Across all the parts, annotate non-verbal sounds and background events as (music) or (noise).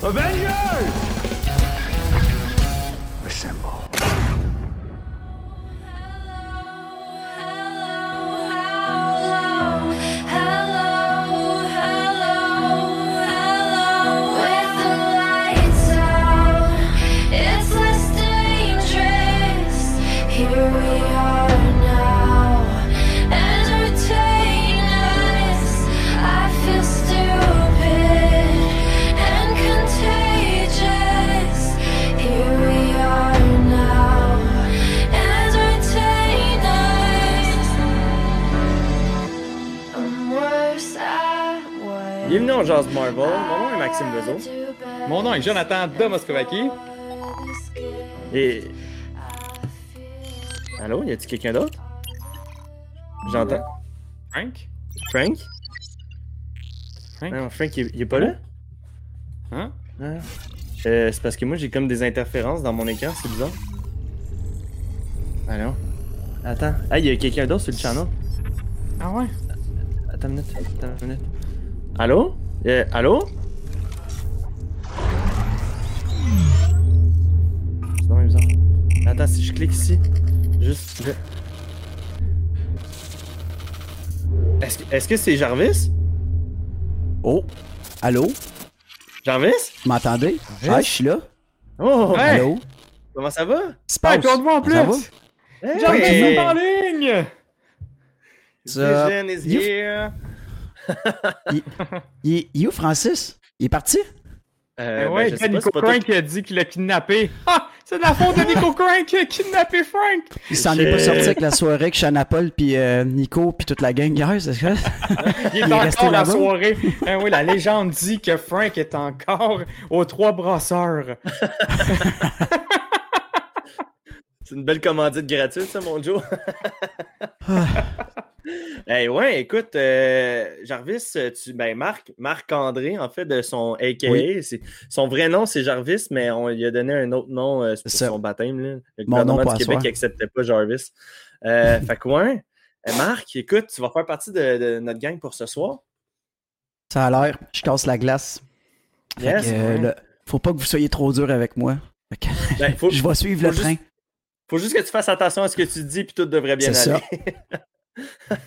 Avengers! En Jazz Marvel. Mon nom est Maxime Bezo. Mon nom est Jonathan Domoskovaki. Et. Allô, y a-t-il quelqu'un d'autre? J'entends. Frank? Frank? Frank? Non, Frank, il, il est pas là? Hein? Ah. Euh, c'est parce que moi j'ai comme des interférences dans mon écran, c'est bizarre. Allô? Attends. Ah, y a quelqu'un d'autre sur le channel? Ah ouais? Attends une minute. Attends une minute. Allô? Euh, allô? C'est vraiment bizarre. Attends, si je clique ici. Juste. je- Est-ce que est-ce que c'est Jarvis? Oh! Allô? Jarvis? Vous m'entendez? Ah, je suis là. Oh! Ouais. Allô? Comment ça va? Hey, passe? toi, moi en plus! Ça va? Hey! Jarvis est en ligne! Ça- Vision is here. Il, il- il est où, Francis? Il est parti? Euh, Eh ben, ouais, Nico pas Crank qui a dit qu'il l'a kidnappé. Ah! C'est de la faute de Nico Crank qui a kidnappé Frank! Il s'en est pas Shit. sorti avec la soirée avec Shana Paul puis euh, Nico puis toute la gang hier, c'est ça? (laughs) Il est, Il est encore la soirée. Eh oui, la légende dit que Frank est encore aux trois brasseurs. (laughs) C'est une belle commandite gratuite, ça, mon Joe. (laughs) hey, ouais, écoute, euh, Jarvis, tu, ben Marc, Marc-André, en fait, de son AKA, Oui. son vrai nom, c'est Jarvis, mais on lui a donné un autre nom euh, pour son baptême. Là. Le Mon gouvernement du Québec n'acceptait pas Jarvis. Euh, (laughs) fait que, ouais. Euh, Marc, écoute, tu vas faire partie de, de notre gang pour ce soir. Ça a l'air, je casse la glace. Fait Yes, que, euh, ouais. là, faut pas que vous soyez trop dur avec moi. Que, Ben, (laughs) faut, je vais suivre le train. faut juste que tu fasses attention à ce que tu dis, puis tout devrait bien aller. (laughs) (laughs)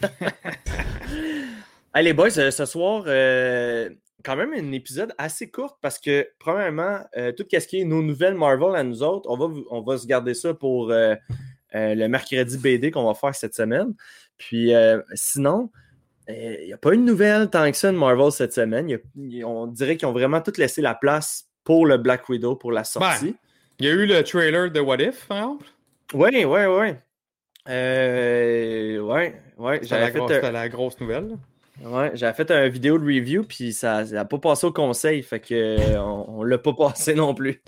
les boys, euh, ce soir, euh, quand même un épisode assez court parce que, premièrement, euh, tout ce qui est nos nouvelles Marvel à nous autres, on va, vous- on va se garder ça pour euh, le mercredi BD qu'on va faire cette semaine. Puis, sinon, il n'y a pas une nouvelle tant que ça de Marvel cette semaine. Y a- y- on dirait qu'ils ont vraiment tout laissé la place pour le Black Widow, pour la sortie. Il y a eu le trailer de What If, par exemple. Oui, oui, oui. Euh, ouais, ouais. J'avais grosse- fait, c'était la grosse nouvelle. Ouais, j'avais fait une vidéo de review, puis ça n'a pas passé au conseil, fait que euh, on, on l'a pas (laughs) passé non plus.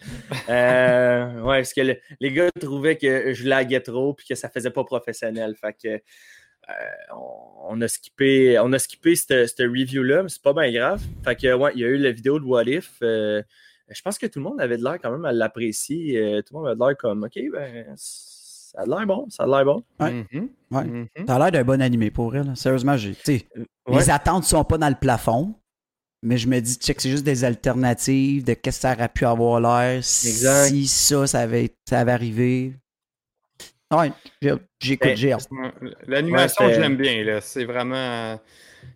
Euh, ouais, parce que le- les gars trouvaient que je laguais trop, puis que ça faisait pas professionnel, fait que euh, on, on a skippé, on a skippé cette, cette review-là, mais c'est pas bien grave. Fait que ouais, il y a eu la vidéo de What If. euh, je pense que tout le monde avait de l'air quand même à l'apprécier. euh, tout le monde avait de l'air comme, ok, ben, ça a l'air bon, ça a l'air bon. Ouais. Mhm. Ouais. Mhm. Ça a l'air d'un bon animé pour elle. Sérieusement, j'ai. tu sais, Ouais. Les attentes sont pas dans le plafond. Mais je me dis, check, c'est juste des alternatives de qu'est-ce que ça aurait pu avoir l'air Exact. si ça, ça avait, ça avait arrivé. Ouais, j'ai- j'écoute, Ben, j'ai hâte. Ouais, L'animation, Ouais, je l'aime bien. là. C'est vraiment. euh,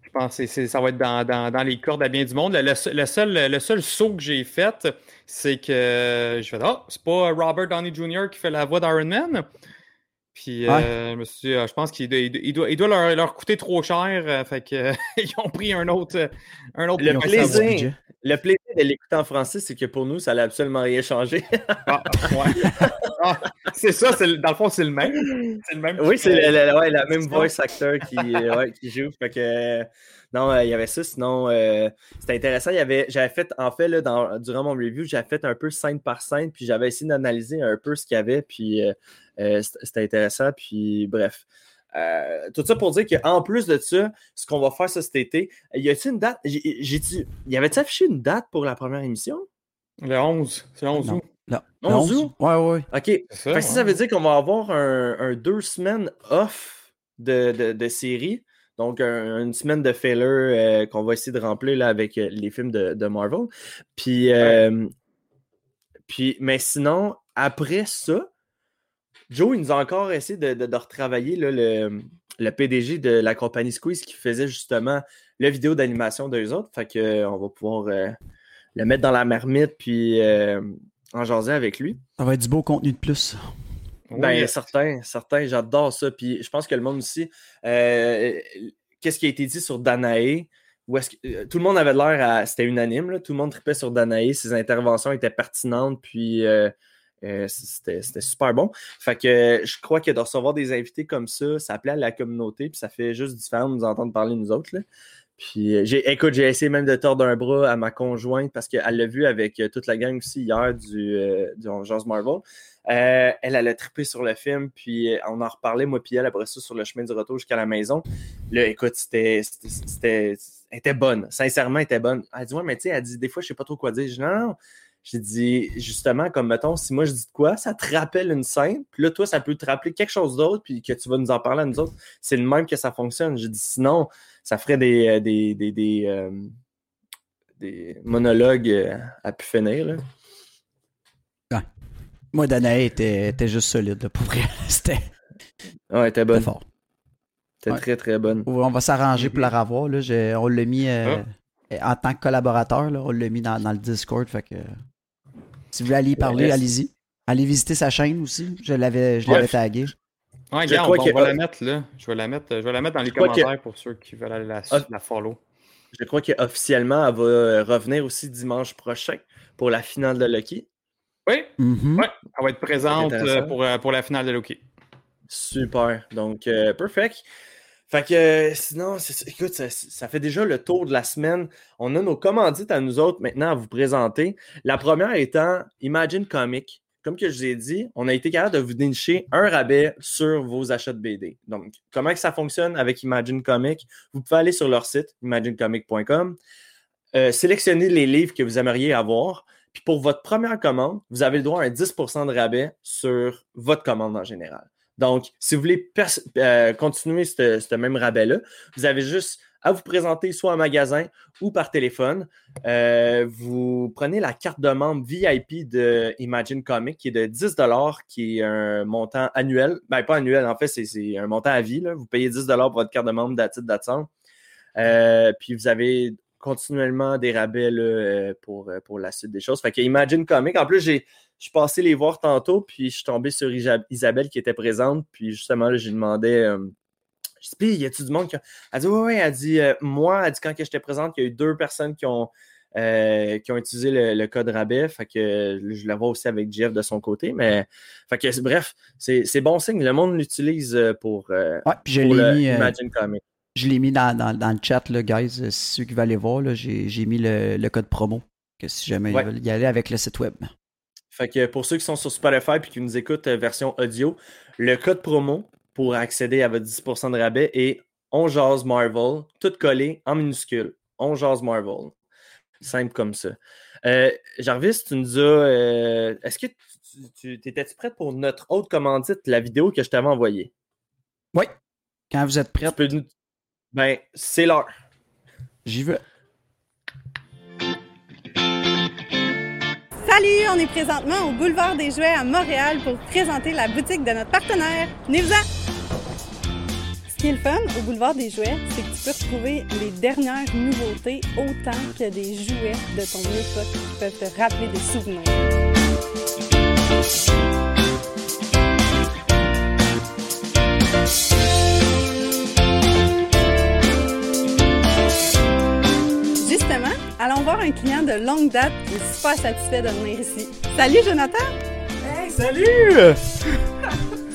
Je pense que ça va être dans, dans- dans les cordes à bien du monde. Le, le seul- le seul, le seul saut que j'ai fait, c'est que je fais Ah, c'est pas Robert Downey Jr. qui fait la voix d'Iron Man. Puis euh, je me suis dit, ah, je pense qu'il doit, il doit- il doit, il doit leur, leur coûter trop cher. euh, fait que, (laughs) ils ont pris un autre. Un autre Le plaisir. le plaisir de l'écouter en français, c'est que pour nous, ça n'a absolument rien changé. Ah, ouais. Ah, c'est ça, dans le fond, c'est le même. C'est le même. oui, c'est le- le- ouais, la même voice actor qui, euh, ouais, qui joue. Fait que, non, euh, il y avait ça. Sinon, euh, c'était intéressant. Il y avait, j'avais fait, en fait, là, dans, durant mon review, j'avais fait un peu scène par scène, puis j'avais essayé d'analyser un peu ce qu'il y avait, puis euh, euh, c'était intéressant. Puis, bref. Euh, tout ça pour dire qu'en plus de ça, ce qu'on va faire ça cet été, y a-t-il une date? J'ai- Y avait-tu affiché une date pour la première émission? Le 11. C'est le 11 Non. août. Là, 11 11? août? Ouais, ouais. OK. C'est ça. Fait que ça, ça ouais. veut dire qu'on va avoir un, un deux semaines off de, de, de série. Donc, un- une semaine de filler euh, qu'on va essayer de remplir là, avec euh, les films de, de Marvel. Puis, euh, puis, mais sinon, après ça, Joe, il nous a encore essayé de, de- de retravailler là, le, le PDG de la compagnie Squeeze qui faisait justement la vidéo d'animation d'eux autres. Fait que, euh, on va pouvoir euh, le mettre dans la marmite puis euh, en jaser avec lui. Ça va être du beau contenu de plus. Ben, Oui, certains, certains, j'adore ça. Puis je pense que le monde aussi, euh, qu'est-ce qui a été dit sur Danae? Où est-ce que, euh, tout le monde avait l'air à. C'était unanime, là, tout le monde tripait sur Danae. Ses interventions étaient pertinentes, puis euh, euh, c'était c'était super bon. Fait que euh, je crois que de recevoir des invités comme ça, ça plaît à la communauté, puis ça fait juste différent de nous entendre parler nous autres. là. Puis, euh, j'ai, écoute, j'ai essayé même de tordre un bras à ma conjointe parce qu'elle l'a vu avec euh, toute la gang aussi hier du, euh, Marvel. Euh, elle, elle a trippé sur le film, puis on en reparlait, moi, puis elle, après ça, sur le chemin du retour jusqu'à la maison. Là, écoute, c'était. c'était- c'était- Elle était bonne. Sincèrement, elle était bonne. Elle dit, ouais, mais tu sais, elle dit, des fois, je sais pas trop quoi dire. Je dis, non, non. J'ai dit, justement, comme mettons, si moi je dis de quoi, ça te rappelle une scène, puis là, toi, ça peut te rappeler quelque chose d'autre, puis que tu vas nous en parler à nous autres. C'est le même que ça fonctionne. J'ai dit, sinon, ça ferait des, euh, des, des, des, euh, des monologues euh, à pu finir. Là. Moi, Danae était, était juste solide, là, pour vrai. (laughs) C'était Ouais, était bonne. fort. C'était Ouais. très, très bonne. On va s'arranger pour la revoir. Là. On l'a mis euh, en tant que collaborateur. Là, on l'a mis dans, dans le Discord. Fait que, si vous voulez aller y parler, allez-y. Allez visiter sa chaîne aussi. Je l'avais, je Ouais. l'avais tagué. Ouais, Je regarde, crois on que- va la mettre là. Je vais la mettre, je vais la mettre dans les commentaires pour ceux qui veulent aller la, Ah. la follow. Je crois qu'officiellement, elle va euh, revenir aussi dimanche prochain pour la finale de Lucky. Oui. Ouais. elle va être présente euh, pour, euh, pour la finale de Loki. Super. Donc, euh, perfect. Fait que euh, sinon, écoute, ça, ça fait déjà le tour de la semaine. On a nos commandites à nous autres maintenant à vous présenter. La première étant Imagine Comic. Comme que je vous ai dit, on a été capable de vous dénicher un rabais sur vos achats de BD. Donc, comment ça fonctionne avec Imagine Comic? Vous pouvez aller sur leur site, imaginecomic.com, euh, sélectionner les livres que vous aimeriez avoir. Puis pour votre première commande, vous avez le droit à un 10% de rabais sur votre commande en général. Donc, si vous voulez euh, continuer ce même rabais-là, vous avez juste à vous présenter soit en magasin ou par téléphone. Euh, vous prenez la carte de membre VIP de Imagine Comic qui est de 10 qui est un montant annuel. Ben, pas annuel, en fait, c'est- un montant à vie. Vous payez 10 pour votre carte de membre d'attitude d'attente. Euh, puis vous avez continuellement des rabais euh, pour, euh, pour la suite des choses. Fait que Imagine Comic, en plus, j'ai je suis passé les voir tantôt, puis je suis tombé sur Isa- Isabelle qui était présente, puis justement, là, j'ai demandé, euh, je dis, y a-tu du monde qui a... Elle dit, oui, oui, elle dit, euh, moi, elle dit, quand que j'étais présente, il y a eu deux personnes qui ont, euh, qui ont utilisé le, le code rabais, fait que euh, je la vois aussi avec Jeff de son côté, mais, fait que, bref, c'est bon signe, le monde l'utilise pour, euh, Ouais, puis je pour l'ai le mis, Imagine je l'ai mis dans, dans- dans le chat, là, guys. Ceux qui veulent aller voir, j'ai, mis le, le code promo. Que si jamais Ouais. ils veulent y aller avec le site web. Fait que pour ceux qui sont sur Spotify et qui nous écoutent version audio, le code promo pour accéder à votre 10% de rabais est On jase Marvel, tout collé en minuscule. On jase Marvel. Simple comme ça. Euh, Jarvis, tu nous as. euh, Est-ce que tu, tu- t'étais-tu prête pour notre autre commandite, la vidéo que je t'avais envoyée? Oui. Quand vous êtes Tu prêts, peux Ben, c'est l'heure. j'y vais. Salut, on est présentement au boulevard des Jouets à Montréal pour présenter la boutique de notre partenaire. Venez-vous-en! Ce qui est le fun au boulevard des Jouets, c'est que tu peux retrouver les dernières nouveautés autant que des jouets de ton époque qui peuvent te rappeler des souvenirs. Allons voir un client de longue date qui est super satisfait de venir ici. Salut Jonathan! Hey, salut! (laughs)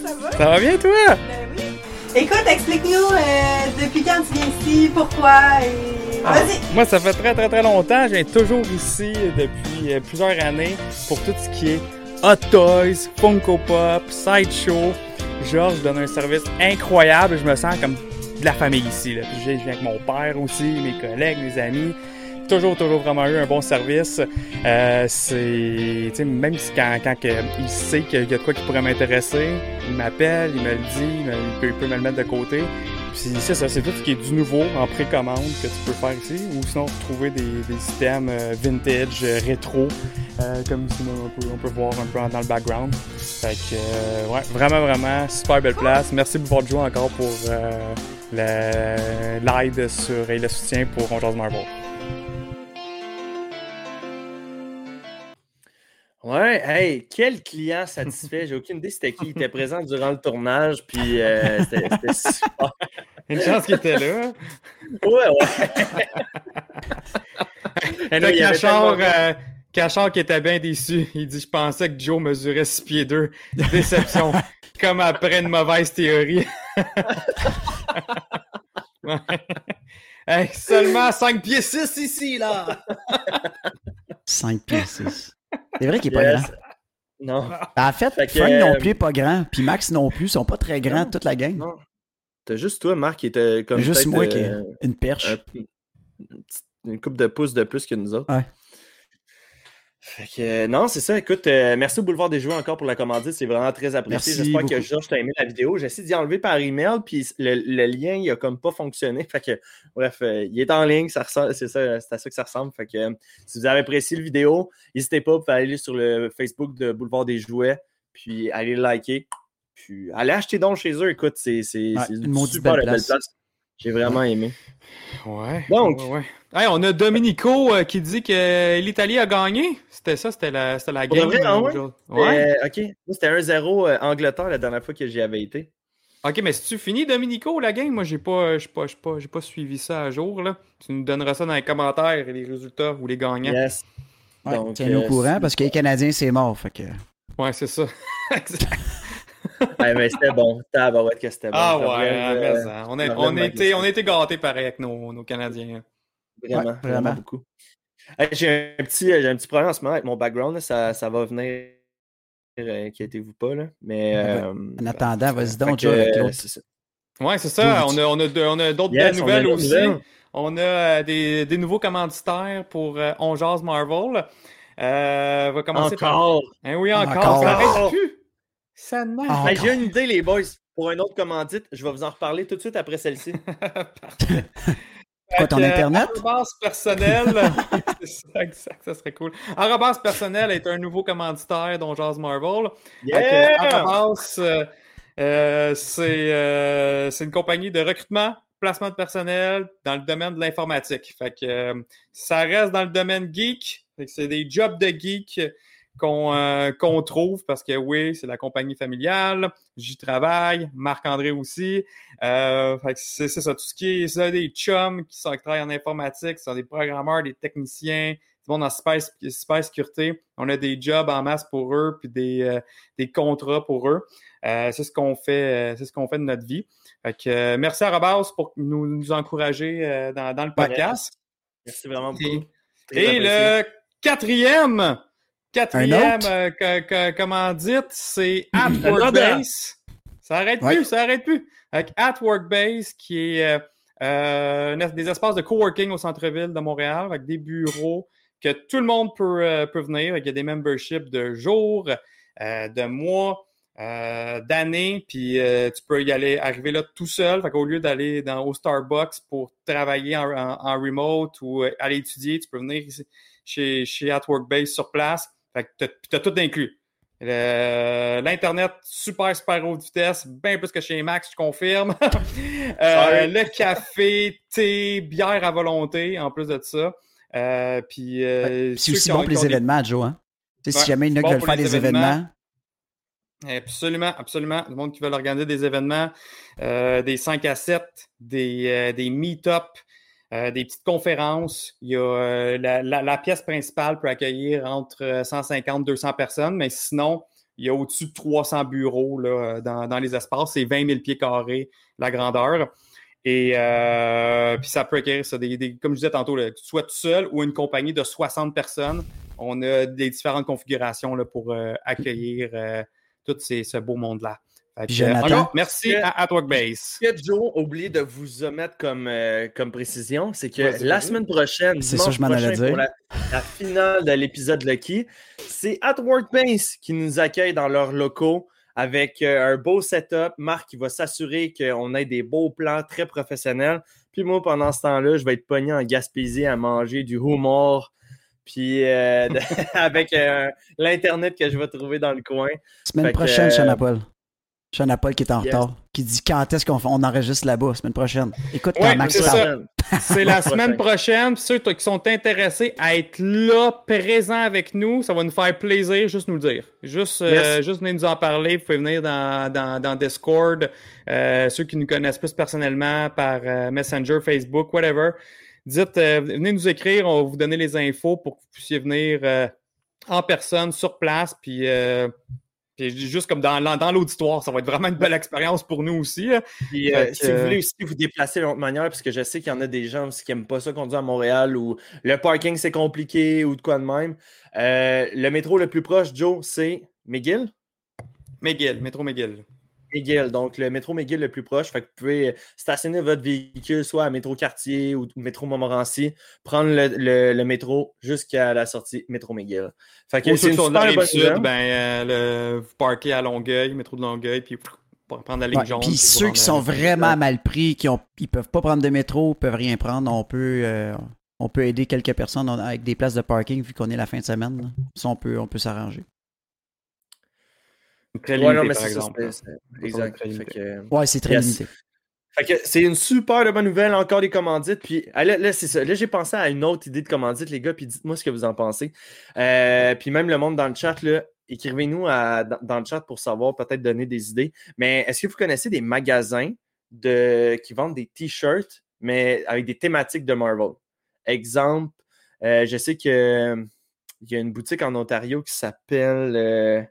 Ça va? Ça va bien, toi? Ben oui. Écoute, explique-nous euh, depuis quand tu viens ici, pourquoi et. Vas-y! Moi, ça fait très, très, très longtemps. Je viens toujours ici depuis euh, plusieurs années pour tout ce qui est Hot Toys, Funko Pop, Sideshow. Georges donne un service incroyable. Je me sens comme de la famille ici. Là. Puis Je viens avec mon père aussi, mes collègues, mes amis. Toujours, toujours vraiment eu un bon service. Euh, c'est, même si quand, quand il sait qu'il y a de quoi qui pourrait m'intéresser, il m'appelle, il me le dit, il, peut, me le mettre de côté. Puis c'est ça, c'est tout ce qui est du nouveau en précommande que tu peux faire ici, ou sinon trouver des, systèmes euh, vintage, euh, rétro, comme on peut, voir un peu dans le background. Fait que, ouais, vraiment, vraiment, super belle place. Merci de Joie encore pour l'aide sur et le soutien pour Jase Marvel. Ouais, hey, quel client satisfait. J'ai aucune idée c'était qui. Il était présent durant le tournage, puis euh, c'était c'était super. Une chance qu'il était là. Ouais, ouais. Et Là, là, il y avait Cachard, euh, qui était bien déçu. Il dit Je pensais que Joe mesurait 6 pieds 2. Déception. (laughs) Comme après une mauvaise théorie. Ouais. (laughs) Hey, seulement 5 pieds 6 ici, là. 5 pieds 6. C'est vrai qu'il est pas grand. Non. En fait, Frank non euh, plus est pas grand. Puis Max non plus. Ils sont pas très grands, Non. toute la gang. Non. T'as juste toi, Marc, qui était comme. Juste moi qui ai euh, une perche. un- une, petite- une coupe de pouces de plus que nous autres. Ouais. Fait que, euh, non, c'est ça. Écoute, euh, merci au Boulevard des Joueurs encore pour la commandite. C'est vraiment très apprécié. J'espère que. Georges t'a aimé la vidéo. J'ai essayé d'y enlever par email, puis le, le lien, il a comme pas fonctionné. (laughs) Fait que, bref, euh, il est en ligne. C'est ça, c'est à ça que ça ressemble. Fait que, euh, si vous avez apprécié le vidéo, n'hésitez pas, pouvez aller sur le Facebook de Boulevard des Jouets, puis aller liker. Puis allez acheter donc chez eux. Écoute, c'est Ouais, une super belle belle place. J'ai vraiment aimé. Ouais. Donc. ouais, ouais. Hey, on a Domenico euh, qui dit que l'Italie a gagné. C'était ça, c'était la, c'était la game. vrai, ah euh, ouais? Euh, ok, Moi, c'était 1-0 euh, Angleterre la dernière fois que j'y avais été. Ok, mais si tu finis, Domenico, la game, moi, j'ai pas, j'ai pas, j'ai pas, j'ai pas suivi ça à jour. Là. Tu nous donneras ça dans les commentaires, les résultats ou les gagnants. Yes. Ouais, Donc, Tiens-nous au euh, courant c'est- parce que les Canadiens, c'est mort. Fait que... Ouais, c'est ça. (laughs) Exact. Ouais, mais c'était bon. Tabarouette que c'était bon. ah ouais, euh, mais ça. on, a, on, ça. on été gâtés pareil avec nos, nos Canadiens. Vraiment, Ouais, vraiment, vraiment. beaucoup. Hey, j'ai un petit, j'ai un petit problème en ce moment avec mon background. là. Ça, ça va venir. Euh, Inquiétez-vous pas. Là. Mais. Euh, En attendant, vas-y donc, que, Joe, avec euh, l'autre. c'est ça. Ouais, c'est ça. On a, on a, de- on a d'autres Yes, belles on a nouvelles aussi. nouvelles. On a euh, des, des nouveaux commanditaires pour euh, On Jase Marvel. Euh, on va commencer par. Encore? Hein, oui, encore. Encore. Ça arrête plus. Ça ne Ah. Hey, j'ai une idée, les boys. Pour une autre commandite, je vais vous en reparler tout de suite après celle-ci. (laughs) Quoi, ton Internet? Arrobas personnel. (laughs) c'est ça, exact, ça serait cool. Arrobas personnel est un nouveau commanditaire dont Jase Marvel. Yeah! Arrobas, euh, euh, c'est euh, c'est une compagnie de recrutement, placement de personnel dans le domaine de l'informatique. Fait que euh, ça reste dans le domaine geek. C'est des jobs de geek qu'on euh, qu'on trouve parce que oui, c'est la compagnie familiale. J'y travaille. Marc-André aussi. Euh, c'est ça, tout ce qui est ça, des chums qui, sont, qui travaillent en informatique, ce sont des programmeurs, des techniciens, du monde en cyber, cybersécurité. On a des jobs en masse pour eux, puis des, euh, des contrats pour eux. C'est ce qu'on fait, c'est ce qu'on fait de notre vie. Fait que, merci à Robas pour nous, nous encourager dans, dans le podcast. Merci vraiment beaucoup. Et le quatrième, quatrième euh, que- commandite, c'est (clears throat) At? Workbase. Ça arrête Ouais. plus, ça arrête plus. Avec At Workbase, qui est euh, euh, des espaces de coworking au centre-ville de Montréal, avec des bureaux que tout le monde peut, euh, peut venir. Il y a des memberships de jours, de mois, d'années, puis tu peux y aller, arriver là tout seul. Fait qu'au lieu d'aller dans, au Starbucks pour travailler en, en- en remote ou aller étudier, tu peux venir ici, chez, chez At Workbase sur place. Fait que tu as, tout inclus. Le- L'Internet, super, super haute vitesse, bien plus que chez Max, je confirme. (laughs) Euh, le café, thé, bière à volonté, en plus de ça. Euh, puis, euh, c'est aussi bon pour les événements, Joe. Hein? Tu sais, Ouais, si jamais il y en a qui veulent faire les des événements. événements, Absolument, absolument. Le monde qui veut organiser des événements, euh, des 5 à 7, des, euh, des meet-up, euh, des petites conférences. Il y a euh, la, pièce principale peut accueillir entre euh, 150 200 personnes, mais sinon, il y a au-dessus de 300 bureaux là, dans, dans les espaces. C'est 20 000 pieds carrés la grandeur. Et euh, puis ça peut acquérir ça, des, comme je disais tantôt, sois tout seul ou une compagnie de 60 personnes. On a des différentes configurations là, pour euh, accueillir euh, tout ce beau monde-là. Puis que, Jonathan? merci à, à Workbase. Ce que Joe a oublié de vous omettre comme, euh, comme précision, c'est que la semaine prochaine, C'est ça, dimanche je m'en allais prochain, dire. pour la, la finale de l'épisode Lucky, c'est At Workbase qui nous accueille dans leurs locaux avec euh, un beau setup. Marc qui va s'assurer qu'on ait des beaux plans très professionnels. Puis moi, pendant ce temps-là, je vais être pogné en Gaspésie à manger du humour. Puis euh, (laughs) avec euh, l'Internet que je vais trouver dans le coin. Semaine Fait que, prochaine, euh, Sean Paul qui est en Yes. retard. Qui dit quand est-ce qu'on on enregistre là-bas, semaine prochaine. Écoute, quand Ouais, Max c'est parle. ça. (laughs) C'est la (laughs) semaine prochaine. Puis Ceux qui sont intéressés à être là, présents avec nous, ça va nous faire plaisir. Juste nous le dire. Juste, euh, juste venir nous en parler. Vous pouvez venir dans, dans, dans Discord. Euh, ceux qui nous connaissent plus personnellement par euh, Messenger, Facebook, whatever. Dites, euh, venez nous écrire. On va vous donner les infos pour que vous puissiez venir euh, en personne, sur place. Puis. Juste comme dans, dans l'auditoire, ça va être vraiment une belle expérience pour nous aussi. Puis, euh, si vous voulez aussi vous déplacer d'une autre manière, parce que je sais qu'il y en a des gens aussi qui n'aiment pas ça conduire à Montréal ou le parking c'est compliqué ou de quoi de même. euh, le métro le plus proche, Joe, c'est McGill? McGill, métro McGill. McGill, donc le métro McGill le plus proche. Fait que vous pouvez stationner votre véhicule soit à métro Cartier ou métro Montmorency, prendre le, le- le métro jusqu'à la sortie métro McGill. Fait que c'est une super bonne sud, ben, euh, le, vous parquez à Longueuil, métro de Longueuil, puis pour prendre la ligne Ouais, jaune. Puis ceux qui sont vraiment mal pris, qui ont, ils peuvent pas prendre de métro, peuvent rien prendre, on peut, euh, on peut aider quelques personnes on- avec des places de parking vu qu'on est la fin de semaine. là. Ça, on peut, on peut s'arranger. Très Ouais, limité, non, mais par c'est ça. Exact. Très Fait limité. que- Ouais, c'est très Yes. limité. Fait que c'est une super de bonne nouvelle, encore des commandites. Puis ah, là, là, c'est ça. Là, j'ai pensé à une autre idée de commandite, les gars, puis dites-moi ce que vous en pensez. Euh, puis même le monde dans le chat, là, écrivez-nous à- dans, dans le chat pour savoir, peut-être donner des idées. Mais est-ce que vous connaissez des magasins de, qui vendent des t-shirts, mais avec des thématiques de Marvel? Exemple, euh, je sais que il y a une boutique en Ontario qui s'appelle. euh,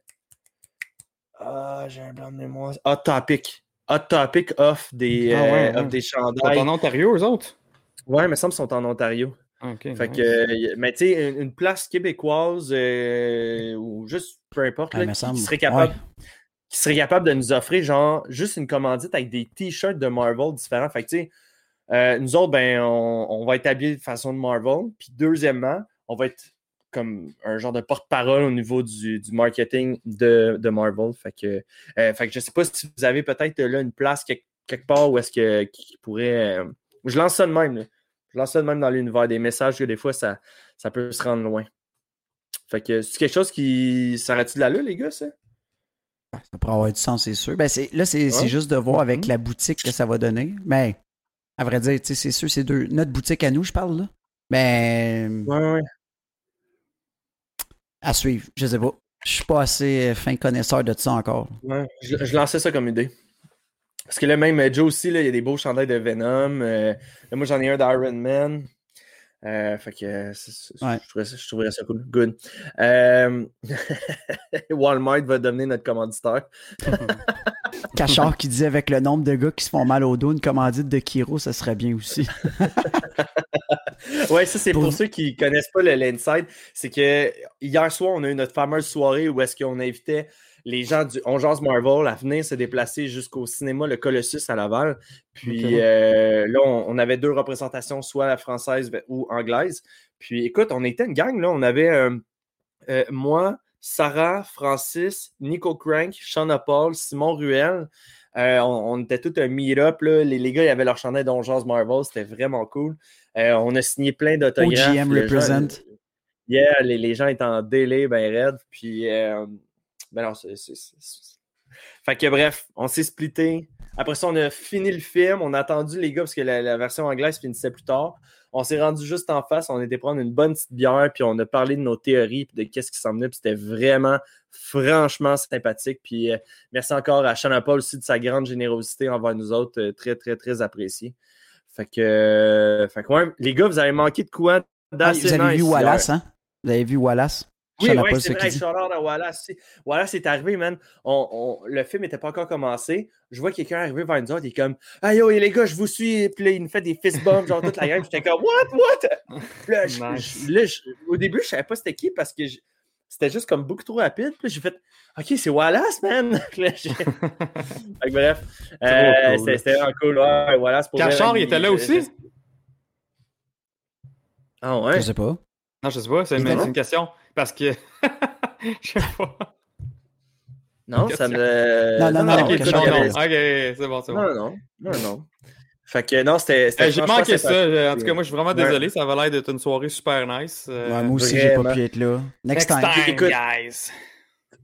Ah, j'ai un blanc de mémoire. Hot Topic. Hot Topic offre des, Ah ouais, euh, ouais. offre des Ils sont chandails. en Ontario, eux autres? Ouais, mais ça me sont en Ontario. Ah, ok, Fait nice. que, mais tu sais, une, place québécoise euh, ou juste peu importe, là, qui, semble. serait capable, Ouais. qui serait capable de nous offrir genre juste une commandite avec des t-shirts de Marvel différents. Fait que tu sais, euh, nous autres, ben, on, on va être habillés de façon de Marvel. Puis deuxièmement, on va être comme un genre de porte-parole au niveau du, du marketing de, de Marvel. Fait que, euh, fait que je sais pas si vous avez peut-être là une place quelque, quelque part où est-ce que qui pourrait. euh, je lance ça de même. là. Je lance ça de même dans l'univers des messages que des fois ça, ça peut se rendre loin. Fait que c'est quelque chose qui. s'arrête-tu de là, les gars, ça? Ça pourrait avoir du sens, c'est sûr. Ben, c'est, là, c'est, Ouais. juste de voir avec Mhm. la boutique que ça va donner. Mais, à vrai dire, c'est sûr, c'est deux. Notre boutique à nous, je parle, là. Ben, Ouais, ouais. À suivre. Je sais pas. Je suis pas assez euh, fin connaisseur de ça encore. Ouais, je, lançais ça comme idée. Parce que là, même euh, Joe aussi, là, il y a des beaux chandails de Venom. euh, moi, j'en ai un d'Iron Man. Euh, fait que euh, Ouais. je, trouverais ça, je trouverais ça cool. Good. Euh, (laughs) Walmart va devenir notre commanditaire. (laughs) Cachard qui disait avec le nombre de gars qui se font mal au dos, une commandite de Kiro, ça serait bien aussi. Ouais, ça, c'est pour, Pour- ceux qui connaissent pas le l'inside. C'est que hier soir, on a eu notre fameuse soirée où est-ce qu'on invitait les gens du On Jase Marvel à venir se déplacer jusqu'au cinéma Le Colossus à Laval. Puis euh, là, on, on avait deux représentations, soit française ou anglaise. Puis écoute, on était une gang, là. On avait euh, euh, moi, Sarah, Francis, Nico Crank, Shauna Paul, Simon Ruel. Euh, on, on était tout un meet-up. Les, les gars, ils avaient leur chandail d'On Jase Marvel. C'était vraiment cool. Euh, on a signé plein d'autographes. OGM Les gens- represent. Yeah, les, les gens étaient en délai, ben raide. Puis, euh, ben non, c'est. Fait que bref, on s'est splitté. Après ça, on a fini le film. On a attendu les gars parce que la, la version anglaise finissait plus tard. On s'est rendu juste en face. On était prendre une bonne petite bière. Puis on a parlé de nos théories. Puis de qu'est-ce qui s'en venait. Puis c'était vraiment, franchement sympathique. Puis euh, merci encore à Shanna Paul aussi de sa grande générosité envers nous autres. euh, très, très, très apprécié. Fait que, euh, fait que ouais, les gars, vous avez manqué de quoi? Ah, d'assez vous avez vu. Wallace, hein? Vous avez vu Wallace? Oui, ouais, c'est ce vrai, à Wallace. c'est- Wallace est arrivé, man. On, on- le film n'était pas encore commencé. Je vois quelqu'un arriver vers nous autres, il est comme Hey yo, les gars, je vous suis. Puis là, il nous fait des fist bumps, genre toute la gang. J'étais comme What, what? Là, je- Nice. je- là, je- au début, je savais pas c'était qui parce que c'était juste comme beaucoup trop rapide. Puis j'ai fait Ok, c'est Wallace, man. (laughs) Là, (laughs) bref, euh, cool. c'était vraiment cool. Ouais, Wallace pour vrai, Cachard, il il- était là aussi? Ah ouais? Je sais pas. Non, je sais pas, c'est une, une question. Parce que. (laughs) je sais pas. Non, ça me. Non, non, non, ok, non, c'est Cachard, bon, il non. avait- Ok, c'est bon, c'est bon. Non, non, non, non. Fait que non, c'était. Euh, J'ai manqué ça. euh, En tout cas, moi, je suis vraiment Ouais. désolé. Ça avait l'air d'être une soirée super nice. euh, Ouais, moi aussi, j'ai pas pu être là. Next, Next time. time, Écoute, guys.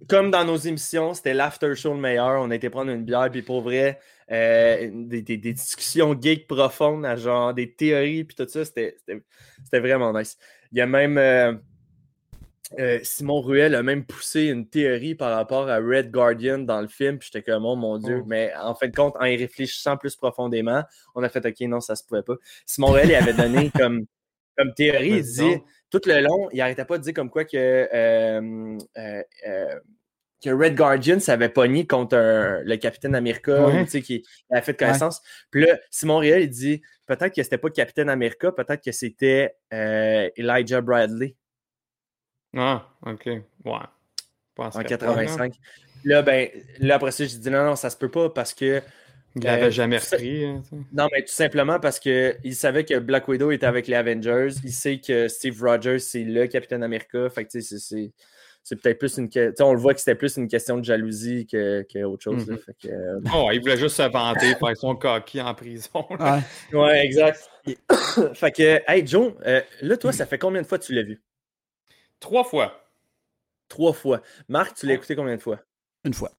Comme dans nos émissions, c'était l'after show le meilleur. On a été prendre une bière, puis pour vrai, euh, des, des- des discussions geek profondes, à genre des théories, puis tout ça, c'était vraiment nice. Il y a même. euh, euh, Simon Ruel a même poussé une théorie par rapport à Red Guardian dans le film, puis j'étais comme, oh mon Dieu. Oh. Mais en fin de compte, en y réfléchissant plus profondément, on a fait, OK, non, ça se pouvait pas. Simon Ruel, il avait donné (laughs) comme, comme théorie, il dit, tout le long, il arrêtait pas de dire comme quoi que, euh, que Red Guardian s'avait pogné contre le Capitaine America, Ouais. ou, tu sais, qui avait fait connaissance. Puis là, Simon Ruel, il dit, peut-être que c'était pas Capitaine America, peut-être que c'était euh, Elijah Bradley Ah, ok. Ouais. En penserais pas, 85. Là, ben, là, après ça, j'ai dit non, non, ça se peut pas parce que. Il l'avait Euh, jamais repris. hein. Non, mais tout simplement parce qu'il savait que Black Widow était avec les Avengers. Il sait que Steve Rogers, c'est le Capitaine America. Fait que, tu sais, c'est- c'est. Peut-être plus une. que- on le voit que c'était plus une question de jalousie que, que autre chose. là. Mhm. Fait que, euh, Oh, il voulait juste se vanter, (laughs) faire son coquille en prison. Ouais. Ouais, exact. (coughs) fait que, hey Joe, euh, là, toi, ça fait combien de fois que tu l'as vu? Trois fois. Trois fois. Marc, tu l'as écouté combien de fois? Une fois.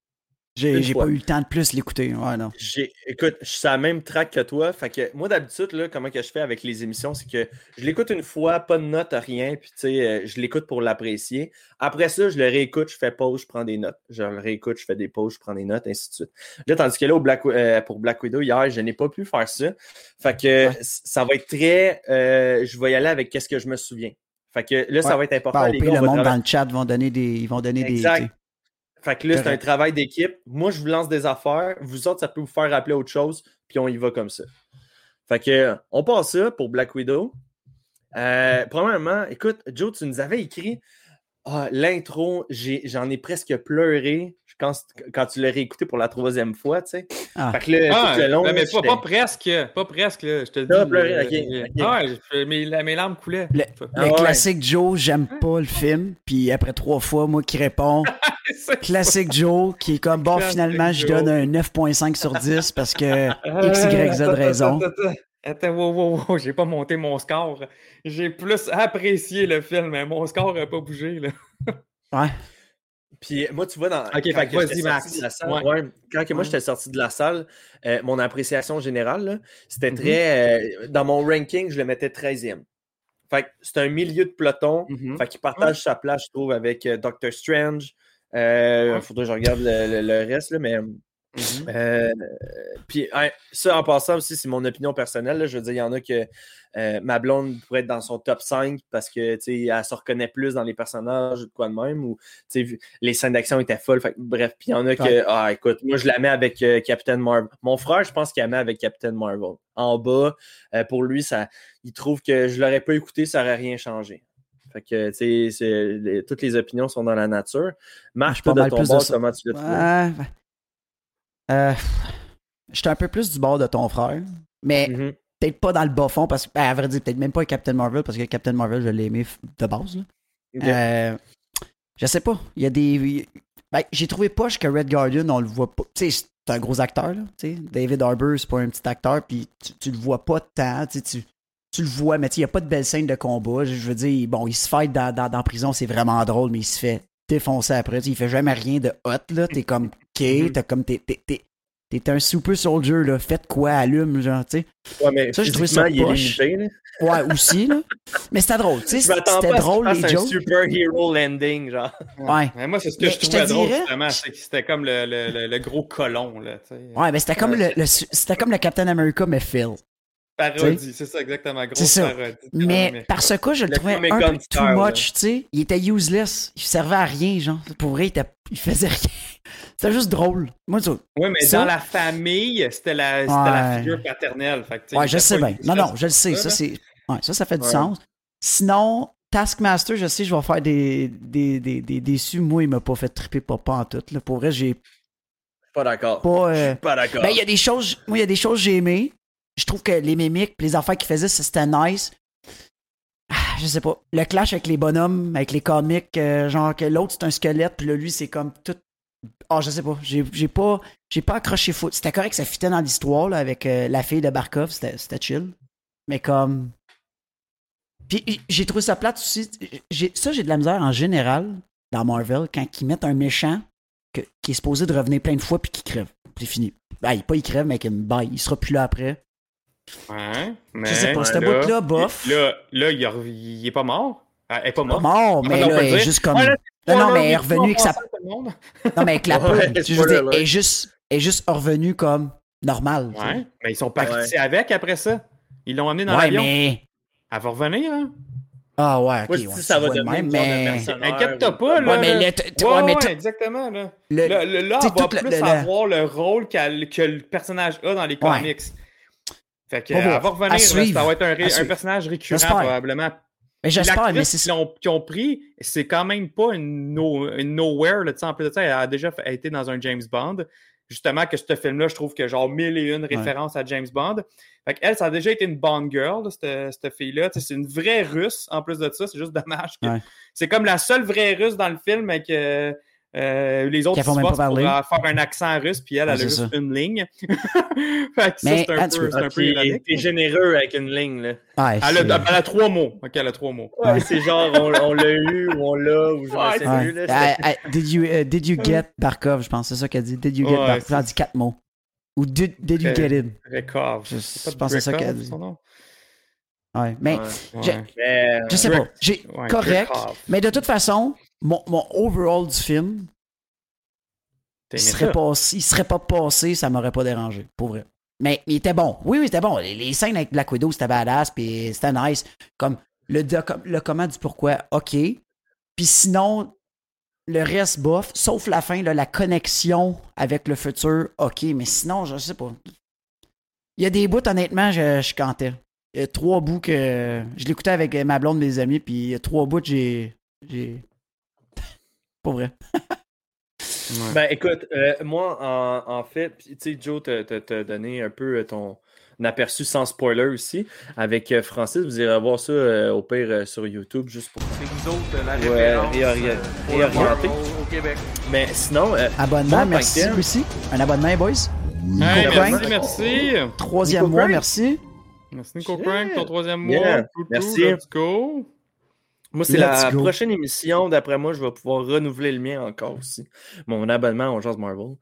J'ai pas eu le temps de plus l'écouter. Ouais, non. J'ai, écoute, je suis sur la même track que toi. Fait que moi, d'habitude, là, comment que je fais avec les émissions, c'est que je l'écoute une fois, pas de notes, rien, puis tu sais, euh, je l'écoute pour l'apprécier. Après ça, je le réécoute, je fais pause, je prends des notes. Je le réécoute, je fais des pauses, je prends des notes, ainsi de suite. Là, tandis que là, au Black, euh, pour Black Widow, hier, je n'ai pas pu faire ça. Fait que ça va être très. euh, je vais y aller avec qu'est-ce que je me souviens. Fait que là, ça va être important. Bah, les gars, le monde dans le chat vont donner des. Ils vont donner Exact. des. Fait que là, c'est un travail d'équipe. Moi, je vous lance des affaires. Vous autres, ça peut vous faire rappeler autre chose. Puis on y va comme ça. Fait que, on passe ça pour Black Widow. Euh, premièrement, écoute, Joe, tu nous avais écrit ah, l'intro. J'en ai, presque pleuré quand, quand tu l'as réécouté pour la troisième fois, tu sais. Ah. Fait que là, Ah, tout le long, mais pas, presque. Pas presque, là, je te le dis. Pleuré, euh, ok, euh. Ah je- mes, la- mes larmes coulaient. Le, Ah le ouais. classique Joe, j'aime pas le film. Puis après trois fois, moi qui réponds, (laughs) classique Joe, qui est comme bon, Classique finalement, je donne un 9.5 sur 10 parce que (laughs) X, Y, Z attends, raison. Attends, wow, wow, wow, j'ai pas monté mon score. J'ai plus apprécié le film, mais mon score a pas bougé. Là. Ouais. Puis moi, tu vois, dans, Ok, quand que j'étais Max. sorti de la salle, Ouais. ouais, quand que moi j'étais sorti de la salle, euh, mon appréciation générale, c'était Mhm. très. euh, dans mon ranking, je le mettais 13e. Fait que c'est un milieu de peloton. Mhm. Fait qu'il partage sa place, je trouve, avec euh, Doctor Strange. Euh, Ouais. Faudrait que je regarde le, le- le reste, là, mais. Mhm. Euh, puis hein, ça, en passant aussi, c'est mon opinion personnelle. là. je veux dire, il y en a que euh, ma blonde pourrait être dans son top 5 parce que elle se reconnaît plus dans les personnages ou quoi de même. Ou les scènes d'action étaient folles. Fait bref, puis il y en a que. Ah, écoute, moi je la mets avec euh, Captain Marvel. Mon frère, je pense qu'il la met avec Captain Marvel. En bas, pour lui, ça, il trouve que je l'aurais pas écouté, ça aurait rien changé. Fait que, tu sais, toutes les opinions sont dans la nature. Je Marc, suis toi, pas de ton bord, ça. comment tu l'as trouvé? Ouais, ouais. Euh, J'étais un peu plus du bord de ton frère, mais Mhm. peut-être pas dans le bas fond, parce que, ben, à vrai dire, peut-être même pas Captain Marvel, parce que Captain Marvel, je l'ai aimé de base. là. Euh, je sais pas. Il y a des. Ben, j'ai trouvé poche que Red Guardian, on le voit pas. Tu sais, c'est un gros acteur, là. David Harbour, c'est pas un petit acteur, puis tu, tu le vois pas tant. Tu, tu, le vois, mais il n'y a pas de belle scène de combat. Je veux dire, bon, il se fight dans, dans, prison, c'est vraiment drôle, mais il se fait défoncer après. Tu sais, il fait jamais rien de hot, là. T'es comme, OK, Mhm. t'as comme. T'es, t'es, t'es- t'es un super soldier, là. Faites quoi, allume, genre, tu sais. Ouais, mais Ça, trouvé physiquement, ça il est poche. limité, là. Ouais, aussi, là. Mais c'était drôle, tu sais. Je C'était drôle, les jokes. un super hero landing, genre. Ouais. Mais moi, c'est ce que Mais je je trouvais drôle, dirais- justement. C'était comme le, le, le, le gros colon. Là, tu sais. Ouais, mais c'était comme, le, le- c'était comme le Captain America, mais Phil. Parodie, c'est ça, exactement. Grosse C'est ça. parodie. Mais par ce cas, je le, Le trouvais un peu too star, much, tu sais. Il était useless. Il servait à rien, genre. Pour vrai, il, était... il faisait rien. (laughs) C'était juste drôle. Moi, ça... Ouais, mais Ça- dans la famille, c'était la, c'était la Ouais. figure paternelle. Fait que, Ouais, je sais bien. Non, non, je le sais. Ça, c'est... Ouais, ça, ça fait du Ouais. sens. Sinon, Taskmaster, je sais, je vais faire des, des, des, des déçus. Moi, il m'a pas fait triper papa en tout. Là. Pour vrai, j'ai Pas d'accord. pas. euh, Pas d'accord. Ben, il y a des choses. Moi, il y a des choses que j'ai aimées. Je trouve que les mimiques, les affaires qu'ils faisaient, c'était nice. Ah, je sais pas. Le clash avec les bonhommes, avec les comics, euh, genre que l'autre c'est un squelette, puis là, lui, c'est comme tout. Ah, je sais pas. J'ai pas. J'ai pas accroché foot. C'était correct, ça fitait dans l'histoire, là, avec euh, la fille de Barkov. C'était c'était chill. Mais comme. Puis j'ai trouvé ça plate aussi. Ça, j'ai de la misère en général dans Marvel quand ils mettent un méchant que- qui est supposé de revenir plein de fois puis qui crève. C'est fini. Ben, il- pas il crève, mais qu'il bye. Il sera plus là après. Ouais, mais. Je sais pas, ce là, bout-là, bof. Là, là il, il est pas mort. Ah, Elle est pas Pas morte. mort, mais Ah, on là, elle est juste comme. Non, (laughs) non, mais elle est revenue en avec sa. passant, tout le monde. Non, mais avec la alert. elle est juste, elle est juste revenue comme sais. Ouais, mais ils sont partis Ouais. avec après ça. Ils l'ont emmené dans Ouais, l'avion. mais. Elle va revenir, hein? Ah, ouais, ok. Moi, ouais, ça va de devenir même, mais. Inquiète-toi pas, là. Ouais, mais mais exactement, là. le- Là, on va plus le- le- avoir le rôle que le personnage a dans les Ouais. comics. Fait que, elle va revenir, là, ça va être un, personnage récurrent, probablement. Mais j'espère, mais c'est ont, qu'ils ont pris, c'est quand même pas une, no- une nowhere. Là, en plus de ça, elle a déjà fait- été dans un James Bond. Justement, que ce film-là, je trouve que genre mille et une références à James Bond. Fait qu'elle, ça a déjà été une Bond girl, là, cette, cette fille-là. C'est une vraie russe, en plus de ça. C'est juste dommage. que- Ouais. C'est comme la seule vraie russe dans le film, mais que euh, les autres font se euh, faire un accent russe, puis elle, elle Ouais, a c'est juste ça. une ligne. (laughs) fait que ça, Mais, c'est un, ah, tu peu, peux- c'est un Ah, peu ironique. T'es généreux avec une ligne, là. Elle a, c'est- elle a trois mots. Ok, elle a trois mots. Ouais, c'est genre, on, on l'a eu ou on l'a, ou je là. Ah, ah, did, you, uh, did you get Barkov, je pense. C'est ça qu'elle dit. Did you get Barkov? c'est- Elle dit quatre mots. Ou did, did you get it? Rekov. Je- C'est je pense que c'est ça qu'elle dit. Ouais. Mais Ouais. Je- Ouais. Mais, je sais pas. J'ai correct. Mais de toute façon, mon, mon overall du film, il serait, passé, il serait pas passé, ça m'aurait pas dérangé, pour vrai. Mais il était bon. Oui, oui, c'était bon. Les, les scènes avec Black Widow, c'était badass, puis c'était nice. Comme le, comment du pourquoi, ok. Puis sinon, le reste, bof, sauf la fin, là, la connexion avec le futur, ok. Mais sinon, je sais pas. Il y a des bouts, honnêtement, je, je cantais. Il y a trois bouts que. Je l'écoutais avec ma blonde, mes amis, puis il y a trois bouts, j'ai. J'ai. Vrai. Ouais. Ben écoute, euh, moi en, en fait, puis, tu sais, Joe t'a donné un peu euh, ton aperçu sans spoiler aussi. Avec euh, Francis, vous irez voir ça euh, au pire euh, sur YouTube juste pour C'est vous autres, la référence réorienter. Au Québec. Mais sinon, euh, Abonnement, merci que tel- aussi. Un abonnement, boys. Hey, Nico merci, Prank. merci. Troisième Nico mois, Prank. merci. Merci Nico Shit. Prank, ton troisième Yeah, mois. Merci. Let's go. Moi, c'est la go. prochaine émission. D'après moi, je vais pouvoir renouveler le mien encore aussi. Mon abonnement au Jazz Marvel.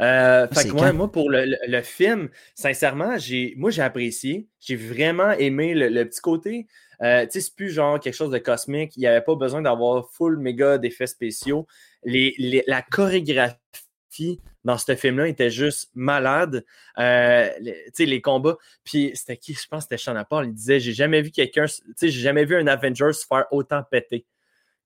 Euh, fait C'est que ouais, moi, pour le, le- le film, sincèrement, j'ai, moi, j'ai apprécié. J'ai vraiment aimé le, le petit côté. Euh, tu sais, c'est plus genre quelque chose de cosmique. Il n'y avait pas besoin d'avoir full méga d'effets spéciaux. Les, les- la chorégraphie dans ce film-là était juste malade. Euh, les- les combats. Puis c'était qui? Je pense que c'était Sean Paul. Il disait J'ai jamais vu quelqu'un. Tu sais, j'ai jamais vu un Avenger se faire autant péter.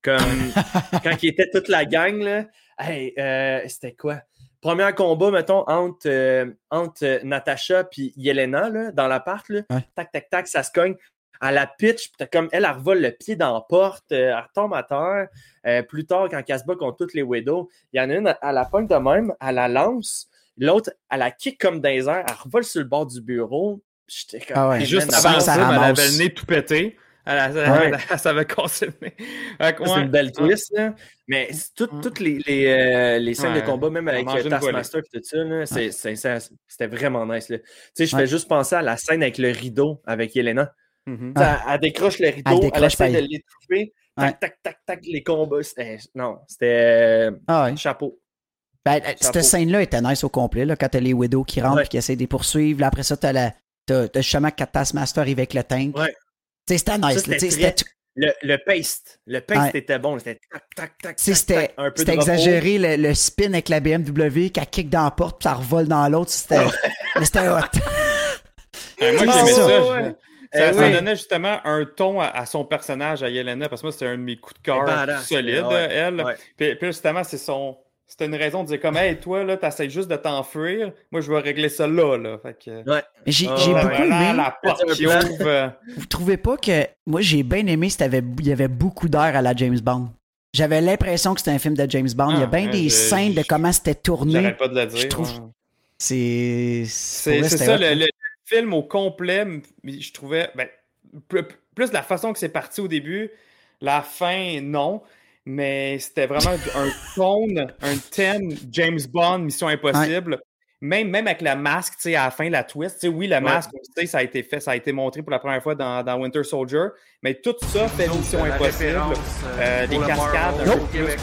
Comme (laughs) quand il était toute la gang, là. Hey, euh, c'était quoi? Premier combat, mettons, entre, euh, entre Natasha et Yelena, là, dans l'appart, là. Ouais. Tac, tac, tac, ça se cogne. À la pitch, puis t'as comme elle, elle revole le pied dans la porte, euh, elle retombe à terre. Euh, plus tard, quand elle se bat contre toutes les Widows, il y en a une, à la pointe de même, elle la lance. L'autre, elle la kick comme dans les airs, elle revole sur le bord du bureau. J'étais comme. Ah ouais. Et Hey, juste avant ça elle avait le nez tout pété. Elle, elle, Ouais. elle- elle savait que, C'est ouais. une belle twist, là. Mais tout- Ouais. toutes les, les, euh, les scènes Ouais. de combat, même avec Taskmaster et tout ça, là, c'est- c'est- c'est- c'était vraiment nice. Tu sais, je Ouais. fais juste penser à la scène avec le rideau avec Yelena. Mhm. Sais, Elle, elle décroche le rideau, Elle elle, décroche, essaie de l'étouffer. Tac, Ouais. tac, tac, tac, les combats. C'était- Non, c'était Ah ouais. chapeau. Ben, Chapeau. cette scène-là était nice au complet, là, quand t'as les Widows qui rentrent Ouais. et qui essaient de les poursuivre. Là, après ça, t'as, la, t'as, t'as justement arrive avec le tank. Ouais. C'était nice. Ça, là, très- tout- Le, le paste. Le paste Ouais. était bon. C'était tac, tac, tac, c'était, un peu exagéré le, le spin avec la BMW, qu'elle kick dans la porte puis ça revole dans l'autre. C'était, c'était hot. (laughs) Euh, moi, j'aimais ça. Ça. Eh donnait justement un ton à, à son personnage, à Yelena, parce que moi, c'était un de mes coups de cœur ouais. elle. Ouais. Puis, puis justement, c'est son. C'était une raison de dire comme, hey, toi, là, t'essayes juste de t'enfuir. Moi, je vais régler ça là, là. Fait que. Ouais. Mais j'ai j'ai ouais, beaucoup aimé. la porte qui plan. ouvre. euh, Vous trouvez pas que. Moi, j'ai bien aimé, c'était avec- il y avait beaucoup d'air à la James Bond. J'avais l'impression que c'était un film de James Bond. il y a Ah, bien des scènes de comment c'était tourné. J'arrête pas de le dire. Je trouve-. C'est. C'est ça, hein. le film au complet, je trouvais, ben, plus, la façon que c'est parti au début, la fin, non, mais c'était vraiment un tone, un thème James Bond, Mission Impossible. Même, même avec la masque, tu sais, à la fin, la twist, tu sais, oui, la masque, tu sais, ça a été fait, ça a été montré pour la première fois dans, dans Winter Soldier, mais tout ça fait Mission La Impossible. euh, Euh, des cascades Marvel un au peu plus Québec.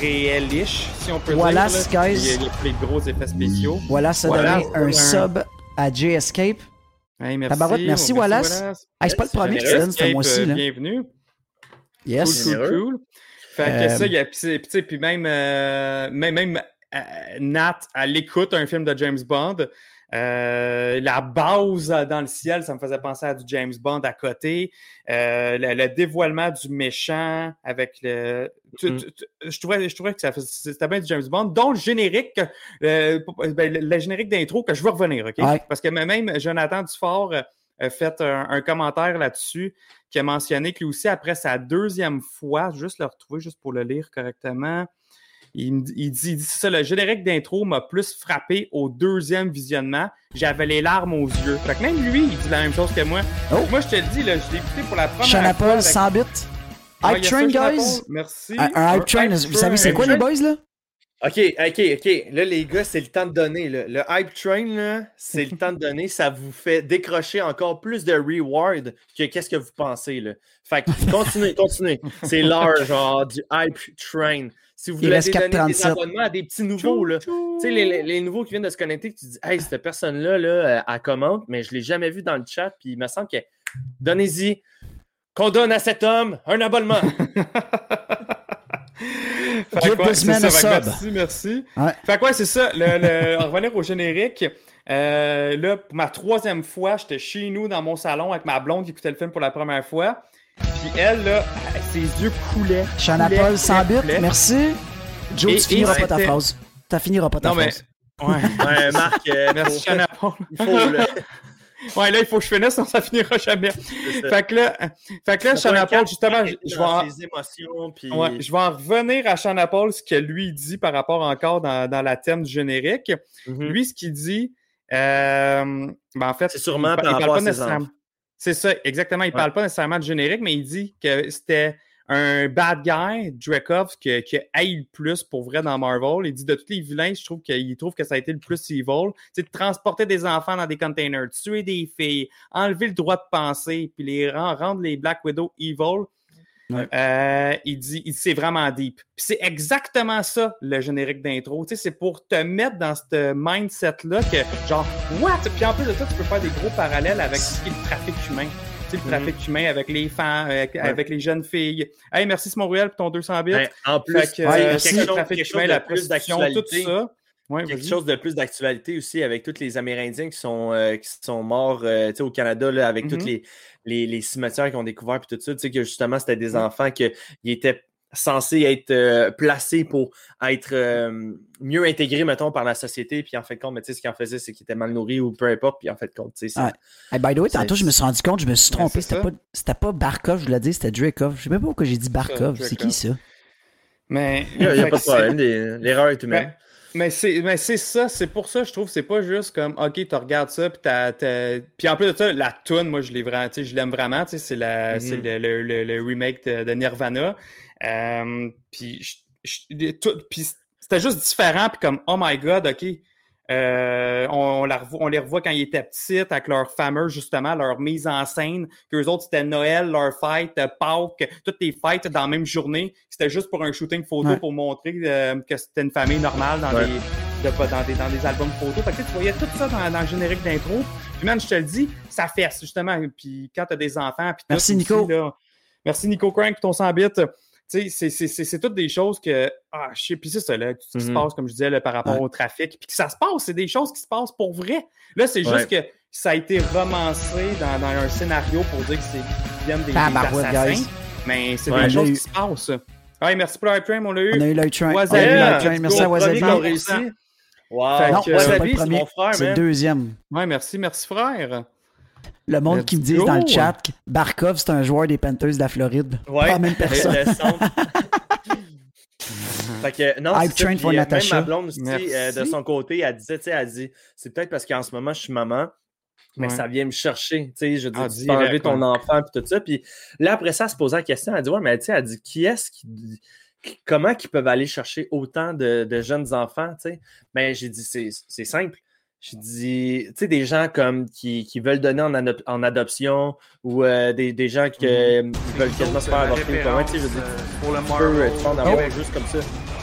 réelish, si on peut Voilà, dire. là. guys. Il y a, il y a plus les gros effets spéciaux. Voilà, ça Voilà, donnait un un- sub à J Escape. Hey, merci, Tabarouette, merci, Wallace. Hey, c'est pas le premier qui se donne ce mois-ci. euh, là. Bienvenue. Yes. Cool, cool, cool. Fait que Euh, ça, il y a, puis, même, euh, même, même euh, Nat, elle écoute un film de James Bond. Euh, la base dans le ciel, ça me faisait penser à du James Bond à côté. Euh, le, le dévoilement du méchant avec le. tu- Mm. tu- tu- je, trouvais, je trouvais que ça faisait- c'était bien du James Bond, dont le générique, euh, ben, le, le générique d'intro que je veux revenir, OK? Ouais. Parce que même Jonathan Dufort euh, a fait un, un commentaire là-dessus qui a mentionné que lui aussi, après sa deuxième fois, juste le retrouver juste pour le lire correctement, il, dit- il dit, il dit, c'est ça, le générique d'intro m'a plus frappé au deuxième visionnement. J'avais les larmes aux yeux. Fait que même lui, il dit la même chose que moi. Oh. Moi, je te le dis, là, je l'ai écouté pour la première Shana fois. Avec- 100 bits. Hype Train, guys. Merci. Un, un Hype Train, vous savez c'est quoi les boys là? OK, OK, OK. Là, les gars, c'est le temps de donner. là. Le hype train, c'est le temps de donner. Ça vous fait décrocher encore plus de reward que qu'est-ce que vous pensez. Là. Fait que continuez, continuez. C'est l'heure, genre, du hype train. Si vous voulez donner des 4,37. abonnements à des petits nouveaux, là. Tu sais, les, les- les nouveaux qui viennent de se connecter, tu dis, hey, cette personne-là, là, euh, elle commente, mais je ne l'ai jamais vu dans le chat, puis il me semble que donnez-y, qu'on donne à cet homme un abonnement. (laughs) Fait ouais, man ça, fait. Merci, merci. Ouais. Fait quoi, c'est ça. Le, le- (laughs) en revenir au générique. euh, là, pour ma troisième fois, j'étais chez nous dans mon salon avec ma blonde qui écoutait le film pour la première fois. Puis elle, là, ses yeux coulaient. Coulaient, Paul, 100 bits. coulaient. Merci. Joe, Et- tu finiras pas ta phrase. Tu finiras pas ta Non, mais. phrase. Ouais. Ouais, Marc, euh, Merci, Shana Paul. il faut le- Ouais, là, il faut que je finisse, (laughs) sinon ça finira jamais. Fait que là, fait que là doit Paul, justement, je, vais en, ses émotions, puis... ouais, je vais en revenir à Shana Paul, ce que lui dit par rapport encore dans, dans la thème du générique. Mhm. Lui, ce qu'il dit, euh, ben en fait, C'est sûrement il, pa- par il parle rapport pas nécessairement. C'est ça, exactement. Il Ouais. parle pas nécessairement du générique, mais il dit que c'était un bad guy, Dreykov, qui, qui a haï le plus pour vrai dans Marvel. Il dit de tous les vilains, je trouve qu'il trouve que ça a été le plus evil. C'est de transporter des enfants dans des containers, tuer des filles, enlever le droit de penser, puis les rend- rendre les Black Widow evil. Ouais. Euh, il dit, il c'est vraiment deep. Puis c'est exactement ça, le générique d'intro. Tu sais, c'est pour te mettre dans ce mindset-là que, genre, what? Puis en plus de ça, tu peux faire des gros parallèles avec ce qui est le trafic humain. Tu sais, le trafic humain avec les femmes, avec, avec les jeunes filles. Hey, merci Simon Ruel pour ton 200 bits. Ben, en plus, Fait que, euh, euh, quelque chose- trafic quelque humain, chose de prostitution, tout d'actualité. ça. Ouais, quelque chose de plus d'actualité aussi avec tous les Amérindiens qui sont, euh, qui sont morts euh, au Canada là, avec tous Mhm. les, les, les cimetières qu'ils ont découverts puis tout ça. Tu sais que justement, c'était des Ouais. enfants qui étaient censés être euh, placés pour être euh, mieux intégrés, mettons, par la société. Puis en fait, compte, mais tu sais, ce qu'ils en faisaient, c'est qu'ils étaient mal nourris ou peu importe. Puis en fait, compte, tu sais, c'est- Ouais. Hey, by the way, C'est- tantôt, je me suis rendu compte, je me suis Ben, trompé. c'est C'était ça. pas, c'était pas Barkov, je voulais dire, c'était Dreykov. Je sais même pas pourquoi j'ai dit Barkov. C'est qui ça? Mais, il n'y a, pas de c'est- problème. les- L'erreur est humaine. Ben, mais c'est mais c'est ça, c'est pour ça, je trouve, c'est pas juste comme, OK, tu regardes ça, puis t'as- Puis en plus de ça, la tune moi, je l'ai vraiment, tu sais, je l'aime vraiment, tu sais, c'est la- c'est le, le- le- le remake de, de Nirvana. Euh, puis c'était juste différent, puis comme, oh my God, OK, euh, on, on la revoit- on les revoit quand ils étaient petits, avec leur fameux, justement, leur mise en scène, qu'eux autres, c'était Noël, leur fête, Pâques, toutes les fêtes dans la même journée. C'était juste pour un shooting photo Ouais. pour montrer euh, que c'était une famille normale dans, Ouais. des, de- dans, des, dans des albums photos. Fait que, tu voyais tout ça dans, dans le générique d'intro. Puis, man, je te le dis, ça fesse, justement. Puis quand t'as des enfants, puis tout Merci, aussi, Nico. là. Merci, Nico Crank, pour ton 100 bits. Tu sais, c'est- c'est- c'est c'est toutes des choses que. Ah, je sais, puis c'est ça, là, tout ce qui se Mhm. passe, comme je disais, là, par rapport Ouais. au trafic, puis que ça se passe, c'est des choses qui se passent pour vrai. Là, c'est juste que ça a été romancé dans, dans un scénario pour dire que c'est qu'ils viennent des, des Tabarouette, assassins, guys. mais c'est Ouais, des on choses qui se passent. Ouais, merci pour le train, on l'a eu. On a eu le train. On a eu le Merci à Wasabi. Premier qu'on 100%. réussit. Wow. Fait Non, que, c'est pas Wasabi, le c'est premier. mon frère, C'est le deuxième. Ouais, merci, merci frère. Le monde Let's qui me dit dans le chat que Barkov, c'est un joueur des Panthers de la Floride. Ouais. Pas la même personne. (laughs) Fait que, non, Hype c'est ça, train puis, for euh, Natasha. Même ma blonde euh, de son côté, elle disait, tu sais, elle dit, c'est peut-être parce qu'en ce moment, je suis maman, mais Ouais. ça vient me chercher, tu sais, je dis, Ah, tu enlever ton enfant, puis tout ça, puis là, après ça, elle se posait la question, elle dit, ouais, mais tu sais, elle dit, qui est-ce qui... Comment qu'ils peuvent aller chercher autant de, de jeunes enfants, tu sais? Ben, j'ai dit, c'est simple. J'ai dit, tu sais, des gens comme qui, qui veulent donner en, adop- en adoption ou euh, des, des gens qui euh, ils veulent quasiment se faire avorter. ou tu sais, je veux dire, pour le euh, tu peux en avoir Oh. juste comme ça.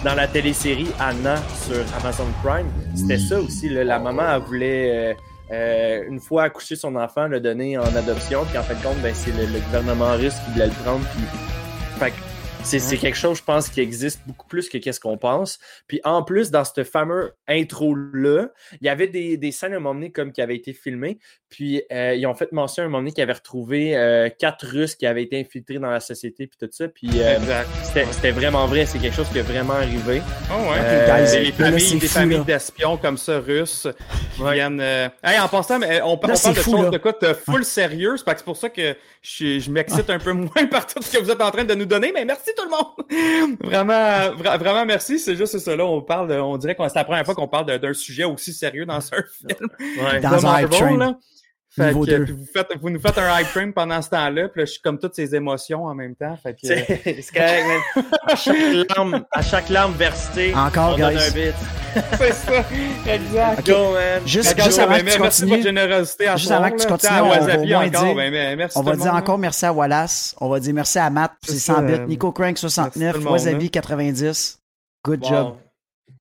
Dans la télésérie Anna sur Amazon Prime, c'était ça aussi. là. la maman, elle voulait, euh, euh, une fois accoucher son enfant, le donner en adoption. Puis en fin de compte, ben, c'est le, le gouvernement russe qui voulait le prendre. Puis... Fait que c'est quelque chose, je pense, qui existe beaucoup plus que qu'est-ce qu'on pense. Puis en plus, dans ce fameux intro-là, il y avait des, des scènes à un moment donné comme qui avaient été filmées. Puis euh, ils ont fait mention à un moment donné qu'ils avaient retrouvé euh, quatre Russes qui avaient été infiltrés dans la société. Puis tout ça. Puis euh, c'était vraiment vrai. C'est quelque chose qui est vraiment arrivé. Oh, ouais. Des familles, des d'espions comme ça, russes, qui Ouais. viennent. Hey, en passant, mais on, on parle de fou, choses là. de quoi de full sérieux. C'est pour ça que je, je m'excite un peu (laughs) moins par tout ce que vous êtes en train de nous donner. Mais merci tout le monde. (laughs) Vraiment, vra- vraiment merci. C'est juste ça là. On parle, de- on dirait que c'est la première fois qu'on parle d'un sujet aussi sérieux dans un film. Ouais. Dans un Marvel. Fait Niveau que, deux. puis vous, faites, vous nous faites un hype train pendant ce temps-là, puis là, je suis comme toutes ces émotions en même temps. Fait que, C'est (laughs) c'est correct, man. À chaque larme, à chaque larme versée, Encore, on donne guys. un bit. (laughs) c'est ça, exact. Ok. Go, man. Juste, juste avant ben, que tu merci de votre continues, générosité à Juste avant que tu continues, on va dire- ben, ben, merci on tout va dire monde, encore merci à Wallace. On va dire merci à Matt, C'est c'est ça, 100 bits. euh, Nico Crank merci 69, tout le monde, Wasabi là. 90. Good Wow. job.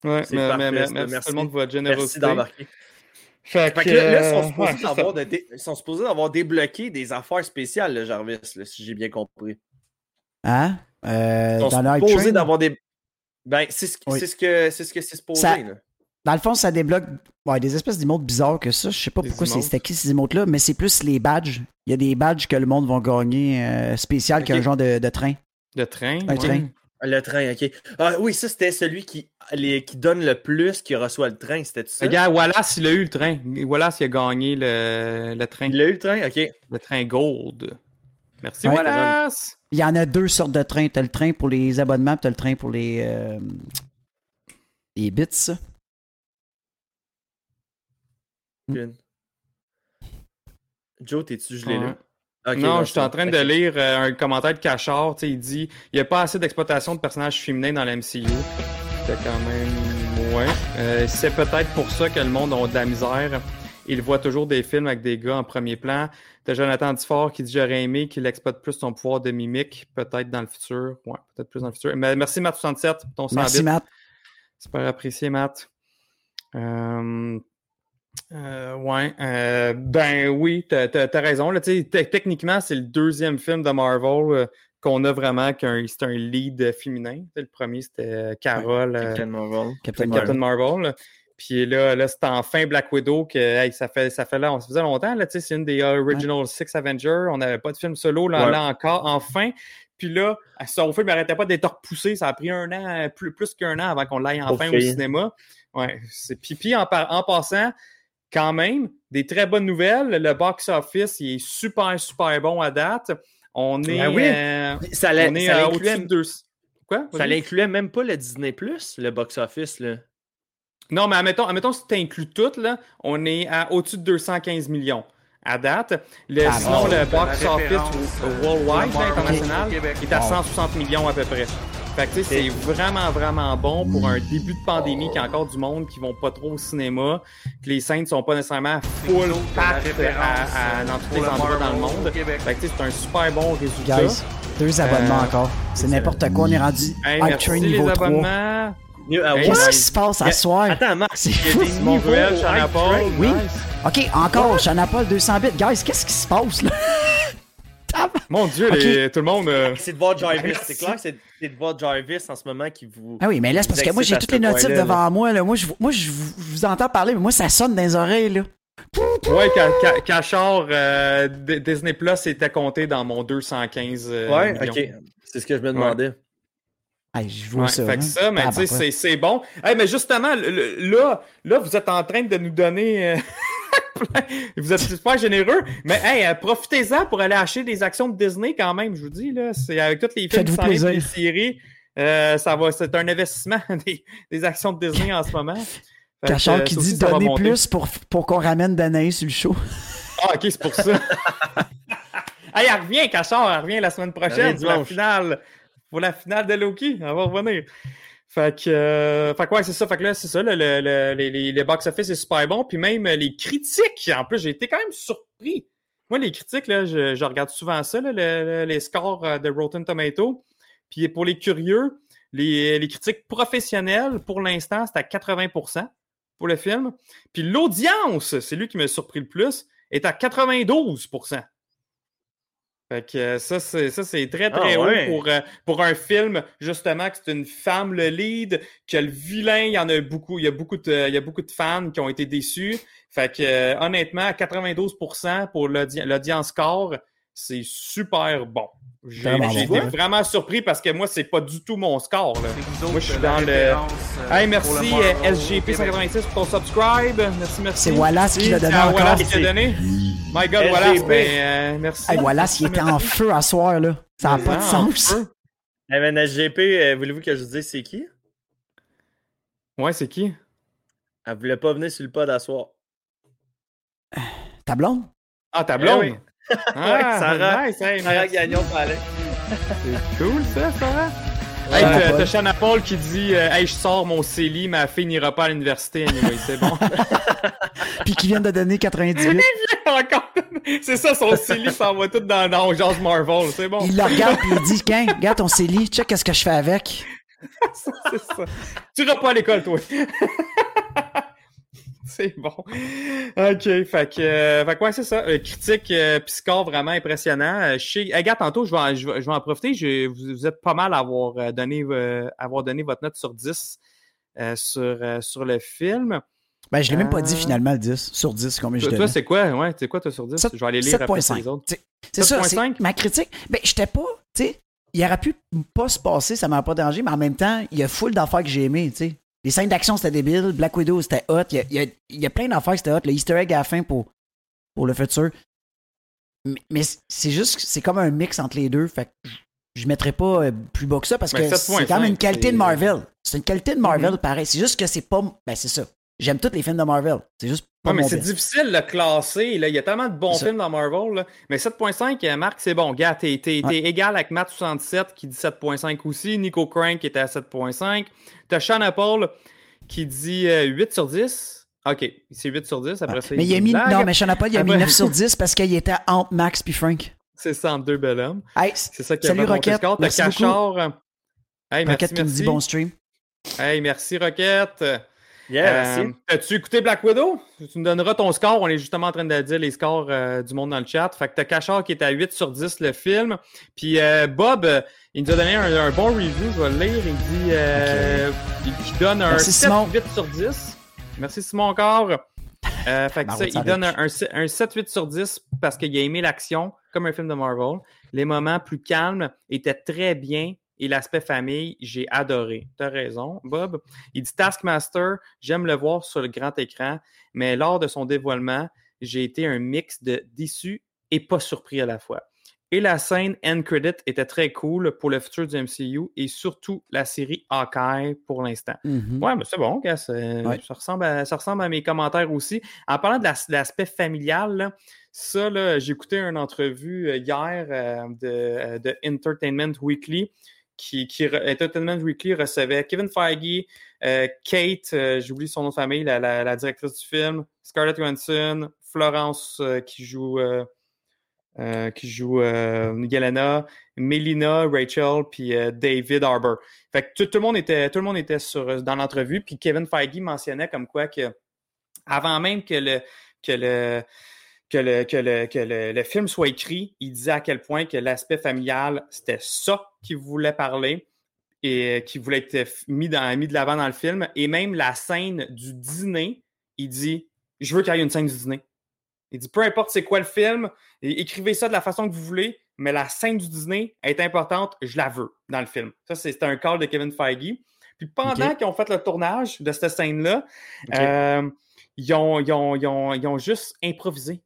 Ouais, C'est mais, parfait, mais- mais- ça. merci, Merci. tout le monde de votre Merci générosité. d'embarquer. Fait Fait que là, là, ils sont supposés ouais, d'avoir ça. de- ils sont supposés d'avoir débloqué des affaires spéciales, le Jarvis, là, si j'ai bien compris. Hein? Euh, Ils sont dans supposés d'avoir des. Ben, c'est ce, Oui. c'est ce que c'est ce que c'est supposé. Ça- là. dans le fond, ça débloque ouais, des espèces d'emotes bizarres que ça. Je sais pas Des pourquoi c'est- qui ces emotes-là, mais c'est plus les badges. Il y a des badges que le monde va gagner euh, spécial Ok. qu'un genre de, de train. De train. Un ouais. train. Le train, ok. Ah oui, ça c'était celui qui, les, qui donne le plus qui reçoit le train, c'était ça? Regarde, Wallace, il a eu le train. Wallace, il a gagné le, le train. Il a eu le train, ok. Le train Gold. Merci, Ouais. Wallace. Il y en a deux sortes de trains. T'as le train pour les abonnements, puis t'as le train pour les, euh, les bits. Une. Joe, t'es-tu gelé Ouais. là? Ok, non, je suis en train de lire euh, un commentaire de Cachard. tu sais, Il dit il n'y a pas assez d'exploitation de personnages féminins dans la MCU. C'était quand même. Ouais. Euh, c'est peut-être pour ça que le monde a de la misère. Il voit toujours des films avec des gars en premier plan. T'as Jonathan Dufort qui dit J'aurais aimé qu'il exploite plus son pouvoir de mimique, peut-être dans le futur. Ouais, peut-être plus dans le futur. Mais merci, Matt67, pour ton 100 Merci, bits. Matt. Super apprécié, Matt. Euh, euh, ouais. euh, ben oui, t'as as, raison. Là, techniquement, c'est le deuxième film de Marvel euh, qu'on a vraiment qu'un c'est un lead féminin. Le premier, c'était euh, Carol, euh, Captain Marvel. Captain Captain Marvel. Marvel. là. Puis là, là c'est enfin Black Widow que hey, ça fait ça fait là, on se faisait longtemps. Là, c'est une des Original Six Avengers. On n'avait pas de film solo là, Ouais. là encore, enfin. Puis là, son film n'arrêtait pas d'être repoussé. Ça a pris un an, euh, plus, plus qu'un an avant qu'on l'aille enfin au cinéma. Ouais, c'est puis, puis en, en passant, quand même, des très bonnes nouvelles. Le box-office, il est super, super bon à date. On est, Ah oui? euh, Ça, l'a- on est ça de deux. Quoi? ça l'incluait même pas le Disney Plus, le box-office, là. Non, mais admettons, admettons si tu inclus tout, là, on est à au-dessus de 215 millions à date. Le, Ah, sinon, bon. le La box office référence, au- euh, worldwide, international, est à Bon. 160 millions à peu près. Fait que, tu sais, c'est vraiment, vraiment bon pour un début de pandémie qu'il y a encore du monde qui vont pas trop au cinéma, que les scènes sont pas nécessairement full à, à- dans tous les le endroits dans le monde. Fait que, tu sais, c'est un super bon résultat. Guys, deux abonnements Euh, encore. C'est n'importe quoi. On est rendu Hey, Hype merci Train les niveau 3. abonnements. Ah. Qu'est-ce qui se passe à Yeah. soir? Attends, Marc, C'est fou. des Mon niveaux Ruel, au Chana Hype Paul, Train. Oui. nice. OK, encore, Chanapol 200 bits. Guys, qu'est-ce qui se passe là? Mon Dieu, les- tout le monde. euh, C'est de voir Jarvis. C'est clair que c'est de voir Jarvis en ce moment qui vous. Ah oui, mais là, c'est parce que moi, j'ai toutes les notifs devant moi. Là. Moi, je, moi je, vous- je vous entends parler, mais moi, ça sonne dans les oreilles. Là. Ouais, Ca- Ca- Cachard, euh, Disney Plus était compté dans mon 215 euh, Ouais, millions. ok. C'est ce que je me demandais. Hey, je vois Ouais, ça. fait hein. que ça, mais tu sais, c'est- c'est bon. Hey, mais justement, le- le- là, là, vous êtes en train de nous donner. (laughs) vous êtes super généreux, mais hey, euh, profitez-en pour aller acheter des actions de Disney quand même, je vous dis. là. C'est avec tous les films qui les séries. euh, ça va, c'est un investissement (laughs) des, des actions de Disney en ce moment. Cachard euh, qui dit donner plus pour, pour qu'on ramène Danaï sur le show. Ah, ok, c'est pour ça. (laughs) hey, elle revient, Cachard, elle revient la semaine prochaine pour la finale. Pour la finale de Loki. Elle va revenir. Fait que, euh, fait que ouais, c'est ça. Fait que là, c'est ça. là, le, le, les, les, box-office est super bon. Puis même euh, les critiques, en plus, j'ai été quand même surpris. Moi, les critiques, là, je, je regarde souvent ça, là, le- le- les scores euh, de Rotten Tomato. Puis pour les curieux, les, les critiques professionnelles, pour l'instant, c'est à 80% pour le film. Puis l'audience, c'est lui qui m'a surpris le plus, est à 92 Fait que euh, ça, c'est, ça, c'est très, très Ah, haut ouais. pour, euh, pour un film, justement, que c'est une femme le lead, que le vilain, il y en a beaucoup, il y a beaucoup de, il y a beaucoup de fans qui ont été déçus. Fait que, euh, honnêtement, à 92% pour l'audi- l'audience score, c'est super bon. J'ai, été vraiment surpris parce que moi, c'est pas du tout mon score. Là. Moi, je suis dans le. euh, Hey, merci le Marvel euh, au SGP186 pour ton subscribe. Merci, merci. C'est Wallace qui l'a donné C'est à encore. Wallace qui l'a donné? My God. Wallace, ben, euh, merci. Hey, voilà, s'il était en (laughs) feu à soir, là. Ça n'a pas de en sens. feu. Eh ben, SGP, euh, voulez-vous que je vous dise c'est qui? Ouais, c'est qui? Elle voulait pas venir sur le pod à soir. Ta blonde? Ah, ta blonde? Eh oui. (laughs) Ah, Sarah- nice, hey, Sarah merci. Gagnon parlait. C'est cool, ça, Sarah. Hey, t'as- Shanna Paul qui dit euh, Hey, je sors mon CELI, ma fille n'ira pas à l'université. Anyway, c'est bon. (laughs) Puis qui vient de donner 98. Encore. C'est ça, son CELI s'en va tout dans, dans Marvel. C'est bon. Il le regarde puis il dit Qu'un, regarde ton CELI, check qu'est-ce que je fais avec. (laughs) C'est ça. Tu iras pas à l'école, toi. (laughs) c'est bon. OK, fait que, euh, fait que ouais, c'est ça. Euh, critique euh, puis score vraiment impressionnant. Euh, hey, gars, tantôt, je vais, en- je vais, je vais en profiter. Je- vous, vous êtes pas mal à avoir, euh, donné, euh, avoir donné votre note sur 10 euh, sur, euh, sur le film. Ben, je l'ai même pas dit Euh, finalement, le 10. Sur 10, combien je donnais? toi, c'est quoi? Ouais, c'est quoi, toi, sur 10? Sept- je vais aller lire après 7.5. les autres. C'est ça, c'est 7.5? ma critique. Ben, j'étais pas, tu sais, il aurait pu pas se passer, ça m'a pas dérangé, mais en même temps, il y a full d'affaires que j'ai aimé, tu sais. Les scènes d'action, c'était débile. Black Widow, c'était hot. Il y a, il y a- il y a plein d'affaires c'était hot. Le easter egg à la fin pour, pour le futur. Mais, mais c'est juste, c'est comme un mix entre les deux. Fait que je- mettrais pas euh, plus bas que ça parce Mais que 7.5, c'est quand même une qualité de Marvel. C'est une qualité de Marvel, Mhm. pareil. C'est juste que c'est pas. Ben, c'est ça. J'aime tous les films de Marvel. C'est juste pas Ouais, mais c'est difficile de le classer. Là. Il y a tellement de bons films dans Marvel. là. Mais 7.5, euh, Marc, c'est bon. Gars, t'es, Ouais. égal avec Matt67 qui dit 7.5 aussi. Nico Crank qui était à 7.5. T'as Sean Apple qui dit euh, 8 sur 10. OK, c'est 8 sur 10. Après ça, Mais il a mis. Non, mais Sean Paul, il a mis Après- 9 sur (laughs) 10 parce qu'il était entre Max puis Frank. C'est ça, entre deux bel hommes. Hey, C'est ça qui a fait Rocket. T'as Merci. Cachard. euh, Hey, merci, Rocket qui me dit merci. bon stream. Hey, merci, Rocket. Yeah, Euh, merci. As-tu écouté Black Widow? Tu nous donneras ton score. On est justement en train de dire les scores euh, du monde dans le chat. Fait que t'as Cachard qui est à 8 sur 10 le film. Puis euh, Bob, euh, il nous a donné un, un bon review. Je vais le lire. Il dit euh, il, il donne un Merci, 7 Simon. 8 sur 10. Merci Simon encore. Euh, fait que ça, il avec. donne un, un, un 7-8 sur 10 parce qu'il a aimé l'action, comme un film de Marvel. Les moments plus calmes étaient très bien et l'aspect famille, j'ai adoré. T'as raison, Bob. Il dit Taskmaster, j'aime le voir sur le grand écran, mais lors de son dévoilement, j'ai été un mix de déçu et pas surpris à la fois. Et la scène end credit était très cool pour le futur du MCU et surtout la série Hawkeye pour l'instant. Mhm. Ouais, mais c'est bon, gars, Ouais. ça, ressemble à, ça ressemble à mes commentaires aussi. En parlant de l'as- l'aspect familial, là, ça, là, j'ai écouté une entrevue euh, hier euh, de, euh, de Entertainment Weekly. Qui, qui Entertainment Weekly recevait Kevin Feige, euh, Kate, euh, j'oublie son nom de famille, la, directrice du film, Scarlett Johansson, Florence euh, qui joue euh, qui joue Yelena, Melina, Rachel, puis David Harbour. Fait que tout, tout le monde était, tout le monde était sur, dans l'entrevue, puis Kevin Feige mentionnait comme quoi que avant même que le que le que, le, que, le, que le, le film soit écrit, il disait à quel point que l'aspect familial, c'était ça qu'il voulait parler et qu'il voulait être mis, dans, mis de l'avant dans le film. Et même la scène du dîner, il dit Je veux qu'il y ait une scène du dîner. Il dit Peu importe c'est quoi le film, écrivez ça de la façon que vous voulez, mais la scène du dîner est importante, je la veux dans le film. Ça, c'est- c'était un call de Kevin Feige. Puis pendant qu'ils ont fait le tournage de cette scène-là, euh, ils, ont, ils, ont, ils, ont, ils ont juste improvisé.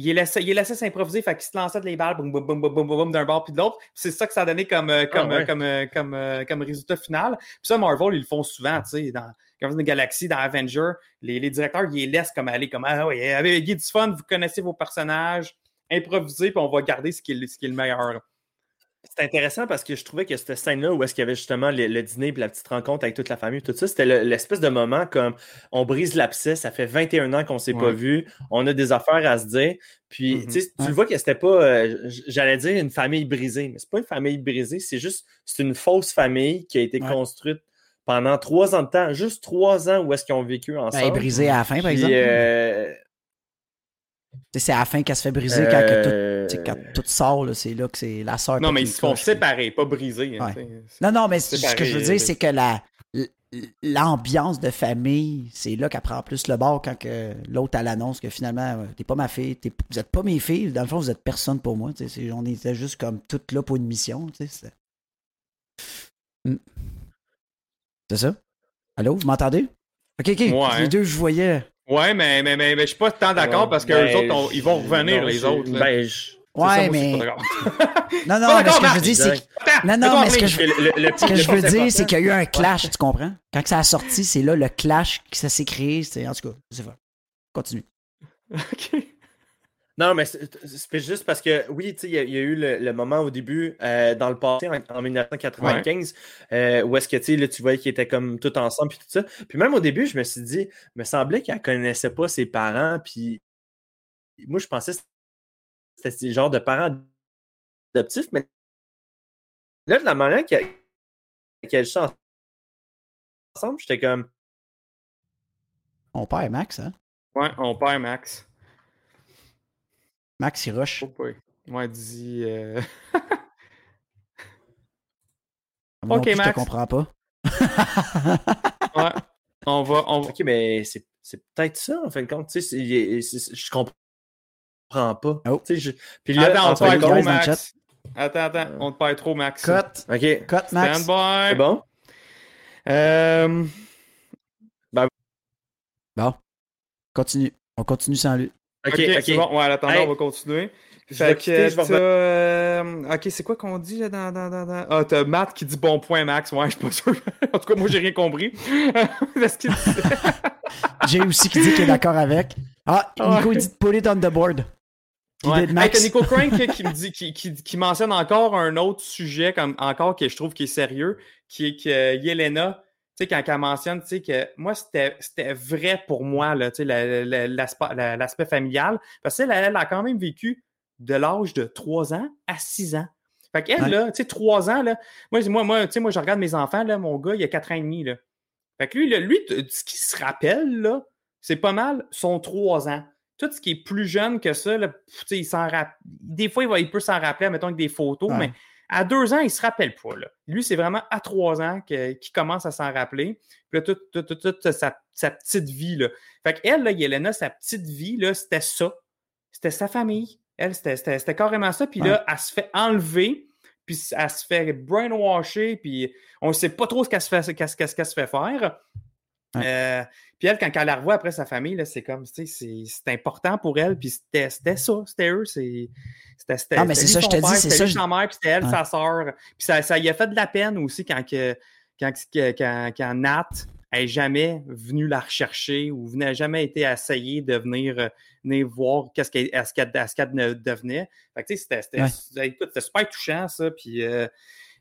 Il laissé, il laissé s'improviser, fait qu'il se lançait de les balles, boum, boum, boum, boum, boum, boum, d'un bord puis de l'autre. C'est ça que ça a donné comme, euh, comme, ouais. euh, comme, euh, comme, euh, comme résultat final. Puis ça, Marvel, ils le font souvent, tu sais, dans Guardians of Galaxy, dans Avenger, les, les directeurs, ils les laissent comme aller, comme, ah oui, Guy du fun, vous connaissez vos personnages, improvisez, puis on va garder ce qui est, ce qui est le meilleur. C'est intéressant parce que je trouvais que cette scène-là où est-ce qu'il y avait justement le, le dîner et la petite rencontre avec toute la famille, tout ça, c'était le- l'espèce de moment comme on brise l'abcès, ça fait 21 ans qu'on s'est pas vu, on a des affaires à se dire. Puis, Mhm. tu le vois que c'était pas, euh, j'allais dire une famille brisée, mais c'est pas une famille brisée, c'est juste, c'est une fausse famille qui a été Ouais. construite pendant trois ans de temps, juste trois ans où est-ce qu'ils ont vécu Ben, elle est ensemble. brisée à la fin, par Puis, exemple. euh, C'est à la fin qu'elle se fait briser quand, que tout, quand sort. là, C'est là que c'est la sœur. Non, mais ils se font séparer, pas briser. hein, Ouais. Non, non, mais ce que je veux dire, c'est que la l'ambiance de famille, c'est là qu'elle prend plus le bord quand que l'autre elle annonce que finalement, euh, t'es pas ma fille, t'es- vous êtes pas mes filles, dans le fond, vous êtes personne pour moi. On était juste comme toutes là pour une mission. C'est Hmm. C'est ça? Allô, vous m'entendez? Ok, ok. Ouais. Les deux, je voyais. Ouais, mais, mais, mais, mais je suis pas tant d'accord Ouais, parce que ben, les autres, on- ils vont revenir, non, les autres. là. Ben, je- C'est ça, Ouais, moi mais. (laughs) Non, non, mais ce que d'accord, je veux dire, c'est. Que- Non, non, mais ce que je Ce que je veux dire, c'est qu'il y a eu un clash, tu comprends? Quand ça a sorti, c'est là le clash que ça s'est créé. c'est- En tout cas, sais pas. Continue. (laughs) Ok. Non, mais c'est juste parce que, oui, tu sais, il y, a- il y a eu le, le moment au début, euh, dans le passé, en, en 1995, euh, où est-ce que, tu sais, là, tu voyais qu'ils étaient comme tout ensemble, puis tout ça. Puis même au début, je me suis dit, il me semblait qu'elle connaissait pas ses parents, puis moi, je pensais que c'était ce genre de parents adoptifs, mais là, de la manière qu'elle qu'elle chante ensemble, j'étais comme, On perd Max, hein? Ouais, on perd Max. Max, il rush. Oh. Ouais, dis. euh, Moi non Ok, plus, Je te Max. comprends pas. Ouais. On va. On... va- OK, mais c'est c'est peut-être ça, en fin de compte. Tu sais, c'est- c'est- c'est- je comprends pas. Oh. Tu sais, je- Puis là, Attends, on te perd trop, Max. Attends, attends. On te perd trop, Max. Cut. OK, Cut, Max. Stand by. c'est bon? Euh, Bon. Continue. On continue sans lui. OK, ok, OK. c'est bon. Ouais, attends, Hey. on va continuer. Fait que quitter, je euh, Ok, c'est quoi qu'on dit là, dans, dans, dans, dans- Ah, t'as Matt qui dit bon point, Max. Ouais, je suis pas sûr. (laughs) en tout cas, moi, j'ai rien compris. (laughs) Qu'il (laughs) J'ai aussi qui dit qu'il est d'accord avec. Ah, Nico, il dit put it on the board. Ouais. t'as Nico Crank qui, me dit, qui, qui, qui mentionne encore un autre sujet, comme, encore que je trouve qui est sérieux, qui est que euh, Yelena, tu sais, quand elle mentionne, tu sais, que moi, c'était vrai pour moi, là, tu sais, la- la- l'aspect la- l'aspect familial, parce qu'elle, elle a quand même vécu de l'âge de 3 ans à 6 ans. Fait qu'elle, Ouais. là, tu sais, 3 ans, là, moi, moi, moi, tu sais, moi, je regarde mes enfants, là, mon gars, il a 4 ans et demi, là. Fait que lui, là, lui, ce qu'il se rappelle, là, c'est pas mal son 3 ans. Tout ce qui est plus jeune que ça, là, pff, tu sais, il s'en rapp- des fois, il, va, il peut s'en rappeler, mettons, avec des photos, Ouais. mais à deux ans, il se rappelle pas. Là. Lui, c'est vraiment à trois ans qu'il commence à s'en rappeler. Puis là, toute, sa, sa petite vie. Là. Fait qu'elle, là, Yelena, sa petite vie, là, c'était ça. C'était sa famille. Elle, c'était, carrément ça. Puis là, elle se fait enlever, puis elle se fait brainwasher, puis on ne sait pas trop ce se qu'elle se fait faire. Ouais. Euh, puis elle, quand elle la revoit après sa famille, c'est comme, tu sais, c'est, c'est important pour elle, puis c'était, c'était ça, c'était eux, c'est, c'était, c'était, Non, mais c'était c'est ça, lui, je te dis, père, c'est c'était ça, lui, je- sa mère, puis c'était elle, Ouais. sa sœur. Puis ça, ça y a fait de la peine aussi quand, que, quand, que- quand, quand Nat n'est jamais venu la rechercher ou n'a jamais été essayer de venir, euh, venir voir qu'est-ce qu'elle, devenait. Fait que, tu sais, c'était, c'était, Ouais. c'était super touchant, ça, puis... euh,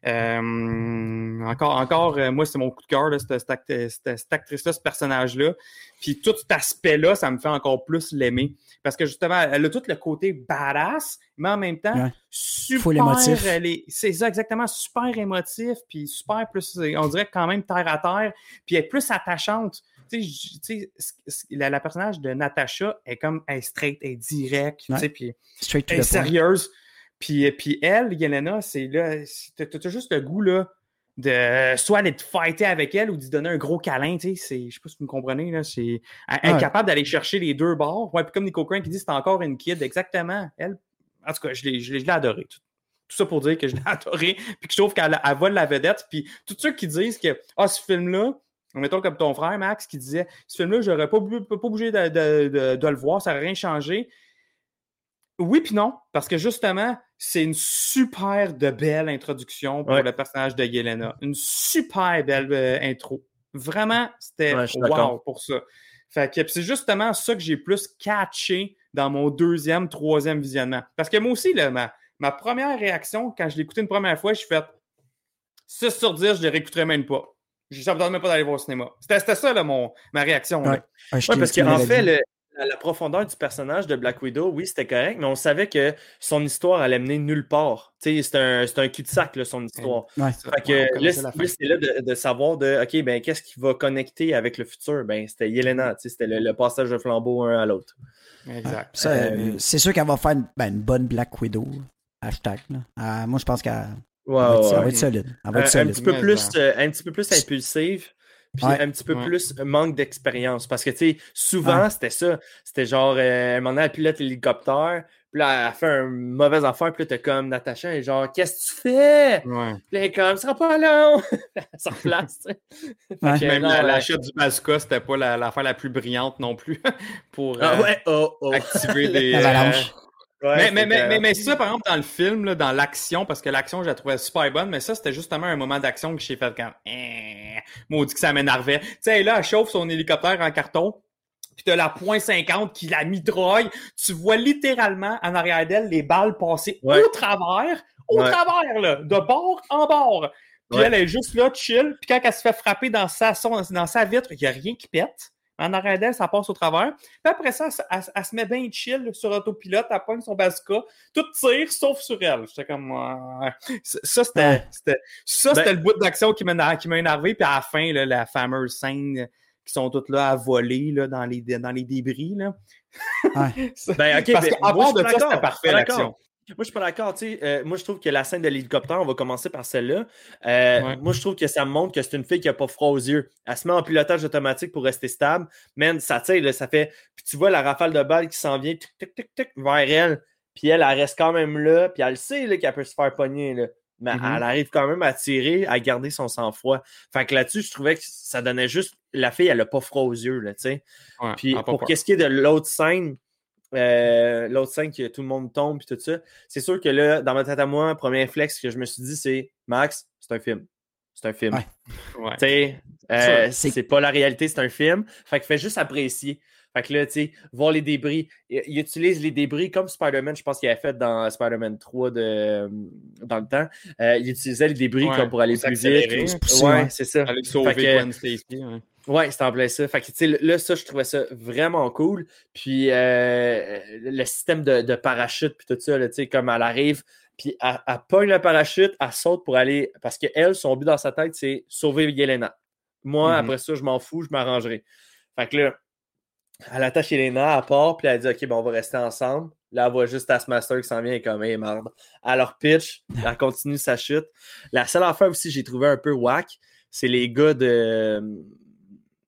euh, encore, encore euh, moi, c'est mon coup de cœur, là, cette, cette act- cette- cette actrice-là, ce personnage-là. Puis tout cet aspect-là, ça me fait encore plus l'aimer. Parce que justement, elle a tout le côté badass, mais en même temps, Ouais. super. Émotif. C'est ça, exactement, super émotif, puis super plus, on dirait quand même terre à terre, puis elle est plus attachante. tu sais, la, la personnage de Natasha est comme, elle est straight, elle est directe, tu sais, puis elle est point. Sérieuse. Puis, puis elle, Yelena, c'est là, t'as juste le goût, là, de soit aller te fighter avec elle ou d'y donner un gros câlin, tu sais, c'est- je sais pas si vous me comprenez, là, c'est, elle, elle est Ouais. capable d'aller chercher les deux bords. Ouais, puis comme Nico Crane qui dit, c'est encore une kid, exactement. Elle, en tout cas, je l'ai je l'ai- adoré. Tout, tout ça pour dire que je l'ai (laughs) adoré, puis que je trouve qu'elle elle vole la vedette. Puis tous ceux qui disent que, ah, ce film-là, mettons comme ton frère Max qui disait, ce film-là, j'aurais pas, pas bougé de, de- de- de le voir, ça n'aurait rien changé. Oui, puis non, parce que justement, c'est une super de belle introduction pour Ouais. le personnage de Yelena. Une super belle euh, intro. Vraiment, c'était Ouais, wow pour ça. Fait que c'est justement ça que j'ai plus catché dans mon deuxième, troisième visionnement. Parce que moi aussi, là, ma, ma première réaction, quand je l'ai écouté une première fois, je suis fait 6 sur 10, je ne les réécouterai même pas. Je ne me même pas d'aller voir au cinéma. C'était ça, là, mon, ma réaction. Ouais. T'ai- parce qu'en fait, le- la, la profondeur du personnage de Black Widow, oui, c'était correct, mais on savait que son histoire allait mener nulle part. C'est un, un cul-de-sac, son histoire. Ouais. Fait que là, c'est là de, de savoir de OK, ben qu'est-ce qui va connecter avec le futur? Ben, c'était Yelena, sais, c'était le, le passage de flambeau un à l'autre. Exact. Ça, euh, c'est sûr qu'elle va faire une, ben, une bonne Black Widow. Hashtag. Là. Ah, moi, je pense qu'elle elle va, être, elle va être solide. Elle va Un, être un solide. petit peu plus, euh, un petit peu plus impulsive, puis Ouais. un petit peu Ouais. plus manque d'expérience. Parce que, tu sais, souvent, Ouais. c'était ça. C'était genre, euh, un moment donné, elle pilote l'hélicoptère, puis là, elle fait une mauvaise affaire, puis là, t'as comme Natacha, et genre, qu'est-ce que tu fais? Ouais. Puis là, elle est comme, ce sera pas long! (laughs) elle se replace, tu sais. Même la- l'achat du bazooka, c'était pas la- l'affaire la, plus brillante non plus (laughs) pour Ah euh, ouais, oh, oh. activer (laughs) des. Ouais, mais, mais, mais, mais, mais ça, par exemple, dans le film, là, dans l'action, parce que l'action, je la trouvais super bonne, mais ça, c'était justement un moment d'action que j'ai fait comme. Eh, maudit que ça m'énervait. Tu sais, là, elle chauffe son hélicoptère en carton. Puis t'as la point .50 qui la mitraille. Tu vois littéralement en arrière d'elle les balles passer Ouais. au travers, au Ouais. travers, là, de bord en bord. Puis elle est juste là, chill. Puis quand elle se fait frapper dans sa, son- dans sa vitre, il n'y a rien qui pète. En arrière d'elle, ça passe au travers. Puis après ça, elle, se- elle- elle se met bien chill sur autopilote, elle pogne son bazooka, tout tire sauf sur elle. J'étais comme. ouais. Ça, c'était, Ouais. c'était- ça, Ben- c'était le bout d'action qui m'a, énervé. Puis à la fin, là, la fameuse scène euh, qui sont toutes là à voler là, dans, les, dans les débris. Là. Ouais. (laughs) Ben, ok, Parce ben, qu'à part de ça, c'était parfait l'action. Moi, je suis pas d'accord. tu sais, euh, moi, je trouve que la scène de l'hélicoptère, on va commencer par celle-là. Euh, Ouais. Moi, je trouve que ça me montre que c'est une fille qui a pas froid aux yeux. Elle se met en pilotage automatique pour rester stable. Man, ça tire, là, ça fait. Puis tu vois la rafale de balles qui s'en vient tic, tic, tic, tic, vers elle. Puis elle, elle reste quand même là. Puis elle sait qu'elle peut se faire pogner. Là. Mais Mhm. elle arrive quand même à tirer, à garder son sang-froid. Fait que là-dessus, je trouvais que ça donnait juste. La fille, elle a pas froid aux yeux. Là, tu sais. Ouais, Puis pour qu'est-ce qui est de l'autre scène, euh, l'autre scène que tout le monde tombe puis tout ça, c'est sûr que là, dans ma tête à moi, premier flex que je me suis dit, c'est Max, c'est un film. C'est un film. Ouais. Ouais. Euh, C'est- c'est pas la réalité, c'est un film. Fait que fais juste apprécier. Fait que là, tu sais, voir les débris. Il, il utilise les débris comme Spider-Man, je pense qu'il avait fait dans Spider-Man 3 de, dans le temps. Euh, il utilisait les débris Ouais, comme pour aller plus vite. Pousser, Ouais, ouais. c'est ça. Aller sauver Fait que- Gwen Stacy. Ouais. C'est en plein ça. Fait que, tu sais, là, ça, je trouvais ça vraiment cool. Puis, euh, le système de, de parachute, puis tout ça, tu sais, comme elle arrive, puis elle, elle pogne le parachute, elle saute pour aller. Parce qu'elle, son but dans sa tête, c'est sauver Yelena. Moi, Mhm. après ça, je m'en fous, je m'arrangerai. Fait que là, elle attache Yelena, elle part, puis elle dit, OK, ben, on va rester ensemble. Là, elle voit juste Taskmaster qui s'en vient et comme, hey, merde. Leur pitch, elle (laughs) continue sa chute. La seule affaire aussi, j'ai trouvé un peu whack, c'est les gars de.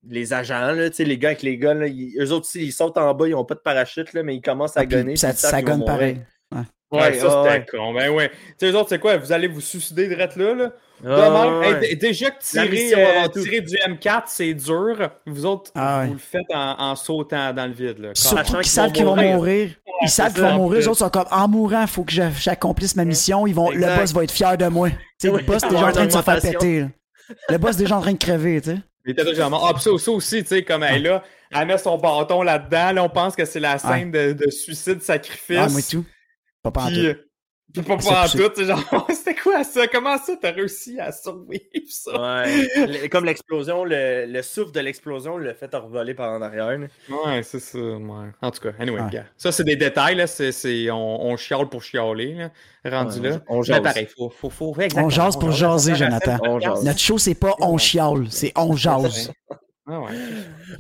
Les agents, là, les gars avec les gars, là, ils- eux autres aussi, ils sautent en bas, ils n'ont pas de parachute, là, mais ils commencent à Ah, gonner. ça, ça gonne pareil. Ouais, Ouais, ça ouais, c'était con. Ben ouais. Tu sais, les autres, c'est quoi? Vous allez vous suicider direct là, là? Ouais, Demain, ouais, hey, ouais. d- déjà que tirer, euh, tirer du M4, c'est dur. Vous autres, Ah ouais. vous le faites en, en sautant dans le vide. Là. Sachant Surtout qu'ils qu'ils savent vont qu'ils vont mourir. mourir. Ils savent qu'ils vont mourir. en Les autres sont comme en mourant, il faut que j'a- j'accomplisse ma mission. Ils vont, le boss va être fier de moi. Le boss est déjà en train de se faire péter. Le boss est déjà en train de crever, tu sais. Il était déjà mort. Ah, ça, ça aussi, tu sais, comme elle là, elle met son bâton là-dedans. Là, on pense que c'est la scène de, de suicide-sacrifice. Ah, moi tout. Pas pas en Puis, tout. euh, puis pas, pas en tout. c'est Genre, (laughs) c'était quoi ça? Comment ça, t'as réussi à survivre ça? Ouais. (laughs) Le- Comme l'explosion, le, le souffle de l'explosion le fait revoler par en arrière. Ouais, c'est ça. Ouais. En tout cas, anyway, Ouais. gars. Ça, c'est des détails. Là. C'est, c'est, on, on chiale pour chialer. Là, rendu Ouais, là. on Mais jase. pareil, faut, faut, faut, On jase pour jaser, Jonathan. On jase. Notre show, c'est pas on chiale, c'est on jase. Ah ouais.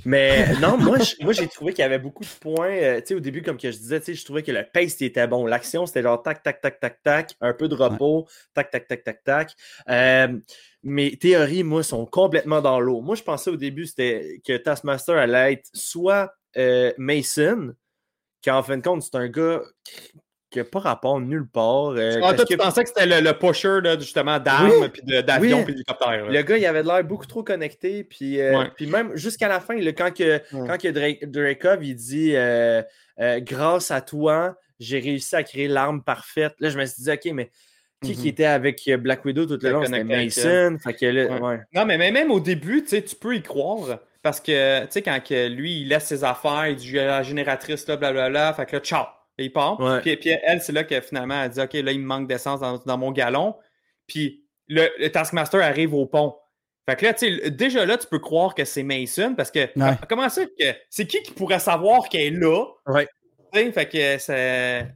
Mais non, moi, je- moi j'ai trouvé qu'il y avait beaucoup de points. euh, tu sais, au début, comme que je disais, tu sais, je trouvais que le pace était bon. L'action, c'était genre tac, tac, tac, tac, tac, un peu de repos, tac, tac, tac, tac, tac. Euh, mes théories, moi, sont complètement dans l'eau. Moi, je pensais au début c'était que Taskmaster allait être soit euh, Mason, qui en fin de compte, c'est un gars qui n'a pas rapport nulle part. euh, Ah, toi, tu que- pensais que c'était le, le pusher, là, justement, d'armes, Oui. puis d'avions, Oui. puis d'hélicoptères. là. Le gars, il avait l'air beaucoup trop connecté. Puis, euh, Ouais. puis même jusqu'à la fin, là, quand, que, quand que Drake, Drakov, il dit euh, euh, Grâce à toi, j'ai réussi à créer l'arme parfaite. Là, je me suis dit OK, mais qui, qui Mhm. était avec Black Widow tout le long? C'était Mason. Fait que là, Ouais. ouais. Non, mais même au début, tu tu peux y croire. Parce que, tu sais, quand que lui, il laisse ses affaires, il dit, la génératrice, là, blablabla, fait que là, ciao, et il part. Ouais. Puis, puis elle, c'est là que finalement, elle dit, OK, là, il me manque d'essence dans, dans mon galon. Puis le, le Taskmaster arrive au pont. Fait que là, tu sais, déjà là, tu peux croire que c'est Mason, parce que Ouais. comment ça que c'est qui qui pourrait savoir qu'elle est là? Ouais. Fait que c'est.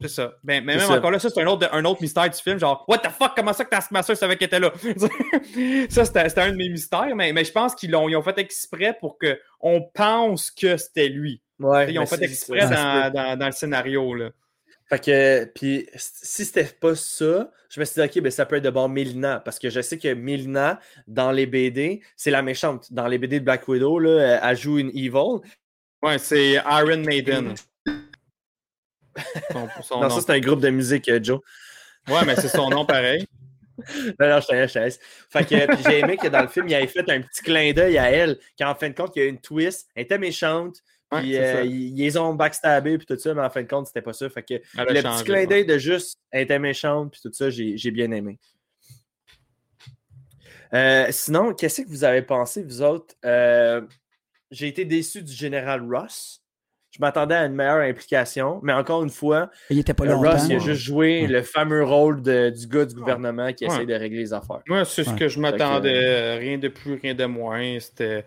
C'est ça. Ben, mais même ça. encore là, ça, c'est un autre, un autre mystère du film. Genre, what the fuck, comment ça que Taskmaster savait qu'elle était là? (laughs) ça, c'était c'était un de mes mystères, mais, mais je pense qu'ils l'ont ils ont fait exprès pour qu'on pense que c'était lui. Ouais, Ils ont fait exprès dans, dans, dans le scénario. Là. Fait que, puis si c'était pas ça, je me suis dit, OK, ben ça peut être de bord Mélina, parce que je sais que Mélina, dans les BD, c'est la méchante. Dans les BD de Black Widow, là, elle joue une evil. Ouais, c'est Iron Maiden. Son, son (laughs) non, nom. ça, c'est un groupe de musique, euh, Joe. Ouais, mais c'est son nom pareil. (laughs) Non, non, je t'en Fait que j'ai aimé que dans le film, il avait fait un petit clin d'œil à elle, qu'en fin de compte, il y a eu une twist. Elle était méchante, puis euh, ils, ont backstabé, puis tout ça, mais en fin de compte, c'était pas ça. Fait que Elle le changé, petit clin ouais. d'œil de juste, elle était méchante, puis tout ça, j'ai j'ai bien aimé. Euh, sinon, qu'est-ce que vous avez pensé, vous autres? Euh, j'ai été déçu du général Ross. Je m'attendais à une meilleure implication, mais encore une fois, Il était pas euh. Ross, il a juste joué Ouais. le fameux rôle de- du gars du gouvernement qui essaie Ouais. de régler les affaires. Moi, c'est ce que je m'attendais. Rien de plus, rien de moins. C'était.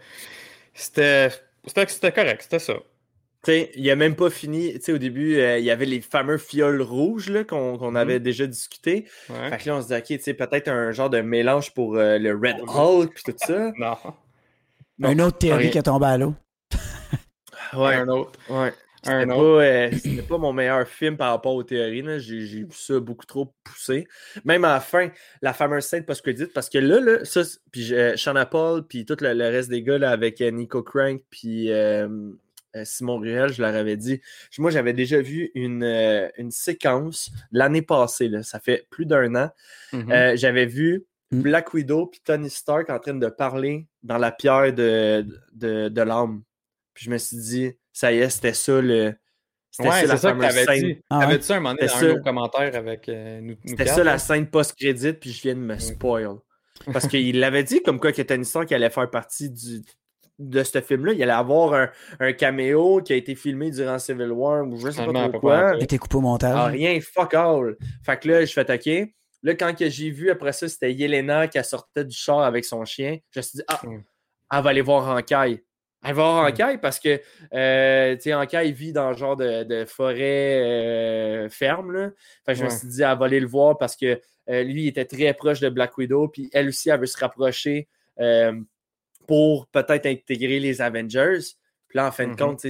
C'était. C'était c'était correct, c'était ça. Tu sais, il a même pas fini. Tu sais, au début, euh, il y avait les fameux fioles rouges là, qu'on qu'on avait déjà discuté. Ouais. Fait que là, on se dit, OK, tu sais, peut-être un genre de mélange pour euh, le Red Hulk puis tout ça. (laughs) Non. Une autre théorie qui est tombée à l'eau. Ouais, Un autre. ouais. C'était pas, euh, pas mon meilleur film par rapport aux théories. J'ai vu ça beaucoup trop poussé. Même à la fin, la fameuse scène post-credit, parce que là, là ça, puis euh, Shana Paul, puis tout le, le reste des gars là, avec euh, Nico Crank, puis euh, Simon Ruel, je leur avais dit. Moi, j'avais déjà vu une, une séquence l'année passée, là, ça fait plus d'un an. Mhm. Euh, j'avais vu Mm. Black Widow puis Tony Stark en train de parler dans la pierre de, de, de l'âme. Puis je me suis dit, ça y est, c'était ça le. C'était Ouais, ça la ça que t'avais scène. dit. Ah T'avais ouais? dit ça un moment donné dans un nos commentaires avec euh, nous, C'était ça la scène post-crédit, puis je viens de me spoil. (laughs) Parce qu'il l'avait dit comme quoi que Tony Stark allait faire partie du, de ce film-là. Il allait avoir un, un caméo qui a été filmé durant Civil War ou je sais pas trop quoi. Il était coupé au montage. Ah, rien, fuck all. Fait que là, je fais attaquer. Là, quand que j'ai vu après ça, c'était Yelena qui sortait du char avec son chien. Je me suis dit, ah, Mm. elle va aller voir Ankai. Elle va voir. Ankai parce que, euh, tu sais, Ankai vit dans le genre de, de forêt euh, ferme. Là. Fait que je me suis dit, elle va aller le voir parce que euh, lui, il était très proche de Black Widow. Puis elle aussi, elle veut se rapprocher euh, pour peut-être intégrer les Avengers. Puis là, en fin de Mhm. compte,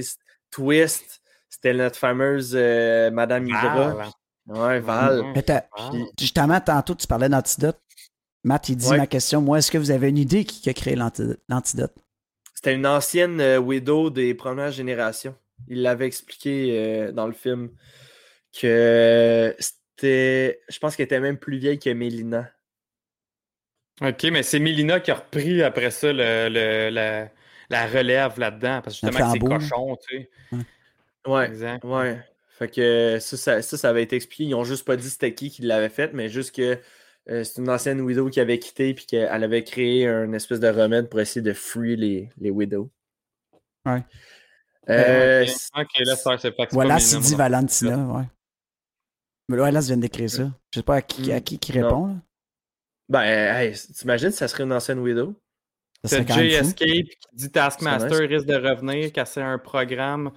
Twist, c'était notre fameuse euh, Madame Hydra. Val. Ouais, Val. Mhm. Val. Justement, tantôt, tu parlais d'antidote. Matt, il dit Ouais. ma question. Moi, est-ce que vous avez une idée qui a créé l'anti- l'antidote? C'était une ancienne euh, Widow des premières générations. Il l'avait expliqué euh, dans le film que c'était. Je pense qu'elle était même plus vieille que Mélina. Ok, mais c'est Mélina qui a repris après ça le, le- la, la relève là-dedans. Parce que justement, c'est cochon, tu sais. Ouais, Exact. ouais. Fait que ça, ça, ça, ça avait été expliqué. Ils ont juste pas dit c'était qui qui l'avait fait, mais juste que euh, c'est une ancienne Widow qui avait quitté puis qu'elle avait créé un espèce de remède pour essayer de free les, les Widows. Ouais. Euh, Voilà, mon Valentina, ouais. Mais là, là, vient d'écrire ça. Je sais pas à qui, à qui, qui Non. répond. Là. Ben, hey, t'imagines, ça serait une ancienne Widow? C'est Jay. Escape qui dit Taskmaster risque de revenir, casser un programme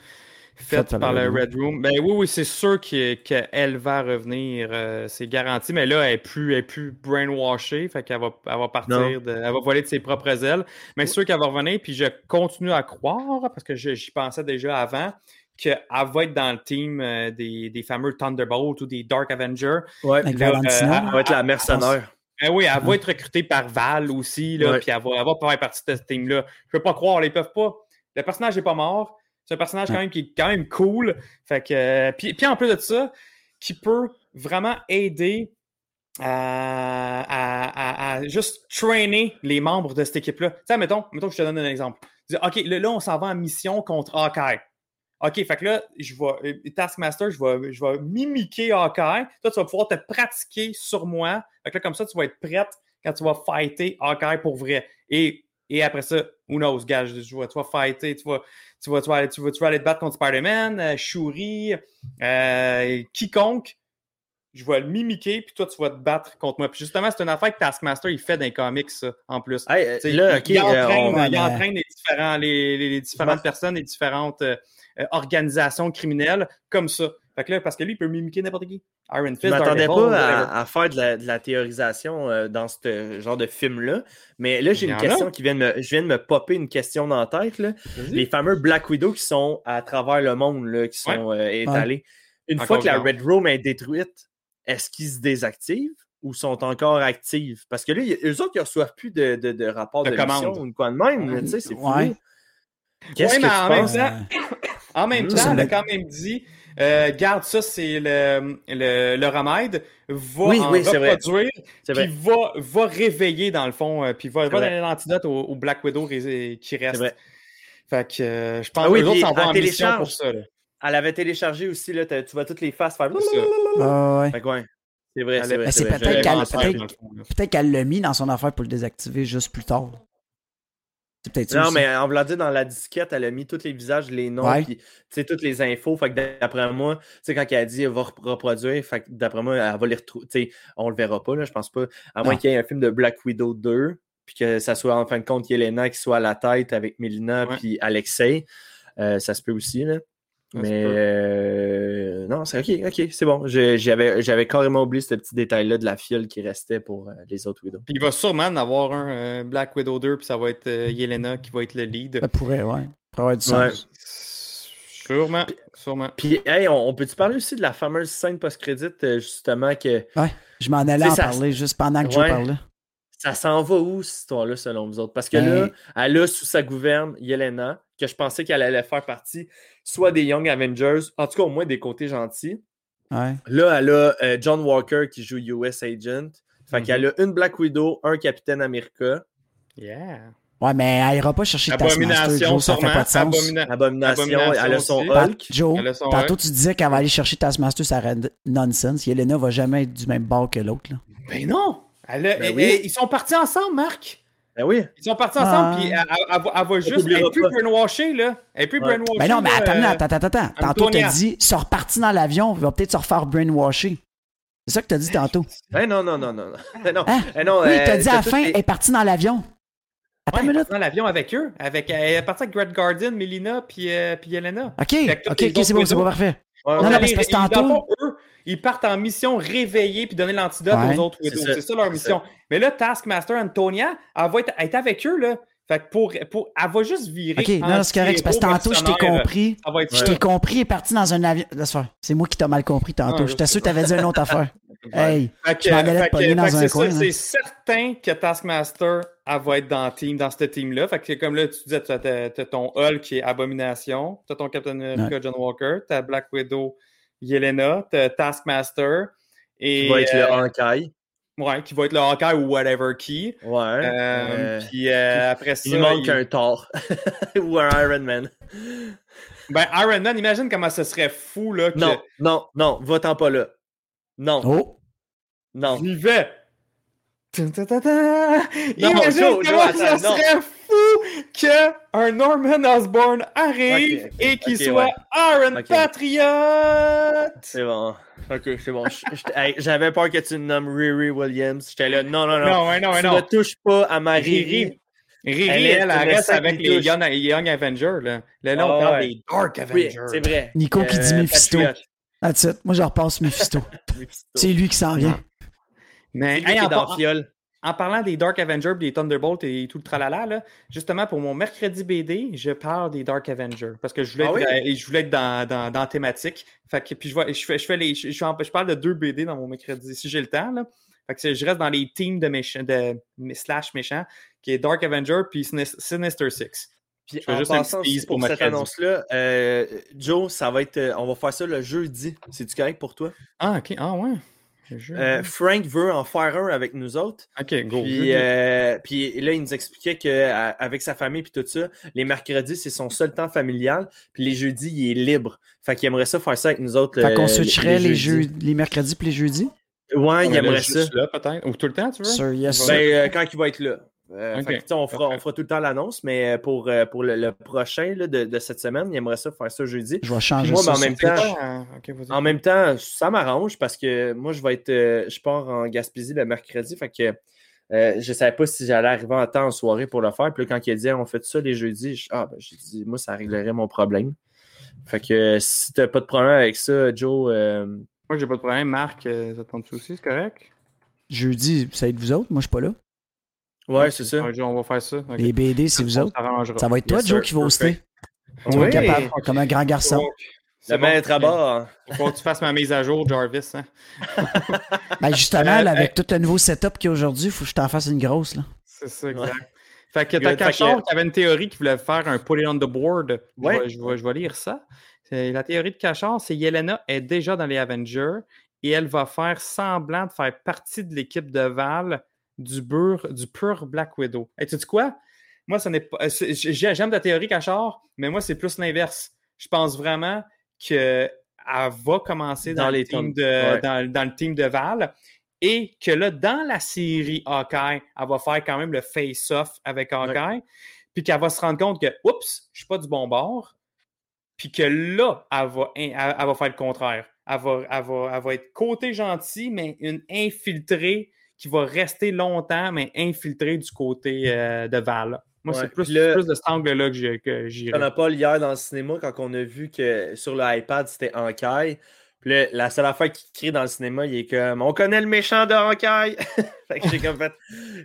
faite par le Red Room. Ben oui, oui, c'est sûr que- qu'elle va revenir, euh, c'est garanti, mais là, elle est plus, elle est plus brainwashée, fait qu'elle va, elle va partir, de- elle va voler de ses propres ailes. Mais c'est sûr qu'elle va revenir, puis je continue à croire, parce que j'y pensais déjà avant, qu'elle va être dans le team euh, des, des fameux Thunderbolts ou des Dark Avengers. Ouais. Avec Là, Valentina. euh, Elle va être la mercenaire. Ben oui, elle va être recrutée par Val aussi, là, puis elle va, elle va faire partie de ce team-là. Je peux pas croire, ils peuvent pas. Le personnage n'est pas mort. C'est un personnage quand même qui est quand même cool. Fait que, euh, puis, puis en plus de ça, qui peut vraiment aider à, à- à- à juste trainer les membres de cette équipe-là. Tu sais, mettons, mettons que je te donne un exemple. Dis, OK, là, là, on s'en va en mission contre Hawkeye. OK, fait que là, je vais, euh, Taskmaster, je vais, je vais mimiquer Hawkeye. Toi, tu vas pouvoir te pratiquer sur moi. Fait que là, comme ça, tu vas être prête quand tu vas fighter Hawkeye pour vrai. Et, et après ça, who knows, gars, je, je vois, tu vas fighter, tu vas, tu vas, tu vas, aller, tu vas, tu vas aller te battre contre Spider-Man, euh, Shuri, euh, quiconque. Je vais le mimiquer, puis toi, tu vas te battre contre moi. Puis justement, c'est une affaire que Taskmaster, il fait dans les comics, ça, en plus. Hey, Tu là, il- euh, on- il entraîne les, différents, les, les- les différentes personnes, les différentes euh, organisations criminelles comme ça. Fait que là, parce que lui, il peut mimiquer n'importe qui. Iron Fist, Je m'attendais pas à, à faire de la, de la théorisation euh, dans ce genre de film-là. Mais là, j'ai une question a. qui vient de me. Je viens de me popper une question dans la tête. là. Les fameux Black Widow qui sont à travers le monde, là, qui sont euh, étalés. Une Encore fois que la. Red Room est détruite, est-ce qu'ils se désactivent ou sont encore actifs? Parce que là, y- eux autres, ils reçoivent plus de, de, de rapports De de, commandes. mission ou de quoi de même. là, tu sais, c'est fou. Ouais. Qu'est-ce Ouais, que mais tu en même temps- En même Mmh. temps, elle a quand même dit euh, garde ça, c'est le, le, le remède, va Oui, en oui, reproduire, puis va, va réveiller dans le fond, euh, puis va, va donner l'antidote au, au Black Widow qui reste. vrai. Fait que euh, je pense Ah oui, que les autres s'en vont en mission pour ça. là. Elle avait téléchargé aussi, là, tu vois toutes les faces faire. Ah, ouais. Fait que ouais. C'est vrai, c'est a- vrai. C'est qu'elle-. Peut-être qu'elle l'a mis dans son affaire pour le désactiver juste plus tard. Ça. Non, mais en voulant dire, dans la disquette, elle a mis tous les visages, les noms, Ouais. puis toutes les infos. Fait que d'après moi, tu sais, quand elle a dit elle va rep- reproduire, fait que d'après moi, elle va les retrouver. On le verra pas, là, je pense pas. À moins qu'il y ait un film de Black Widow 2, puis que ça soit en fin de compte Yelena qui soit à la tête avec Melina puis Alexei. Euh, ça se peut aussi, là. Ça Mais euh, non, c'est ok, ok, c'est bon. Je- J'avais j'avais carrément oublié ce petit détail-là de la fiole qui restait pour euh, les autres Widows. Puis il va sûrement en avoir un euh, Black Widow 2, puis ça va être euh, Yelena qui va être le lead. Ça pourrait, ouais. Ça pourrait avoir du Ouais. sens. Sûrement, sûrement. Puis, hey, on, on peut-tu parler aussi de la fameuse scène post-crédit, justement, que Je m'en allais en ça- parler juste pendant que Ouais. Joe parlait. ça s'en va où, cette histoire-là, selon vous autres? Parce que Ben- là, elle a sous sa gouverne Yelena, que je pensais qu'elle allait faire partie soit des Young Avengers, en tout cas au moins des côtés gentils. Ouais. Là, elle a euh, John Walker qui joue US Agent. Fait Mhm. qu'elle a une Black Widow, un Capitaine America, Yeah. Ouais, mais elle ira pas chercher Taskmaster, Abomination, Joe, ça fait pas de sens. Abomina- Abomination, Abomination elle a son aussi. Pat- Hulk. Joe, Elle a son tantôt Hulk. tu disais qu'elle va aller chercher Taskmaster, ça aurait nonsense. Yelena va jamais être du même bord que l'autre. Ben non! Elle a- Ben elle- oui. elle- ils sont partis ensemble, Marc! Ben oui. Ils sont partis Ah. ensemble, puis elle, elle- elle va- juste. Elle t'oubliera est plus brainwashée, là. Elle est plus Ouais. brainwashée. Ben non, mais là, attends, euh, attends, attends, attends. Tantôt, t'as dit, sont repartis dans l'avion, il va peut-être se refaire brainwasher. C'est ça que t'as dit tantôt. Ben non, non, non, non. non. Ben non. Hein? Ben non, Oui, euh, t'as dit à la fin, elle est partie dans l'avion. Attends Ouais, une elle est minute. partie dans l'avion avec eux. Avec, elle est partie avec Red Guardian, Melina, puis, euh, puis Elena. Ok, ok, les ok, c'est bon, c'est bon, parfait. Ouais, Non, non, mais parce que tantôt- eux, ils partent en mission réveiller puis donner l'antidote Ouais, aux autres c'est Widows. ça, C'est ça leur mission. Mais là, Taskmaster Antonia, elle va être, elle est avec eux, là. Fait que pour, pour, elle va juste virer. Ok, non, c'est correct, c'est parce que tantôt, je t'ai compris. Je t'ai compris, elle est partie dans un avion. C'est moi qui t'ai mal compris tantôt. Ouais, J'étais je sûr que t'avais dit une autre affaire. (laughs) Hey, Fait je m'en dans un c'est coin. là. C'est certain que Taskmaster, elle va être dans, le team, dans ce team-là. Fait que c'est comme là, tu disais, tu as, ton Hulk qui est Abomination, tu as ton Captain America John Walker, tu as Black Widow Yelena, Taskmaster. Et, Qui va être le euh, Hankai. Ouais, qui va être le Hawkeye ou whatever qui. Ouais. Euh, Euh, Puis euh, après ça. il manque il- un Thor. (laughs) Ou un Iron Man. Ben, Iron Man, imagine comment ce serait fou, là. Que... Non, non, non, va-t'en pas là. Non, Oh, non. J'y vais. Imagine Joe, comment Joe, ça attends, non. serait fou qu'un Norman Osborn arrive et qu'il soit ouais. Iron Ok. Patriot. C'est bon. Ok, c'est bon. J'avais peur que tu me nommes Riri Williams. J'étais là, non, non, non. Non, non, tu non. ne touches pas à ma Riri. Riri. Riri, Elle elle, est- elle, elle reste avec les. Young, Young Avengers. Là, là, là, on Ah, parle ouais. des Dark Oui, Avengers. c'est vrai. Nico qui dit Euh, Mephisto. That's it. Moi, je repasse Mephisto. (laughs) Mephisto. C'est lui qui s'en vient. Mais C'est lui hey, qui en, est dans par- Fiole. En parlant des Dark Avengers, des Thunderbolts et tout le tralala, là, justement pour mon mercredi BD, je parle des Dark Avengers parce que je voulais Ah être, oui? euh, je voulais être dans, dans, dans thématique. Fait que, puis je, vois- je, fais, je, fais les, je, je, parle de deux BD dans mon mercredi si j'ai le temps. Là. Fait que je reste dans les teams de, méchants, de slash méchants qui est Dark Avenger puis Sinis- Sinister Six. Puis Je fais en juste passant pour pour cette annonce-là, euh, Joe, ça va être, euh, on va faire ça le jeudi. C'est-tu correct pour toi? Ah, ok. Ah, ouais. Euh, Frank veut en faire un avec nous autres. ok, go. Puis, euh, puis là, il nous expliquait qu'avec sa famille puis tout ça, les mercredis, c'est son seul temps familial. Puis les jeudis, il est libre. Fait qu'il aimerait ça faire ça avec nous autres. Fait qu'on euh, switcherait les, jeudis. jeux, les mercredis puis les jeudis? Ouais, il aimerait ça. là, peut-être. Ou tout le temps, tu veux? Sir, yes, sir. Ben, euh, quand il va être là. Euh, fait on, fera, on fera tout le temps l'annonce, mais pour, euh, pour le, le prochain là, de, de cette semaine, il aimerait ça faire ça jeudi. Je vais changer Moi, ça. ben, en même temps, Ah. En même temps, ça m'arrange parce que moi, je vais être. euh, je pars en Gaspésie le mercredi. Fait que euh, je savais pas si j'allais arriver en temps en soirée pour le faire. Puis là, quand il a dit on fait ça les jeudis, je- ah, ben, j'ai dit, moi, ça réglerait mon problème. Fait que euh, si t'as pas de problème avec ça, Joe, euh, Moi, j'ai pas de problème. Marc, euh, ça te tente aussi, c'est correct? Jeudi, ça va être vous autres? Moi, je suis pas là. Ouais, c'est ça. Un jour, on va faire ça. Les BD, c'est vous autres. Ça va être toi, Yes, Joe, sir. qui va hoster. Tu vas Oui. être capable, comme un grand garçon. Donc, Le bon. maître à bord. Il (laughs) faut que tu fasses ma mise à jour, Jarvis. Hein? (laughs) Ben, justement, Euh, là, avec tout le nouveau setup qu'il y a aujourd'hui, il faut que je t'en fasse une grosse. Là. C'est ça, exact. Fait que t'as que- qui avait une théorie qui voulait faire un put it on the board. Je Ouais. vais- Je, vais, je vais lire ça. La théorie de Cachard, c'est Yelena est déjà dans les Avengers et elle va faire semblant de faire partie de l'équipe de Val du, bur, du pur Black Widow. Et tu sais quoi? Moi, ça n'est pas. euh, J'aime ta théorie, Cachard, mais moi, c'est plus l'inverse. Je pense vraiment qu'elle va commencer dans, Dans le team de, Ouais. dans, dans le team de Val et que là, dans la série Hawkeye, elle va faire quand même le face-off avec Hawkeye, puis qu'elle va se rendre compte que, oups, je suis pas du bon bord, puis que là, elle va, elle, elle va faire le contraire. Elle va, elle va- elle va être côté gentil, mais une infiltrée qui va rester longtemps, mais infiltrée du côté euh, de Val. Moi, Ouais. c'est plus, là- plus de cet angle-là que j'ai- que j'irais. On a pas hier dans le cinéma quand on a vu que sur l'iPad c'était Hawkeye. Puis là, la seule affaire qu'il crie dans le cinéma, il est comme On connaît le méchant de Hawkeye. (laughs) fait que j'ai comme fait.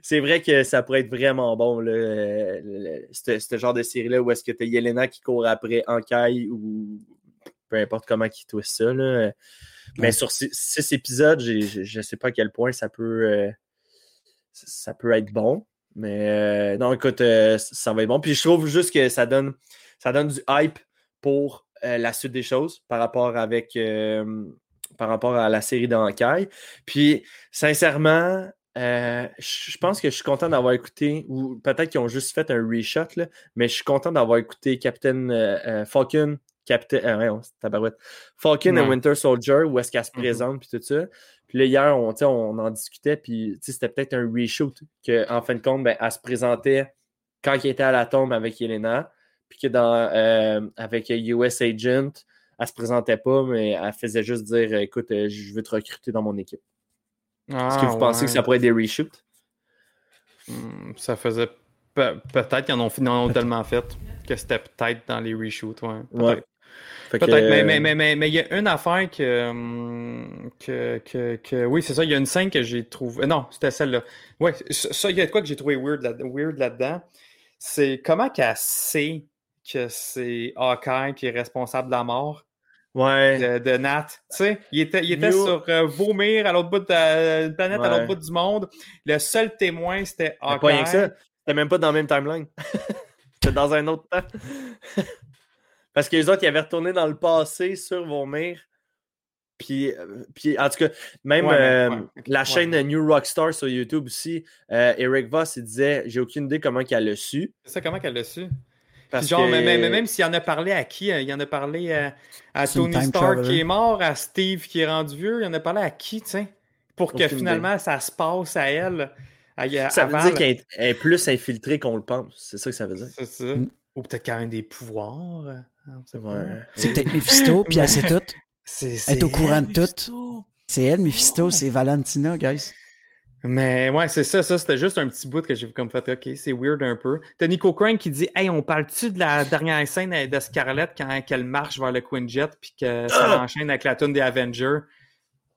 C'est vrai que ça pourrait être vraiment bon, là, le- le- ce ce genre de série-là où est-ce que tu as Yelena qui court après Hawkeye ou peu importe comment qui twist ça. Là. Mais Ouais. sur six, six épisodes, je ne sais pas à quel point ça peut, euh, ça peut être bon. Mais euh, non, écoute, euh, ça va être bon. Puis je trouve juste que ça donne, ça donne du hype pour la suite des choses par rapport avec par rapport à la série d'Ankai. Puis sincèrement, euh, je pense que je suis content d'avoir écouté, ou peut-être qu'ils ont juste fait un reshot, là, mais je suis content d'avoir écouté Captain euh, Falcon, Captain, euh, voyons, c'est tabarouette. Falcon Ouais. and Winter Soldier, où est-ce qu'elle se Mhm. présente, puis tout ça. Puis là, hier, on, on en discutait, puis c'était peut-être un reshoot, qu'en fin de compte, ben, elle se présentait quand elle était à la tombe avec Yelena, puis que dans, euh, avec US Agent, elle se présentait pas, mais elle faisait juste dire Écoute, euh, je veux te recruter dans mon équipe. Est-ce que Ah, vous pensez que ça pourrait être des reshoots? Hmm, Ça faisait. pe- Peut-être qu'ils en en ont tellement fait que c'était peut-être dans les reshoots. Ouais, Ouais. Peut-être. Que, mais euh, mais- mais- il y a une affaire que, hum, que, que, que- Oui, c'est ça, il y a une scène que j'ai trouvée. Non, c'était celle-là. Ouais, ça, il y a de quoi que j'ai trouvé weird, là, weird là-dedans. C'est comment qu'elle sait que c'est Hawkeye qui est responsable de la mort? Ouais. de, de Nat. Tu sais, il était, il était sur euh, Vomir à l'autre bout de la une planète à l'autre bout du monde. Le seul témoin, c'était Hawkeye. pas rien que ça. C'était même pas dans le même timeline. (laughs) C'était dans un autre temps. (laughs) Parce que les autres, ils avaient retourné dans le passé sur Vomir. Puis, euh, puis en tout cas, même Ouais, euh, ouais, la ouais. chaîne New Rockstar sur YouTube aussi, euh, Eric Voss, il disait J'ai aucune idée comment qu'elle l'a su. C'est ça, comment qu'elle l'a su? Parce genre, que- mais, mais- mais même s'il en a parlé à qui? euh, Il en a parlé à, Tony Stark qui est mort, à Steve qui est rendu vieux. Il en a parlé à qui, tu sais? Pour que finalement, ça se passe à elle. À, à- Ça veut dire qu'elle est, plus infiltrée qu'on le pense. C'est ça que ça veut dire. C'est ça. Mm. Ou peut-être quand même des pouvoirs. Ouais. C'est peut-être Mephisto, (laughs) puis elle sait tout. Elle est au courant elle, de tout. C'est elle, Mephisto, c'est Valentina, guys. Mais ouais, c'est ça, ça c'était juste un petit bout que j'ai comme fait, ok, c'est weird un peu. T'as Nico Crane qui dit, hey, on parle-tu de la dernière scène de Scarlett quand elle marche vers le Quinjet puis que ça enchaîne avec la tune des Avengers?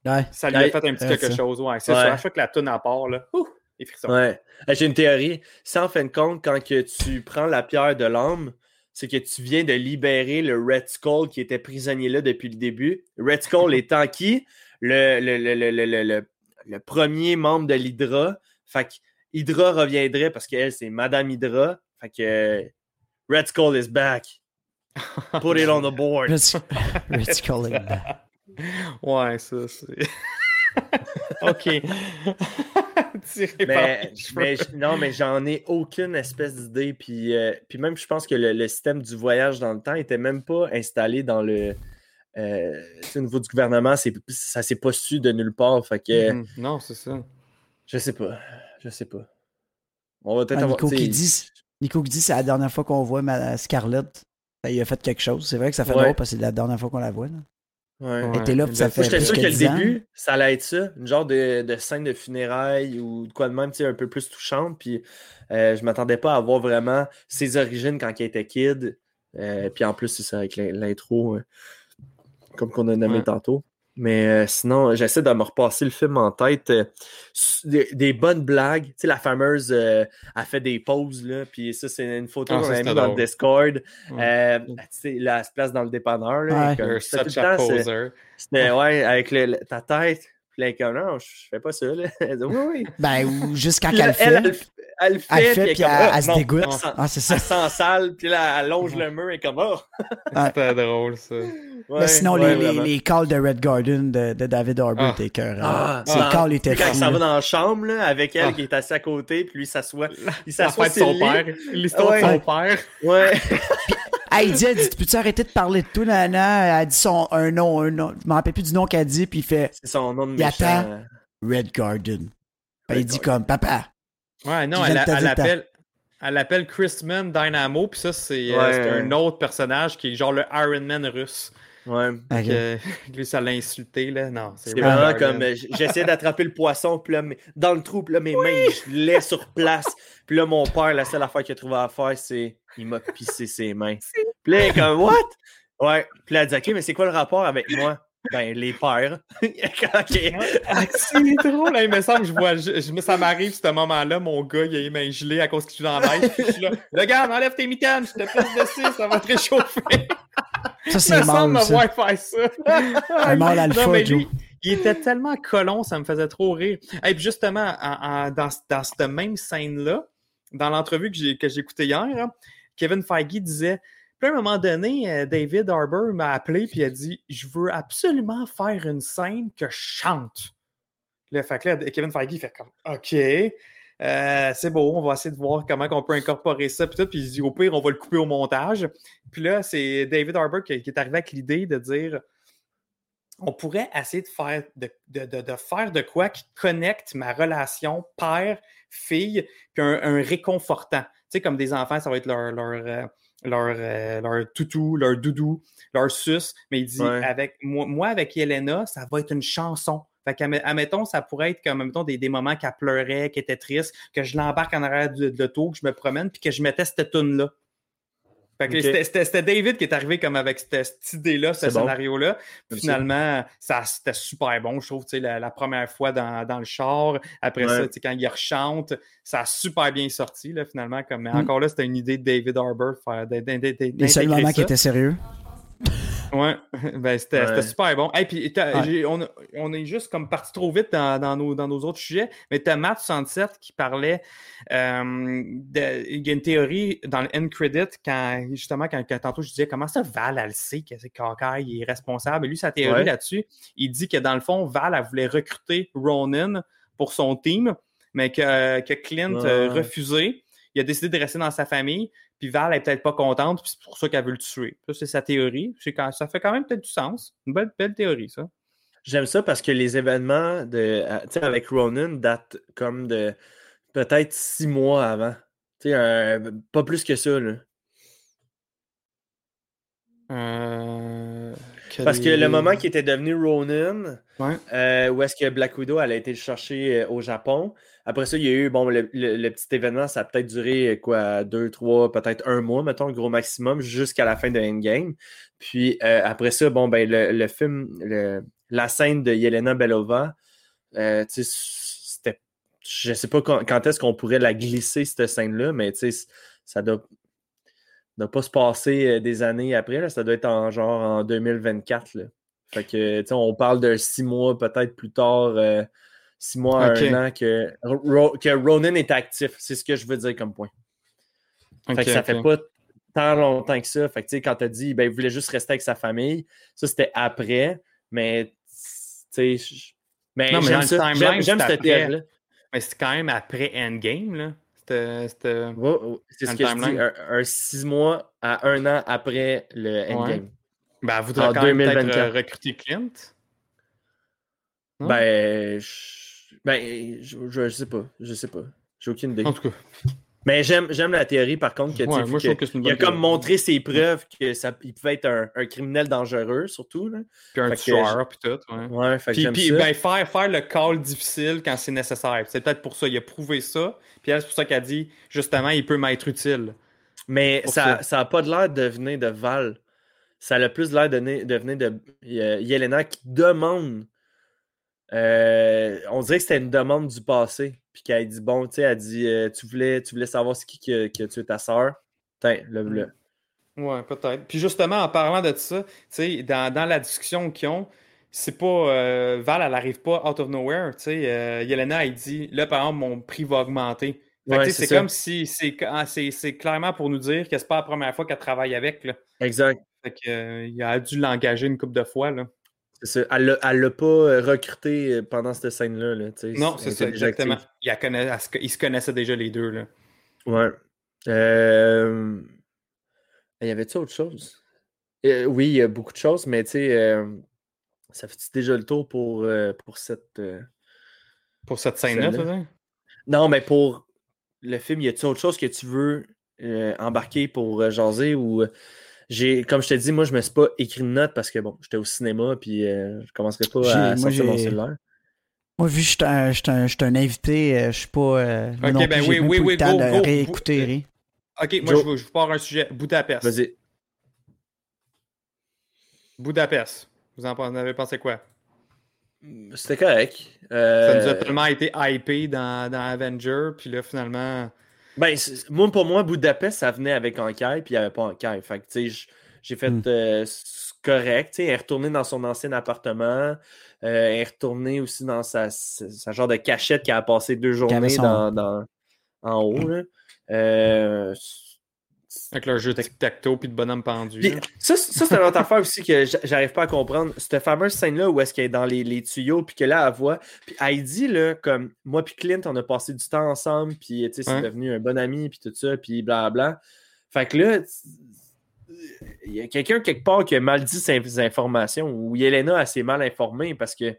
Ouais. Ça lui a Ouais, fait un petit ouais, quelque ça. chose, ouais, c'est Ouais. ça. À chaque fois que la tune à part, là, ouh, les frissons. Ouais. J'ai une théorie. Ça, en fin de compte, quand que tu prends la pierre de l'âme, c'est que tu viens de libérer le Red Skull qui était prisonnier là depuis le début. Red Skull étant qui? Le, le, le, le, le, le- le- le premier membre de l'Hydra. Fait que Hydra reviendrait parce qu'elle, c'est Madame Hydra. Fait que euh, Red Skull is back. (laughs) Put it on the board. Rich, Rich Cullen. Ouais, ça, c'est. (laughs) (laughs) ok. Tiré par Mais, les non, mais j'en ai aucune espèce d'idée. Puis, euh, puis même, je pense que le, le système du voyage dans le temps était même pas installé dans le. euh, au niveau du gouvernement, ça s'est pas su de nulle part. Fait que Mhm. Non, c'est ça. je sais pas. Je sais pas. On va peut-être Ah, avoir. Nico qui dit, Nico qui dit c'est la dernière fois qu'on voit ma Scarlett. Ça, il a fait quelque chose. C'est vrai que ça fait Ouais. drôle parce que c'est la dernière fois qu'on la voit. Là. Ouais. Elle était là, puis ça fait j'étais sûr que le 10 ans. début, ça allait être ça, une genre de, de scène de funérailles ou de quoi de même, tu sais, un peu plus touchante. Puis euh, je m'attendais pas à voir vraiment ses origines quand il était kid. Euh, puis en plus, c'est ça, avec l'in- l'intro, euh, comme qu'on a nommé Ouais. tantôt. Mais euh, sinon, j'essaie de me repasser le film en tête. euh, des, des bonnes blagues. Tu sais, la fameuse, euh, elle fait des pauses, là. Puis ça, c'est une photo Ah, qu'on a mis dans le. Discord. Ouais. Euh, tu sais, là, elle se place dans le dépanneur, là. Ouais. comme- You're c'était tout such a poser. c'était, ouais, avec le- le- ta tête. Puis là, elle est comme, non, je fais pas ça, là. (laughs) Elle dit, oui, oui. Ben, ou juste quand Puis elle là, le fait. elle, elle, le f- elle le fait, Elle le fait, puis elle, elle se Ah, dégoûte. Elle sent, Ah, c'est ça. elle sale, puis là, elle longe le mur et comme, oh! C'était drôle, ça. Ouais, Mais sinon, ouais, les, les, calls de Red Garden de, de David Harbour Ah. étaient. Ah, Ces ah. calls étaient Puis quand il fous. s'en va dans la chambre, là, avec elle Ah. qui est assise à côté, puis lui s'assoit. Il s'assoit de son lit. père. L'histoire Ouais. de son père. Ouais. (laughs) Elle dit, elle dit, peux-tu arrêter de parler de tout, nana? Elle dit son, un nom, un nom. Je m'en rappelle plus du nom qu'elle dit, puis il fait C'est son nom de Il méchant. attend. Red Garden. Ben, il dit comme, papa. Ouais, non, elle, elle appelle. Elle appelle Chrisman Dynamo, puis ça, c'est euh, Ouais. c'est un autre personnage qui est genre le Iron Man russe. Ouais. Ok. Que, (laughs) lui, ça l'a insulté, là. Non, c'est Red vraiment comme euh, j- j'essayais d'attraper le poisson, puis là, dans le trou, puis là, mes mains, je l'ai sur place. Puis là, mon père, la seule affaire qu'il a trouvé à faire, c'est il m'a pissé ses mains. (laughs) Puis là, il est comme, what? Ouais. Puis là, elle dit, OK, mais c'est quoi le rapport avec moi? Ben, les pères. (laughs) OK. Ah, c'est drôle, hein, il me semble que je vois, je, je- ça m'arrive ce moment-là, mon gars, il a les mains gelées à cause que je suis dans la neige, puis je suis là, regarde, enlève tes mitaines, je te pèse dessus, ça va te réchauffer. Ça, Il c'est me semble mal, me faire ça. Un mâle alpha, Non, mais Joe. lui, il était tellement colon, ça me faisait trop rire. Et puis justement, en- en- dans, dans cette même scène-là, dans l'entrevue que j'ai que j'ai écoutée hier, hein, Kevin Feige disait puis à un moment donné, euh, David Harbour m'a appelé puis il a dit Je veux absolument faire une scène que je chante. Là, fait que là, Kevin Feige fait comme OK. euh, c'est beau, on va essayer de voir comment on peut incorporer ça. Puis, il dit au pire, on va le couper au montage. Puis là, c'est David Harbour qui est arrivé avec l'idée de dire on pourrait essayer de faire de, de- de- de faire de quoi qui connecte ma relation père-fille, puis un, un réconfortant. Tu sais, comme des enfants, ça va être leur, leur, euh, leur, euh, leur toutou, leur doudou, leur sus. Mais il dit, Ouais. avec moi, moi, avec Elena, ça va être une chanson. Fait qu'admettons, ça pourrait être comme, admettons, des, des moments qu'elle pleurait, qu'elle était triste, que je l'embarque en arrière de, l'auto, que je me promène, puis que je mettais cette tune-là. Fait c'était- David qui est arrivé comme avec cette, cette idée-là, ce bon. scénario-là. Finalement, ça, c'était super bon, je trouve, la, la première fois dans, dans le char. Après Ouais. ça, quand il rechante, ça a super bien sorti, là, finalement. Comme, mais Mm. Encore là, c'était une idée de David Harbour, faire, d'intégrer qui ça. étaient sérieux? Ouais, (laughs) ben, c'était Ouais. super bon. Puis, Ouais. on, est juste comme parti trop vite dans, dans nos, dans nos autres sujets, mais tu as Matt67 qui parlait. euh, de- il y a une théorie dans le end credit, quand, justement, quand, quand tantôt je disais comment ça, Val, elle le sait que c'est Hawkeye, il est responsable? Et lui, sa théorie Ouais. là-dessus, il dit que dans le fond, Val, elle voulait recruter Ronan pour son team, mais que, que Clint a refusé. Il a décidé de rester dans sa famille. Puis Val est peut-être pas contente, puis c'est pour ça qu'elle veut le tuer. Ça, c'est sa théorie. Quand- ça fait quand même peut-être du sens. Une belle, belle théorie, ça. J'aime ça parce que les événements de, euh, avec Ronan datent comme de peut-être six mois avant. Tu sais, un- pas plus que ça, là. Euh... Parce que le moment qui était devenu Ronin, Ouais. euh, où est-ce que Black Widow elle a été le chercher euh, au Japon. Après ça, il y a eu bon, le, le- le petit événement, ça a peut-être duré euh, quoi, deux, trois, peut-être un mois, mettons, le gros maximum, jusqu'à la fin de Endgame. Puis euh, après ça, bon, ben, le, le film, le- la scène de Yelena Belova, euh, c'était. Je sais pas quand, quand est-ce qu'on pourrait la glisser, cette scène-là, mais ça doit, doit pas se passer euh, des années après. Là, ça doit être en genre en 2024. Là. Fait que, tu sais, on parle de six mois, peut-être plus tard, euh, six mois à un an que, Ro- que Ronan est actif. C'est ce que je veux dire comme point. Fait que ça fait pas tant longtemps que ça. Fait que, tu sais, quand tu as dit, ben, il voulait juste rester avec sa famille, ça, c'était après. Mais, tu sais, mais j'aime cette théorie-là. Mais c'est quand même après Endgame, là. C'était. Ouais, ouais, c'est ce que je dis. Un, un six mois à un an après le Endgame. Ben, elle voudrait En quand même peut-être 2024. euh, recruter Clint. Non? Ben, je, ben je, je sais pas. Je sais pas. J'ai aucune idée. En tout cas. Mais j'aime, j'aime la théorie, par contre, que, Ouais, moi, que- que il a comme montré ses preuves que ça, il pouvait être un, un criminel dangereux, surtout. Là. Puis un tueur, puis tout. Ouais. Ouais, fait que Puis, j'aime puis, ça. ben, faire, faire le call difficile quand c'est nécessaire. C'est peut-être pour ça. Il a prouvé ça. Puis c'est pour ça qu'elle dit, justement, il peut m'être utile. Mais ça ça. ça a pas de l'air de venir de Val. Ça a le plus l'air de, de venir de euh, Yelena qui demande. euh, on dirait que c'était une demande du passé. Puis qu'elle dit Bon, tu sais, elle dit euh, tu, voulais, tu voulais savoir c'est qui qui a, qui a tué ta soeur. Tiens, le, le- Ouais, peut-être. Puis justement, en parlant de ça, tu sais, dans, dans la discussion qu'ils ont, c'est pas. euh, Val, elle arrive pas out of nowhere. Tu sais, euh, Yelena, elle dit là, par exemple, mon prix va augmenter. Ouais, tu sais, c'est comme si c'est ah, c'est c'est clairement pour nous dire que c'est pas la première fois qu'elle travaille avec. Là. Exact. Fait que, euh, il a dû l'engager une couple de fois. Là. C'est ça. Elle l'a- elle l'a pas euh, recruté euh, pendant cette scène-là. là. Non, c'est ça, exactement. Il ils se connaissaient déjà les deux. Là. Ouais. Euh... Il y avait-tu autre chose? Euh, oui, il y a beaucoup de choses, mais tu sais, euh, ça fait déjà le tour pour, euh, pour cette. euh, Pour cette scène-là, dire? Non, mais pour le film, y a-t-il autre chose que tu veux euh, embarquer pour euh, jaser ou. Euh, j'ai, comme je te dis, moi, je me suis pas écrit de notes parce que bon, j'étais au cinéma puis euh, je commencerai pas à moi, sortir mon cellulaire. Moi, vu que je suis un, je suis un- je suis un invité, euh, je suis pas. euh, Ok, non ben oui, oui, oui, go, go, réécouter. go. rien. Ok, moi, je vous, je vous pars un sujet. Budapest. Vas-y. Budapest. Vous en avez pensé quoi? C'était correct. Ça Euh, nous a tellement été hypé dans, dans Avenger, puis là, finalement. Ben, moi, pour moi, Budapest, ça venait avec Ankai, puis il n'y avait pas Ankai. Fait que, tu sais, j'ai fait euh, c- correct. Tu sais, elle est retournée dans son ancien appartement. Euh, elle est retournée aussi dans sa, sa, genre de cachette qui a passé deux journées dans, dans- en haut. Là. Euh, Avec leur jeu de tic-tac-toe puis de bonhomme pendu. puis ça, ça c'est une autre (laughs) affaire aussi que j'arrive pas à comprendre. Cette fameuse scène-là où est-ce qu'elle est dans les, les tuyaux, puis que là, elle voit. Puis dit, là, comme moi puis Clint, on a passé du temps ensemble, puis tu sais, c'est devenu un bon ami, puis tout ça, puis blablabla. Fait que là, il y a quelqu'un quelque part qui a mal dit ces informations, ou Yelena a s'est mal informée parce que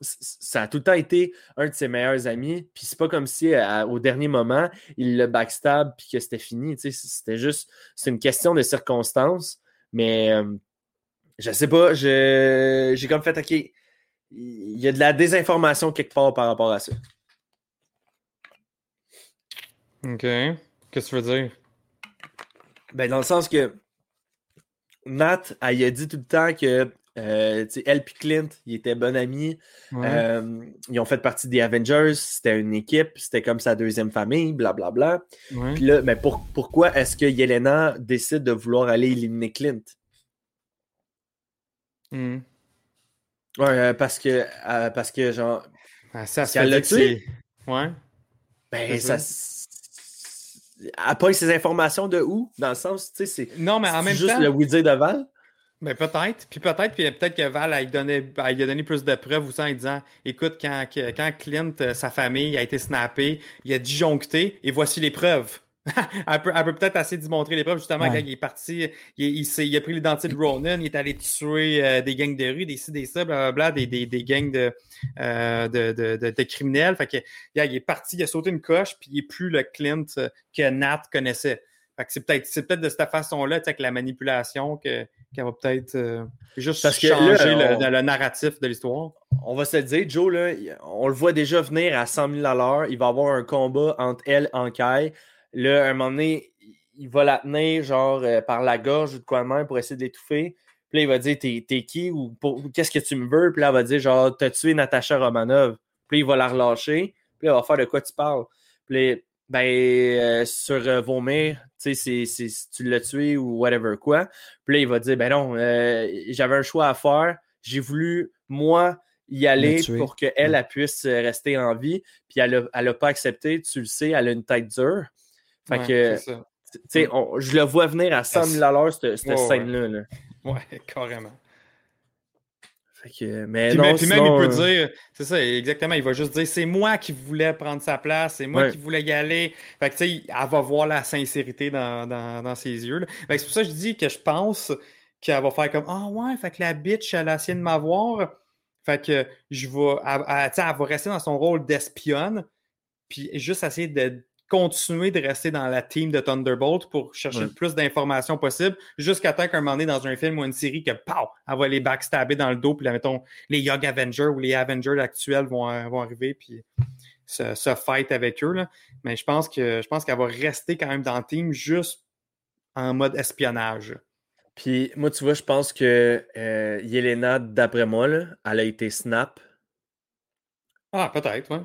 ça a tout le temps été un de ses meilleurs amis. Puis c'est pas comme si à- au dernier moment, il le backstab puis que c'était fini. C'était juste, c'est une question de circonstances. Mais euh, je sais pas, j'ai comme fait, OK, il y a de la désinformation quelque part par rapport à ça. Ok. Qu'est-ce que tu veux dire? Ben, dans le sens que Nat, elle a dit tout le temps que euh, elle et Clint, ils étaient bons amis. Ouais. Euh, ils ont fait partie des Avengers, c'était une équipe, c'était comme sa deuxième famille, blablabla. Ouais. Puis là, mais pour- pourquoi est-ce que Yelena décide de vouloir aller éliminer Clint? Hmm. Ouais, euh, parce que, parce que genre, Ah, ça fait l'a tué? Ouais. ben, ça. Elle pas ces informations de où? Dans le sens, tu sais, c'est. Non, mais en même juste temps. le oui-dire de Val? Ben peut-être. Puis peut-être, puis peut-être que Val elle lui a donné plus de preuves aussi en disant Écoute, quand, quand Clint, euh, sa famille, a été snappé, il a disjoncté, et voici les preuves. (laughs) elle peut peut-être essayer d'y montrer les preuves, justement, Ouais. quand il est parti, il, il, s'est- il a pris l'identité de Ronan, il est allé tuer euh, des gangs de rue, des ci, des ça, blablabla, des, des, des gangs de, euh, de, de, de- de criminels. Fait que, il est parti, il a sauté une coche, puis il est plus le Clint euh, que Nat connaissait. C'est peut-être c'est peut-être de cette façon-là, avec la manipulation, que- qu'elle va peut-être euh, juste Parce que changer là, le, on- le narratif de l'histoire. On va se le dire, Joe, là, on le voit déjà venir à 100 000 à l'heure. Il va avoir un combat entre elle et Kai. Là, à un moment donné, il va la tenir genre euh, par la gorge ou de quoi de même pour essayer de l'étouffer. Puis là, il va dire T'es t'es qui ou qu'est-ce que tu me veux? Puis là, elle va dire genre T'as tué Natasha Romanov. Puis là, il va la relâcher. Puis là, il va faire de quoi tu parles. Puis là, ben, euh, sur euh, vomir, tu sais, c'est- c'est- si tu l'as tué ou whatever quoi. Puis là, il va dire Ben non, euh, j'avais un choix à faire. J'ai voulu, moi, y aller pour qu'elle elle puisse rester en vie. Puis elle n'a elle a pas accepté, tu le sais, elle a une tête dure. Fait Ouais, que, tu sais, on- je le vois venir à 100 000 à l'heure, cette, cette Ouais, ouais. scène-là. là. Ouais, carrément. Fait que, mais Puis, non, même, il peut euh, dire, c'est ça, exactement, il va juste dire, c'est moi qui voulais prendre sa place, c'est moi Ouais. qui voulais y aller. Fait que, tu sais, elle va voir la sincérité dans, dans, dans ses yeux. là. Fait que c'est pour ça que je dis que je pense qu'elle va faire comme, ah ouais, fait que la bitch, elle a essayé de m'avoir. Fait que je vais, elle, elle va rester dans son rôle d'espionne, puis juste essayer de continuer de rester dans la team de Thunderbolt pour chercher Ouais. le plus d'informations possible, jusqu'à temps qu'un moment donné, dans un film ou une série, que, pow, elle va les backstabber dans le dos, puis là, mettons, les Young Avengers ou les Avengers actuels vont, euh, vont arriver, puis se, se fight avec eux. Là. Mais je pense que je pense qu'elle va rester quand même dans le team juste en mode espionnage. Puis moi, tu vois, je pense que euh, Yelena, d'après moi, là, elle a été snap. Ah, peut-être, oui.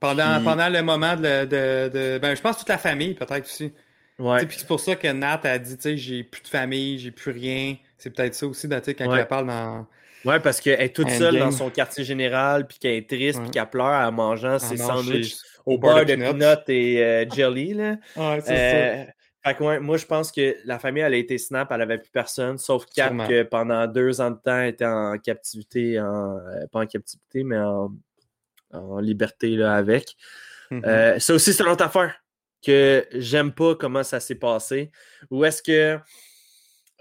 Pendant, Puis- pendant le moment de, de, de- Ben, je pense toute la famille, peut-être aussi. Ouais. Puis c'est pour ça que Nat a dit, tu sais, j'ai plus de famille, j'ai plus rien. C'est peut-être ça aussi, là, quand Ouais. elle parle dans. Ouais, parce qu'elle est toute Endgame. seule dans son quartier général, puis qu'elle est triste, Ouais. puis qu'elle pleure en mangeant ses sandwichs au beurre de peanuts. peanut et euh, jelly. Là. Ouais, c'est ça. Euh, fait que, ouais, moi, je pense que la famille, elle a été snap, elle avait plus personne, sauf Cap, Sûrement. que pendant deux ans de temps, elle était en captivité, en, euh, pas en captivité, mais en, en liberté là, avec. Mhm. Euh, ça aussi, c'est une autre affaire que j'aime pas comment ça s'est passé. Ou est-ce que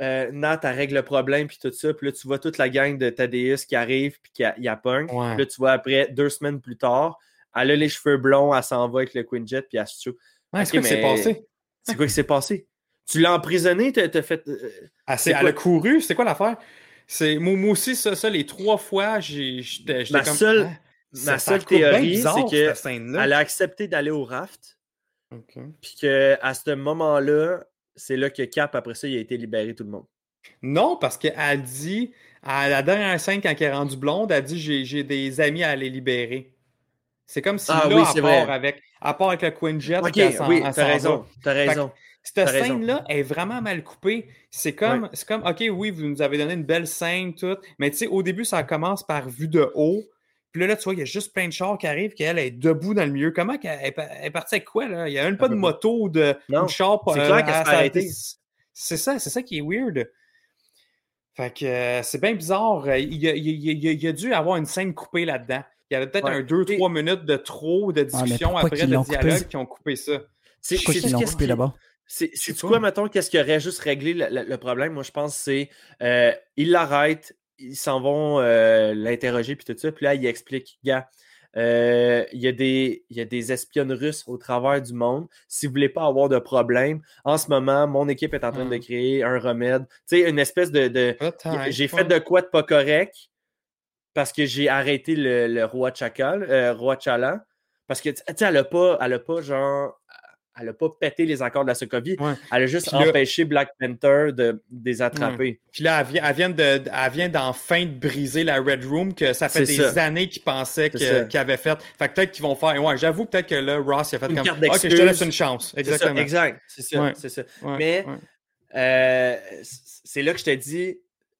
euh, Nat, elle règle le problème, puis tout ça, puis là, tu vois toute la gang de Thaddeus qui arrive, puis qui y a punk. Ouais. Puis là, tu vois, après, deux semaines plus tard, elle a les cheveux blonds, elle s'en va avec le Quinjet, puis elle se tue. Ouais, c'est quoi qui s'est mais passé? C'est quoi qui s'est passé? Tu l'as emprisonné, t'as fait. euh, Elle, s'est- elle a couru, c'est quoi l'affaire? C'est, moi, moi aussi, ça, ça, les trois fois, j'ai, j'étais, comme. seule- Ah, ma seule théorie, c'est que cette scène-là. Elle a accepté d'aller au raft, Ok. puis qu'à ce moment-là, c'est là que Cap, après ça, il a été libéré tout le monde. Non, parce qu'elle dit, à la dernière scène, quand elle est rendue blonde, elle dit j'ai, des amis à les libérer. C'est comme si Ah là, oui, à, c'est part avec, à part avec le Quinjet, Ok, puis elle s'en- oui, t'as raison. T'as. Cette scène-là est vraiment mal coupée. C'est comme, Ouais. c'est comme, OK, oui, vous nous avez donné une belle scène, tout. Mais tu sais, au début, ça commence par vue de haut. Puis là, là, tu vois, il y a juste plein de chars qui arrivent, qu'elle est debout dans le milieu. Comment qu'elle elle, elle est partie avec quoi, là? Il n'y a même pas de moto ou de, Non, de char. c'est euh, qu'elle. C'est ça, c'est ça qui est weird. Fait que euh, c'est bien bizarre. Il y a, il y a- il y a- il y a dû avoir une scène coupée là-dedans. Il y avait peut-être Ouais. un 2-3 minutes de trop de mais discussion après qu'ils de dialogue qui ont coupé ça. C'est Pourquoi c'est- ils l'ont qu'est-ce coupé qui- là-bas? C'est quoi, mettons, qu'est-ce qui aurait juste réglé le, le- le problème? Moi, je pense que c'est euh, ils l'arrêtent, ils s'en vont euh, l'interroger, puis tout ça. Puis là, il explique, gars, euh, il y, a des- il y a des espionnes russes au travers du monde. Si vous voulez pas avoir de problème, en ce moment, mon équipe est en train de Hmm. créer un remède. Tu sais, une espèce de. de- Peut-être, j'ai fait de quoi de pas correct parce que j'ai arrêté le, le roi Chakal, euh, roi Chala. Parce que, tu sais, elle a pas, elle a pas, genre, elle a pas pété les accords de la Sokovie. Ouais. Elle a juste là- empêché Black Panther de, de les attraper. Puis là, elle vient, de, elle vient d'enfin de briser la Red Room que ça fait des ça. années qu'ils pensaient qu'ils avaient fait. Fait que peut-être qu'ils vont faire. Ouais, j'avoue peut-être que là, Ross il a fait Une comme. carte Ok, je te laisse une chance. Ça, Exactement. exact. C'est ça. Ouais. c'est ça. Ouais, Mais-. Euh, c'est là que je te dis,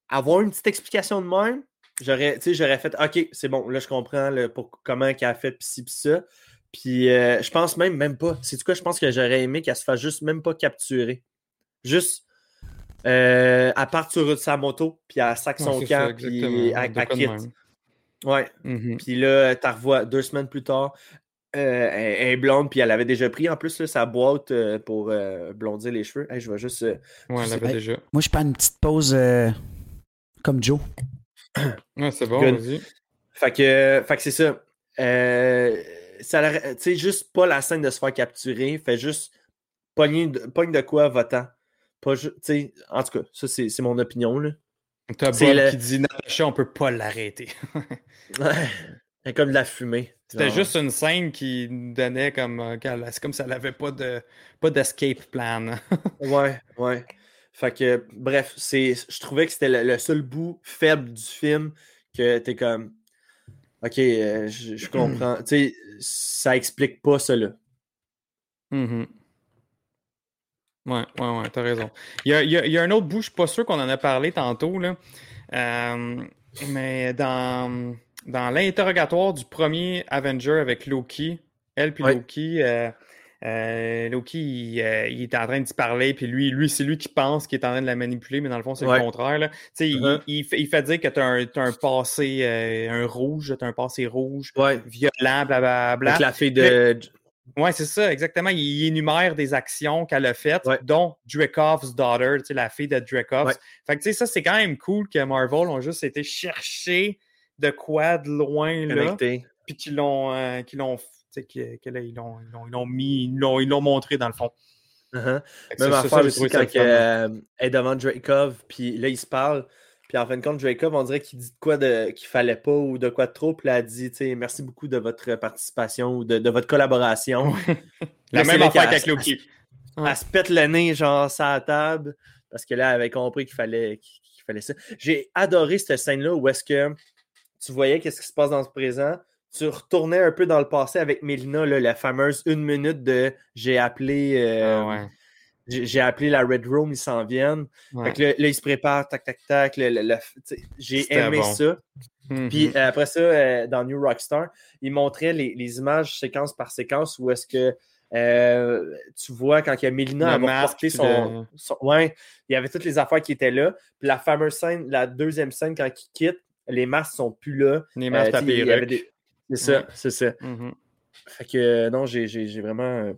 avoir une petite explication de même, j'aurais, fait, OK, c'est bon, là, je comprends le, pour, comment qu'elle a fait pis ci pis ça. Puis euh, je pense même, même pas. C'est quoi, je pense que j'aurais aimé qu'elle se fasse juste même pas capturer. Juste, euh, elle part sur sa moto, puis elle sac Ouais, son camp, puis elle, elle quitte. Ouais. Mhm. Puis là, tu revois deux semaines plus tard. euh, elle, est blonde, puis elle avait déjà pris en plus là, sa boîte euh, pour euh, blondir les cheveux. Hey, je vais juste. euh, Ouais, elle sais l'avait pas. déjà. Moi, je prends une petite pause euh, comme Joe. (coughs) Ouais, c'est bon, vas-y. Fait que, fait que c'est ça. Ça tu sais, juste pas la scène de se faire capturer, fait juste pogne de, pogne de quoi votant. Pas en tout cas, ça, c'est c'est mon opinion. Là. T'as Bob le- qui dit Natasha, on peut pas l'arrêter. (laughs) C'est comme de la fumée. C'était juste une scène qui nous donnait comme. euh, C'est comme si elle avait pas de pas d'escape plan. (laughs) Ouais, ouais. Fait que, bref, c'est, je trouvais que c'était le, le seul bout faible du film que t'es comme. Ok, euh, je, je comprends. tu sais, ça explique pas cela. Mhm. Ouais, ouais, ouais, t'as raison. Il y a, il y a- il y a un autre bout, je suis pas sûr qu'on en a parlé tantôt, là. Euh, mais dans, dans l'interrogatoire du premier Avenger avec Loki, elle puis Ouais. Loki, euh, euh, Loki, il, euh, il est en train de se parler, puis lui, lui c'est lui qui pense qu'il est en train de la manipuler, mais dans le fond, c'est Ouais. le contraire. Là. Il- Uh-huh. il, fait, il fait dire que tu as un, t'as un passé, euh, un rouge, tu un passé rouge, Ouais. violent, blablabla. Avec la fille de. Ouais, c'est ça, exactement. Il, il énumère des actions qu'elle a faites, Ouais. dont Dreckov's daughter, la fille de Dreykov. Ouais. Fait que, tu sais, ça, c'est quand même cool que Marvel ont juste été chercher de quoi de loin, là, puis qu'ils l'ont, euh, qu'ils ils l'ont, ils l'ont- ils mis, ils l'ont, ils montré, dans le fond. Fait que Même ça, ça, affaire aussi ça quand le fun, hein. euh, elle est devant Dracov, puis là, il se parle. Puis en fin de compte, Dracov, on dirait qu'il dit de quoi de, qu'il fallait pas ou de quoi de trop. Puis là, elle dit, merci beaucoup de votre participation ou de, de votre collaboration. La Là, même affaire qu'avec Loki. Elle se pète le nez, genre, sur la table, parce que là, elle avait compris qu'il fallait, qu'il fallait ça. J'ai adoré cette scène-là où est-ce que tu voyais qu'est-ce qui se passe dans ce présent. Tu retournais un peu dans le passé avec Mélina, là, la fameuse une minute de j'ai appelé. euh, Ah ouais. j'ai appelé la Red Room, ils s'en viennent. Ouais. Fait que là, là, ils se préparent, tac, tac, tac. J'ai aimé bon. ça. Puis euh, après ça, euh, dans New Rockstar, ils montraient les, les images séquence par séquence où est-ce que euh, tu vois quand il y a Mélina porter puis son, le- son- Ouais, il y avait toutes les affaires qui étaient là. Puis la fameuse scène, la deuxième scène, quand il quitte, les masques sont plus là. Les masques Euh, à avait perruque. des- C'est ça, Ouais. c'est ça. Mhm. Fait que euh, non, j'ai j'ai- j'ai vraiment. euh,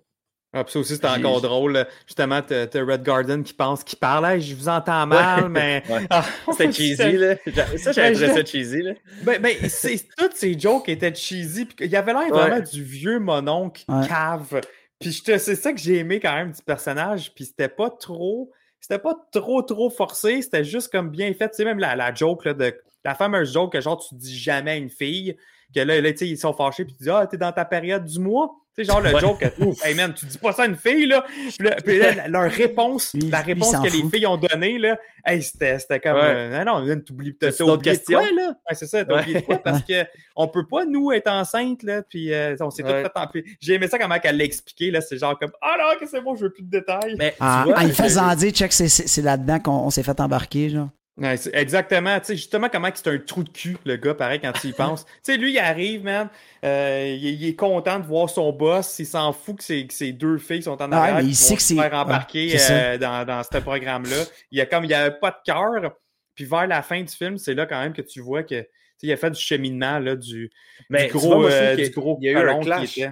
Ah, puis ça aussi, c'était J'ai- encore drôle. là. Justement, t'as t'as Red Garden qui pense qu'il parle. Hey, je vous entends mal, (laughs) mais. Ouais. Ah, (laughs) C'était (laughs) cheesy, là. Ça, j'avais Ben, trouvé je- ça cheesy, là. Ben, ben c'est- toutes ces jokes étaient cheesy. Puis il y avait l'air Ouais. vraiment du vieux mononcle Ouais. cave. Puis je te- c'est ça que j'ai aimé quand même du personnage. Puis c'était pas trop. C'était pas trop, trop forcé. C'était juste comme bien fait. Tu sais, même la, la joke, là, de, la fameuse joke que genre tu dis jamais à une fille. Que là, là tu sais, ils sont fâchés. Puis tu dis, ah, t'es dans ta période du mois. Tu sais, genre le Ouais. joke, que, ouf, hey man, tu dis pas ça à une fille, là. Puis, là, puis là, leur réponse, Lui- la réponse que les filles ont donnée, là, hey, c'était c'était comme, Ouais. euh, non, non, t'oublies, t'as d'autres de quoi, questions? là? Ouais, c'est ça, t'as Ouais. oublié de quoi? (laughs) Parce que on peut pas, nous, être enceinte, là, puis euh, on s'est Ouais. tout fait en J'ai aimé ça comment elle l'a expliqué, là, c'est genre comme, ah non, que c'est bon, je veux plus de détails. Mais tu En, vois, en y j'ai- faisant dire, check, c'est- là-dedans qu'on on s'est fait embarquer, genre. Ouais, exactement, tu sais, justement, comment c'est un trou de cul, le gars, pareil, quand tu y (laughs) penses. tu sais, lui, il arrive, man, euh, il, il est content de voir son boss, il s'en fout que ses, que ses deux filles sont en Ouais, arrière, mais il sait que se faire embarquer euh, dans, dans ce programme-là. Il y a comme, il avait pas de cœur, puis vers la fin du film, c'est là quand même que tu vois que, il a fait du cheminement, là, du, mais du tu gros, vois, euh, du gros y a eu un qui clash. était.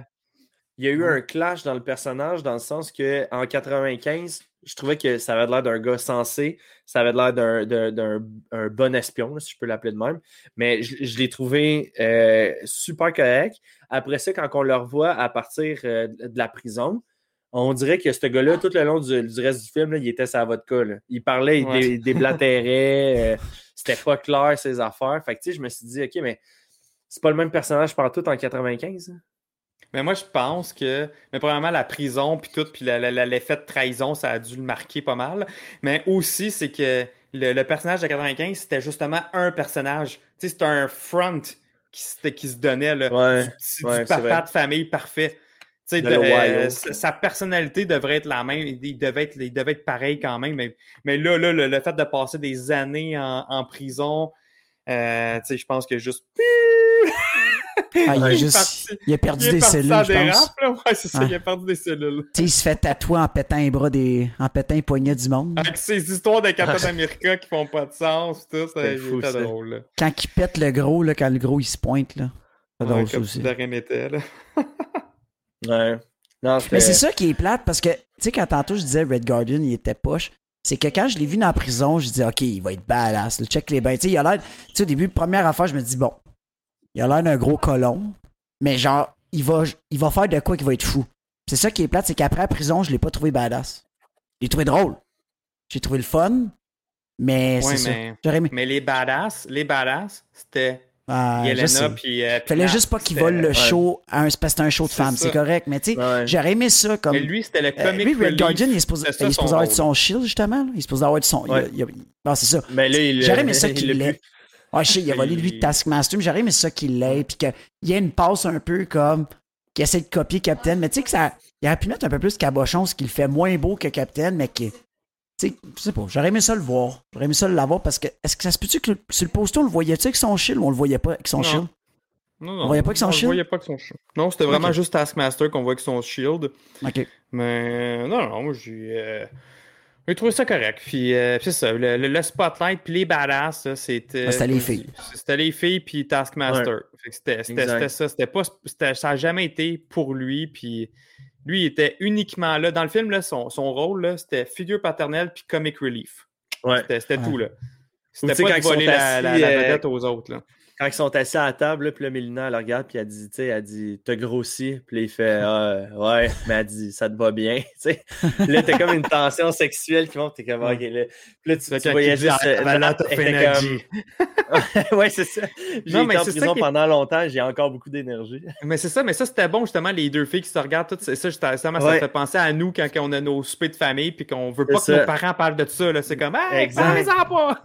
Il y a eu un clash dans le personnage dans le sens que en 95, je trouvais que ça avait l'air d'un gars sensé, ça avait l'air d'un, d'un- d'un- un bon espion, si je peux l'appeler de même. Mais je, je l'ai trouvé euh, super correct. Après ça, quand on le revoit à partir euh, de la prison, on dirait que ce gars-là, tout le long du, du reste du film, là, il était sa vodka. là. Il parlait, il Ouais. dé- déblatérait, euh, c'était pas clair ses affaires. Fait que je me suis dit, OK, mais c'est pas le même personnage partout en 95. hein? Mais moi, je pense que, mais premièrement, la prison, puis tout, puis l'effet de trahison, ça a dû le marquer pas mal. Mais aussi, c'est que le, le personnage de 95, c'était justement un personnage. Tu sais, c'était un front qui, se- qui se donnait, là, Ouais, du, ouais, du papa de famille parfait. Tu sais, De euh, sa personnalité devrait être la même, il devait être, il devait être pareil quand même. Mais, mais là, là le, le fait de passer des années en, en prison, euh, tu sais, je pense que juste. Ah, il, a est juste, parti- il a perdu il des cellules, en je pense. Ouais, c'est ça, Ouais. il a perdu des cellules. Tu sais, il se fait tatouer en pétant les bras des. en pétant les poignets du monde. Avec ces histoires de Captain America qui font pas de sens, tout, ça, C'est fou, ça. drôle. Là. Quand il pète le gros, là, quand le gros il se pointe, là. C'est Ouais, drôle, ça comme aussi. de rien n'était, là. (laughs) Ouais. Non, Mais c'est ça qui est plate parce que, tu sais, quand tantôt je disais Red Guardian, il était poche, c'est que quand je l'ai vu dans la prison, je dis, OK, il va être badass, là, check les bains. Tu sais, il a l'air. Tu sais, au début, première affaire, je me dis, bon, il a l'air d'un gros colon, mais genre, il va, il va faire de quoi qui va être fou. C'est ça qui est plate, c'est qu'après la prison, je l'ai pas trouvé badass. Je l'ai trouvé drôle. J'ai trouvé le fun, mais Ouais, c'est mais, J'aurais aimé. mais les badass, les badass, c'était Ah. Yelena puis. euh, Fallait juste pas qu'il vole le ouais. show à un, parce que c'était un show de femmes, c'est correct. Mais tu sais, Ouais. j'aurais aimé ça comme. Mais lui, c'était le Euh, comic lui, Red. Guardian, il est supposé, C'était ça, il est son supposé avoir rôle. son shield, justement. là. Il est supposé avoir son. il a- Ouais. il Ah, c'est ça. Mais là, il J'aurais aimé ça (laughs) il qu'il l'a l'ait. Ouais, je sais, il a volé lui de Taskmaster, mais j'aurais aimé ça qu'il l'ait, puis qu'il y ait une passe un peu comme. qui essaie de copier Captain, mais tu sais que ça. Il aurait pu mettre un peu plus cabochon, ce qui le fait moins beau que Captain, mais qui. Tu sais, je sais pas, j'aurais aimé ça le voir. J'aurais aimé ça l'avoir parce que. Est-ce que ça se peut-tu que le- sur le poster, on le voyait-tu avec son shield ou on le voyait pas avec son Non. shield? Non, non, On voyait pas que son on shield? voyait pas que son shield. Non, c'était vraiment juste Taskmaster qu'on voit avec son shield. Ok. Mais non, non, moi j'ai euh, j'ai trouvé ça correct. Puis euh, puis c'est ça, le, le- spotlight puis les badass, ça, c'était. Ah, c'était les filles. C'était les filles puis Taskmaster. C'était c'était- Exact. c'était ça. C'était pas, c'était- ça n'a jamais été pour lui. Puis lui, il était uniquement là. Dans le film, là, son, son rôle, là, c'était figure paternelle puis comic relief. Ouais. C'était Ouais. tout. là. C'était pas de voler la, la- euh, vedette aux autres. Là. Quand ils sont assis à la table, puis là, Mélina, elle regarde, puis elle dit, tu sais, elle dit, t'as grossi, puis il fait, (laughs) ah, ouais, mais elle dit, ça te va bien, (laughs) tu sais. Là, t'as comme une tension sexuelle qui monte, t'es comme, ok, là. Puis là, tu, tu voyais juste. Comme- (laughs) ouais, c'est ça. J'ai Non, mais en c'est ça prison qui pendant longtemps, j'ai encore beaucoup d'énergie. Mais c'est ça, mais ça c'était bon justement, les deux filles qui se regardent, tout ça, ça, justement, ça me Ouais. fait penser à nous quand on a nos soupers de famille puis qu'on veut pas que nos parents parlent de ça. là. C'est comme, hey, parlez-en pas!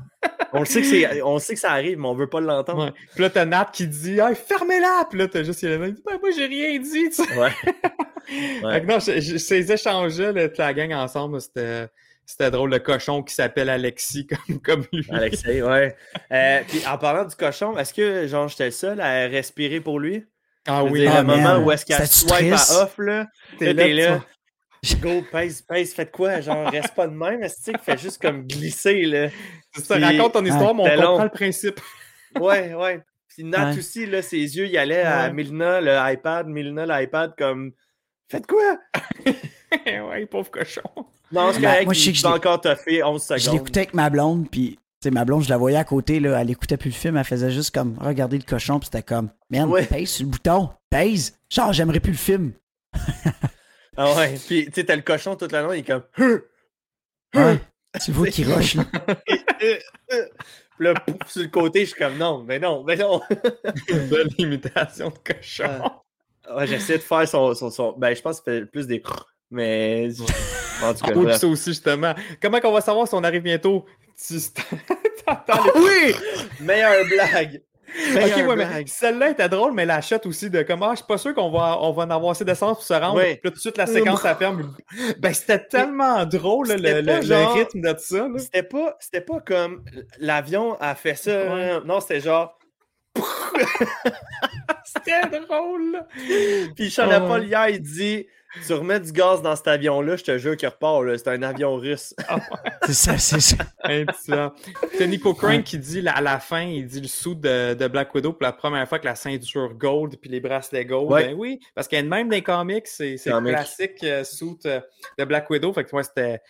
On le sait que c'est, on sait que ça arrive, mais on veut pas l'entendre. Ouais. Puis là, t'as Nat qui dit, hey, fermez-la! Puis là, t'as juste Yelena qui dit, ben, moi, j'ai rien dit, tu sais. Ouais. (laughs) Fait Ouais. que non, je- je- ces échanges-là, là, la gang ensemble, c'était. C'était drôle, le cochon qui s'appelle Alexis (laughs) comme, comme lui. Alexei, ouais. Euh, puis en parlant du cochon, est-ce que genre j'étais le seul à respirer pour lui? Ah oui, dire, Ah, le moment où est-ce qu'elle swipe à off, là, T'es là, t'es là, là. (laughs) Go, pèse, pèse, faites quoi? Genre, reste pas de même, est-ce que fait juste comme glisser, là? c'est ça, raconte ton histoire, mais on comprend le principe. (laughs) Ouais, ouais. Puis Nat Ouais. aussi, là, ses yeux, il allait à. Milna, le iPad, Milna, l'iPad, comme, faites quoi? (laughs) ouais, pauvre cochon. Non, c'est Ben, correct, moi, je sais que je l'ai- encore toffer 11 Je secondes. l'écoutais avec ma blonde, puis tu sais, ma blonde, je la voyais à côté, là, elle écoutait plus le film, elle faisait juste comme regarder le cochon, puis c'était comme, man, Ouais. pèse sur le bouton, pèse. Genre, j'aimerais plus le film. Ah ouais, puis tu sais, t'as le cochon tout le long, il est comme, Ouais. tu vois qu'il (laughs) rush, là. Puis là, pouf, sur le côté, je suis comme, non, mais non, mais non. (laughs) Une belle imitation de cochon. Ouais, j'essaie de faire son, son, son- Ben, je pense que c'était plus des. Mais. En tout cas, Ah ça aussi, justement. Comment qu'on va savoir si on arrive bientôt? Tu (laughs) t'entends les... Oui! Meilleure blague! Ok, ouais, mais celle-là était drôle, mais la shot aussi de comment je suis pas sûr qu'on va, on va en avoir assez d'essence pour se rendre. Ouais. Puis là, tout de suite, la séquence, ça ferme. Ben, c'était tellement drôle, le, le- le rythme de ça. C'était pas, c'était pas comme l'avion a fait ça. Ouais. Non, c'était genre. (laughs) C'était drôle, là. Puis Charles-Paul Ouais. hier, il dit Tu remets du gaz dans cet avion-là, je te jure qu'il repart. C'est un avion russe. (laughs) C'est ça, c'est ça. C'est Nico Crane qui dit là, à la fin, il dit le sou de, de Black Widow pour la première fois que la ceinture gold puis les bracelets gold. Ouais. Ben oui, parce qu'il y a même des comics, c'est le classique euh, suit euh, de Black Widow. Fait que moi, c'était.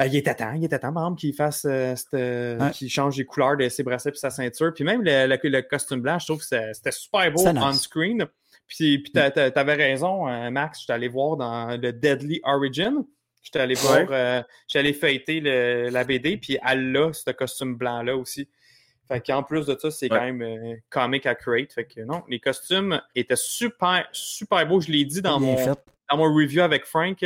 euh, il était temps, il était temps, par exemple, qu'il fasse euh, cette, euh, Ouais. qu'il change les couleurs de ses bracelets et sa ceinture. Puis même le, le- le costume blanc, je trouve que c'était super beau on-screen. Puis, puis t'a- t'a- t'avais raison, euh, Max, j'étais allé voir dans le Deadly Origin. J'étais allé voir, Ouais. euh, j'étais allé feuilleter le- la BD, puis elle a ce costume blanc-là aussi. Fait qu'en plus de ça, c'est Ouais. quand même euh, comic accurate. Fait que non, les costumes étaient super, super beaux. Je l'ai dit dans Bien mon, fait. Dans mon review avec Frank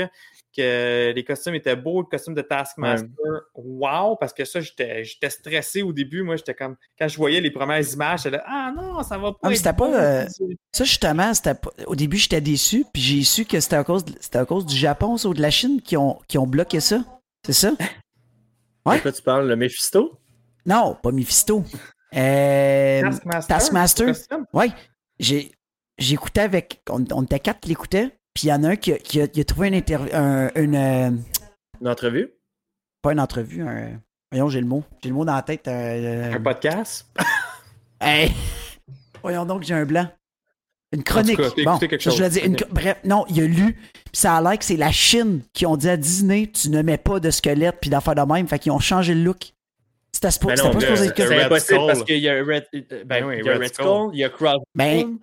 que les costumes étaient beaux, le costume de Taskmaster, wow, parce que ça, j'étais j'étais stressé au début. Moi, j'étais comme, quand je voyais les premières images, j'étais là, ah non, ça va pas. Ah, mais être c'était pas, euh, Ça, justement, c'était pas- au début, j'étais déçu, puis j'ai su que c'était à cause, de- c'était à cause du Japon ou de la Chine qui ont, qui ont bloqué ça. C'est ça? (laughs) Ouais. De quoi tu parles Le Mephisto? Non, pas Mephisto. Euh, Taskmaster? Taskmaster. j'ai j'écoutais avec. On, on était quatre qui l'écoutaient, puis il y en a un qui, a- qui a, qui a trouvé une interview. Un, une, euh, Une entrevue? Pas une entrevue, un. Voyons, j'ai le mot. J'ai le mot dans la tête. euh, Un podcast? (laughs) Hey! Voyons donc, j'ai un blanc. Une chronique. Cas, bon, quelque je chose. une bref, non, il a lu, puis ça a l'air que c'est la Chine qui ont dit à Disney, tu ne mets pas de squelette puis d'affaires de même, fait qu'ils ont changé le look. C'était Ben pas le- supposé c'est que. Red impossible parce qu'il y a Red, euh, ben, Ben oui, il y a Red Red Skull. Skull, il y a Crossbone. Ben,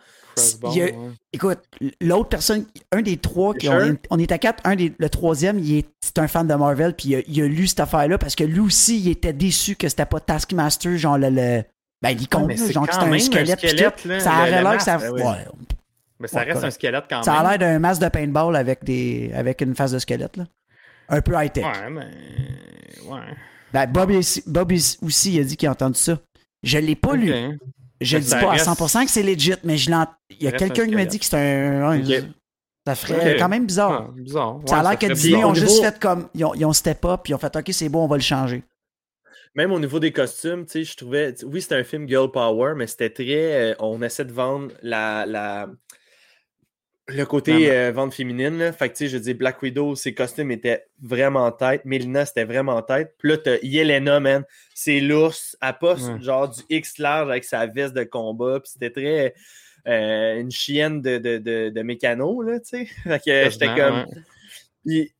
A- ouais. Écoute, l'autre personne, un des trois, qui on, est, on est à quatre, un des, le troisième, il est, c'est un fan de Marvel, puis il a, il a lu cette affaire-là parce que lui aussi, il était déçu que c'était pas Taskmaster, genre le. le ben, l'icône, Ouais, là, c'est genre c'était un même un squelette. squelette, là, ça aurait l'air que ça. ben ouais, Mais ça Ouais, reste un squelette quand ça a même. l'air d'un masque de paintball avec, des, avec une face de squelette, là. Un peu high-tech. Ouais, mais. Ouais. Ben, Bob, aussi- Bob aussi, il a dit qu'il a entendu ça. Je l'ai pas lu. Je Mais dis pas reste- à 100% que c'est legit, mais je il y a quelqu'un un qui m'a dit que c'est un. Ça ferait quand même bizarre. Ah, bizarre. Ça a l'air que Disney bizarre. ont juste niveau- fait comme. Ils ont, ils ont step up, puis ils ont fait OK, c'est bon, on va le changer. Même au niveau des costumes, tu sais, je trouvais. Oui, c'était un film Girl Power, mais c'était très. euh, on essaie de vendre la. la le côté euh, vente féminine, là. Fait que, tu sais, je dis Black Widow, ses costumes étaient vraiment en tête. Melina, c'était vraiment en tête. Puis là, t'as Yelena, man. C'est l'ours, à Ouais. genre du X large avec sa veste de combat. Puis c'était très. euh, une chienne de, de, de, de mécano, là, tu sais. (laughs) Fait que j'étais comme. ouais.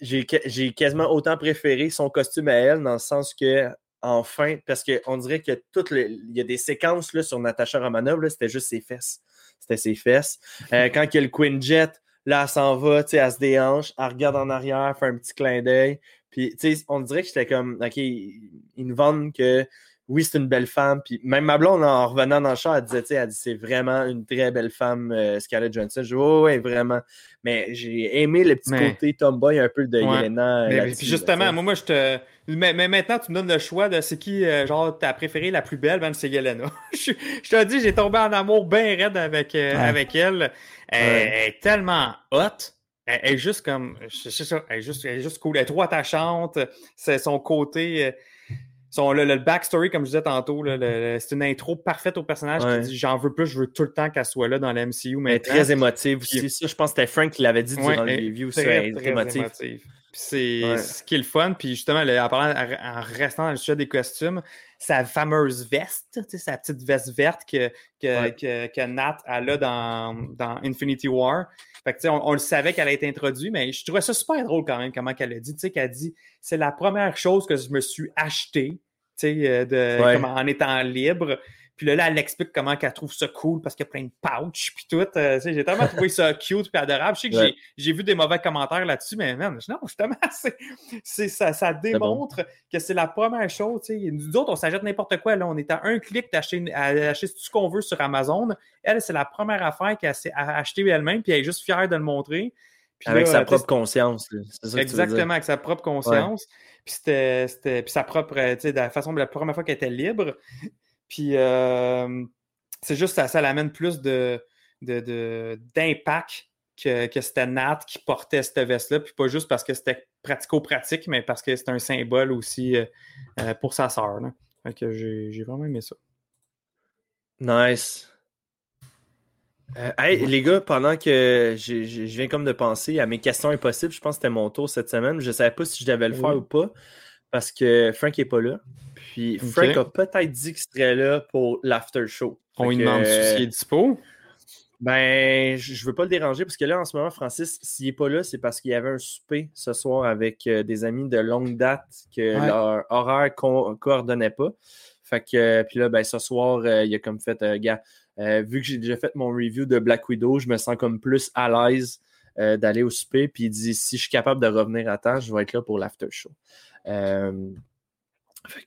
J'ai quasiment autant préféré son costume à elle, dans le sens que, enfin, parce qu'on dirait que toutes les- il y a des séquences là, sur Natasha Romanoff, là, c'était juste ses fesses. C'était ses fesses. Euh, (laughs) quand il y a le Queen Jet, là, elle s'en va, tu sais, elle se déhanche, elle regarde en arrière, fait un petit clin d'œil. Puis, tu sais, on dirait que j'étais comme, OK, ils ils nous vendent que oui, c'est une belle femme. Puis même ma blonde, en revenant dans le char, elle disait, tu sais, elle dit, c'est vraiment une très belle femme, euh, Scarlett Johansson. Je dis, ouais, ouais, vraiment. Mais j'ai aimé le petit Mais- côté tomboy un peu de Ouais. Yelena. Mais, puis justement, moi, moi, je te. Mais, mais maintenant, tu me donnes le choix de c'est qui, euh, genre, ta préférée la plus belle, ben, c'est Yelena. (laughs) je, je te dis, j'ai tombé en amour bien raide avec, euh, Ouais. avec elle. Elle, Ouais. elle est tellement hot. Elle, elle est juste comme. Je sais ça, elle est juste, elle est juste cool. Elle est trop attachante. C'est son côté. Son, le, le backstory, comme je disais tantôt, le- le- c'est une intro parfaite au personnage Ouais. qui dit J'en veux plus, je veux tout le temps qu'elle soit là dans la MCU. Elle est maintenant. très émotive aussi. Ça, je pense que c'était Frank qui l'avait dit Ouais, durant le elle est review. Très, très très émotive. émotive. Puis c'est Ouais. ce qui est le fun. Puis justement, le- en, parlant, en restant dans le sujet des costumes, sa fameuse veste, sa petite veste verte que, que, Ouais. que, que Nat a dans, dans Infinity War. Fait que, tu sais, on, on le savait qu'elle a été introduite, mais je trouvais ça super drôle quand même, comment qu'elle a dit. Tu sais, qu'elle dit c'est la première chose que je me suis achetée, tu sais, euh, de, Ouais. comme en étant libre. Puis là, là, elle explique comment qu'elle trouve ça cool parce qu'il y a plein de pouches puis tout. Euh, j'ai tellement trouvé ça cute puis adorable. Je sais que Ouais. j'ai- j'ai vu des mauvais commentaires là-dessus, mais man, non, (laughs) justement, c'est, c'est- ça, ça démontre que c'est la première chose. tu sais. Nous autres, on s'achète n'importe quoi. Là. On est à un clic d'acheter tout ce qu'on veut sur Amazon. Elle, c'est la première affaire qu'elle s'est achetée elle-même, puis elle est juste fière de le montrer. Puis Avec là, sa propre conscience. ça que. Exactement, avec sa propre conscience. Puis c'était, c'était- puis sa propre, euh, tu sais, la façon, de la première fois qu'elle était libre. Puis euh, c'est juste ça, ça l'amène plus de, de, de- d'impact que, que c'était Nat qui portait cette veste-là. Puis pas juste parce que c'était pratico-pratique, mais parce que c'est un symbole aussi euh, euh, pour sa sœur. que j'ai, j'ai vraiment aimé ça. Nice. Euh, hey, les gars, pendant que je viens comme de penser à mes questions impossibles, je pense que c'était mon tour cette semaine. Je ne savais pas si je devais le faire Oui. ou pas parce que Frank n'est pas là. Puis. Frank a peut-être dit qu'il serait là pour l'after show. On lui demande euh, s'il est dispo. Ben, je veux pas le déranger parce que là, en ce moment, Francis, s'il n'est pas là, c'est parce qu'il y avait un souper ce soir avec euh, des amis de longue date que Ouais. leur horaire ne coordonnait pas. Fait que, euh, puis là, ben, ce soir, euh, il a comme fait, gars, vu que j'ai déjà fait mon review de Black Widow, je me sens comme plus à l'aise d'aller au souper. Puis il dit, si je suis capable de revenir à temps, je vais être là pour l'after show. Euh,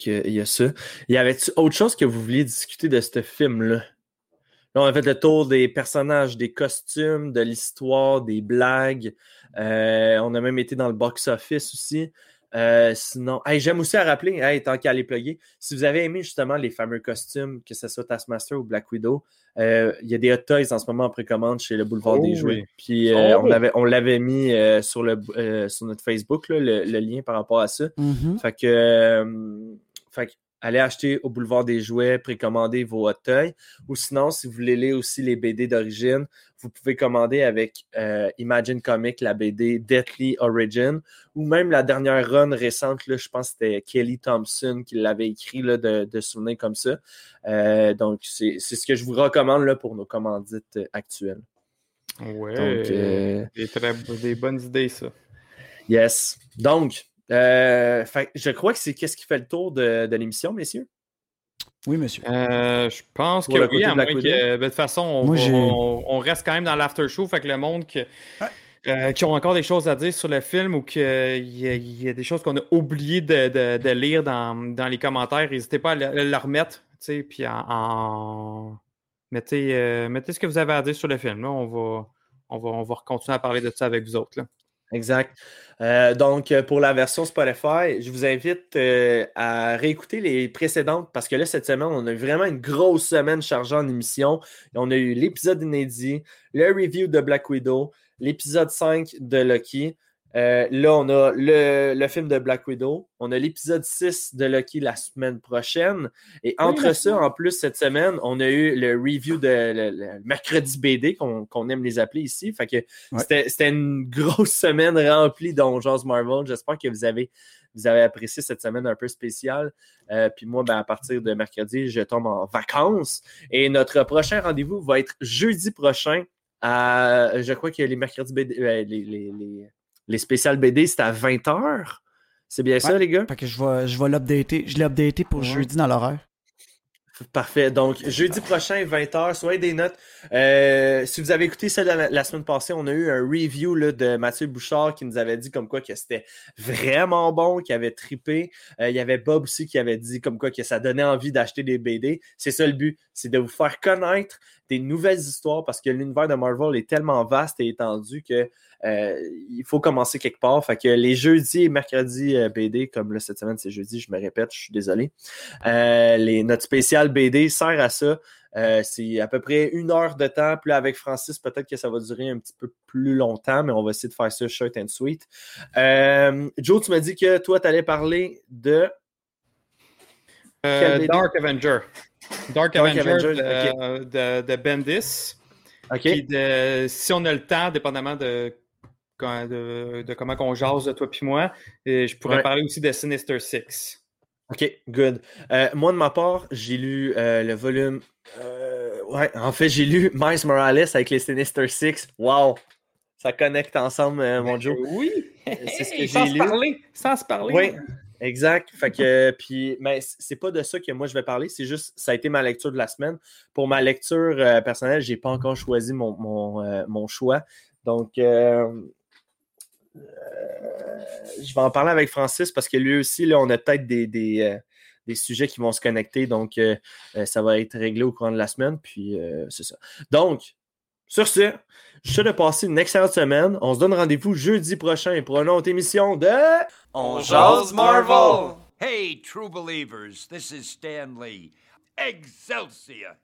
que, il y a ça. Y avait-tu autre chose que vous vouliez discuter de ce film-là? Là, on a fait le tour des personnages, des costumes, de l'histoire, des blagues. Euh, on a même été dans le box-office aussi. Euh, sinon, hey, j'aime aussi à rappeler, hey, tant qu'à les plugger, si vous avez aimé justement les fameux costumes, que ce soit Taskmaster ou Black Widow, euh, il y a des hot toys en ce moment en précommande chez le Boulevard Oh des oui. Jouets. Puis euh, Oh on l'avait on l'avait mis euh, sur, le, euh, sur notre Facebook, là, le, le lien par rapport à ça. Mhm. Fait que, euh, fait que allez acheter au Boulevard des Jouets, précommandez vos toys. Ou sinon, si vous voulez lire aussi les BD d'origine, vous pouvez commander avec euh, Imagine Comics la BD Deathly Origin. Ou même la dernière run récente, là, je pense que c'était Kelly Thompson qui l'avait écrit là, de, de souvenirs comme ça. Euh, donc, c'est c'est ce que je vous recommande là, pour nos commandites euh, actuelles. Ouais. Donc, euh, des, très, des bonnes idées, ça. Yes. Donc, Euh, fait, je crois que c'est qu'est-ce qui fait le tour de, de l'émission, messieurs? Oui, monsieur. Euh, je pense Pour que oui, à moins Black que, ben, de toute façon, on, Moi, va- j'ai- on- on reste quand même dans l'after show, fait que le monde que- euh, qui ont encore des choses à dire sur le film ou qu'il y, y a des choses qu'on a oublié de, de- de lire dans, dans les commentaires, n'hésitez pas à le, le remettre, tu sais, puis en, en- Mettez, euh, mettez ce que vous avez à dire sur le film. Là. On, va, on, va, on va continuer à parler de ça avec vous autres. Là. Exact. Euh, donc, euh, pour la version Spotify, je vous invite euh, à réécouter les précédentes parce que là, cette semaine, on a eu vraiment une grosse semaine chargée en émissions. On a eu l'épisode inédit, le review de Black Widow, l'épisode 5 de Loki. Euh, là, on a le, le film de Black Widow. On a l'épisode 6 de Loki la semaine prochaine. Et entre ça, en plus, cette semaine, on a eu le review de le, le mercredi BD, qu'on aime les appeler ici. Fait que Ouais. c'était c'était une grosse semaine remplie d'Ongeance Marvel. J'espère que vous avez, vous avez apprécié cette semaine un peu spéciale. Euh, puis moi, ben, à partir de mercredi, je tombe en vacances. Et notre prochain rendez-vous va être jeudi prochain. À, je crois que les mercredis BD, euh, les, les, les, les spéciales BD, c'est à 20h. C'est bien ça, les gars? Fait que je vais, je vais l'updater. Je l'ai updaté pour Ouais. jeudi dans l'horaire. Parfait. Donc, jeudi prochain, 20h, soyez des notes. Euh, si vous avez écouté la, la semaine passée, on a eu un review là, de Mathieu Bouchard qui nous avait dit comme quoi que c'était vraiment bon, qu'il avait trippé. Euh, il y avait Bob aussi qui avait dit comme quoi que ça donnait envie d'acheter des BD. C'est ça le but, c'est de vous faire connaître des nouvelles histoires parce que l'univers de Marvel est tellement vaste et étendu que euh, il faut commencer quelque part. Fait que les jeudis et mercredis euh, BD, comme là cette semaine c'est jeudi, je me répète, je suis désolé. Euh, les, notre spécial BD sert à ça. Euh, c'est à peu près une heure de temps. Puis avec Francis, peut-être que ça va durer un petit peu plus longtemps, mais on va essayer de faire ça short and sweet. Joe, tu m'as dit que toi, tu allais parler de. Euh? Dark Avenger. Dark, Dark Avenger, Avenger, de, de, de Bendis. OK. Puis de- si on a le temps, dépendamment de, de, comment qu'on jase, de toi puis moi, et je pourrais Ouais. parler aussi de Sinister Six. OK, good. Euh, moi, de ma part, j'ai lu euh, le volume. euh, ouais, en fait, j'ai lu Miles Morales avec les Sinister Six. Wow! Ça connecte ensemble, mon Joe. Oui! C'est ce que sans j'ai se lu. parler! Sans se parler! Oui, exact. Fait que, puis, mais c'est pas de ça que moi je vais parler, c'est juste, ça a été ma lecture de la semaine. Pour ma lecture euh, personnelle, j'ai pas encore choisi mon, mon, euh, choix. Donc, euh, euh, je vais en parler avec Francis parce que lui aussi, là, on a peut-être des, des, des sujets qui vont se connecter. Donc, ça va être réglé au courant de la semaine. Puis, c'est ça. Donc, sur ce, je te souhaite de passer une excellente semaine. On se donne rendez-vous jeudi prochain pour une autre émission de. On jase Marvel! Hey, true believers, this is Stan Lee. Excelsior!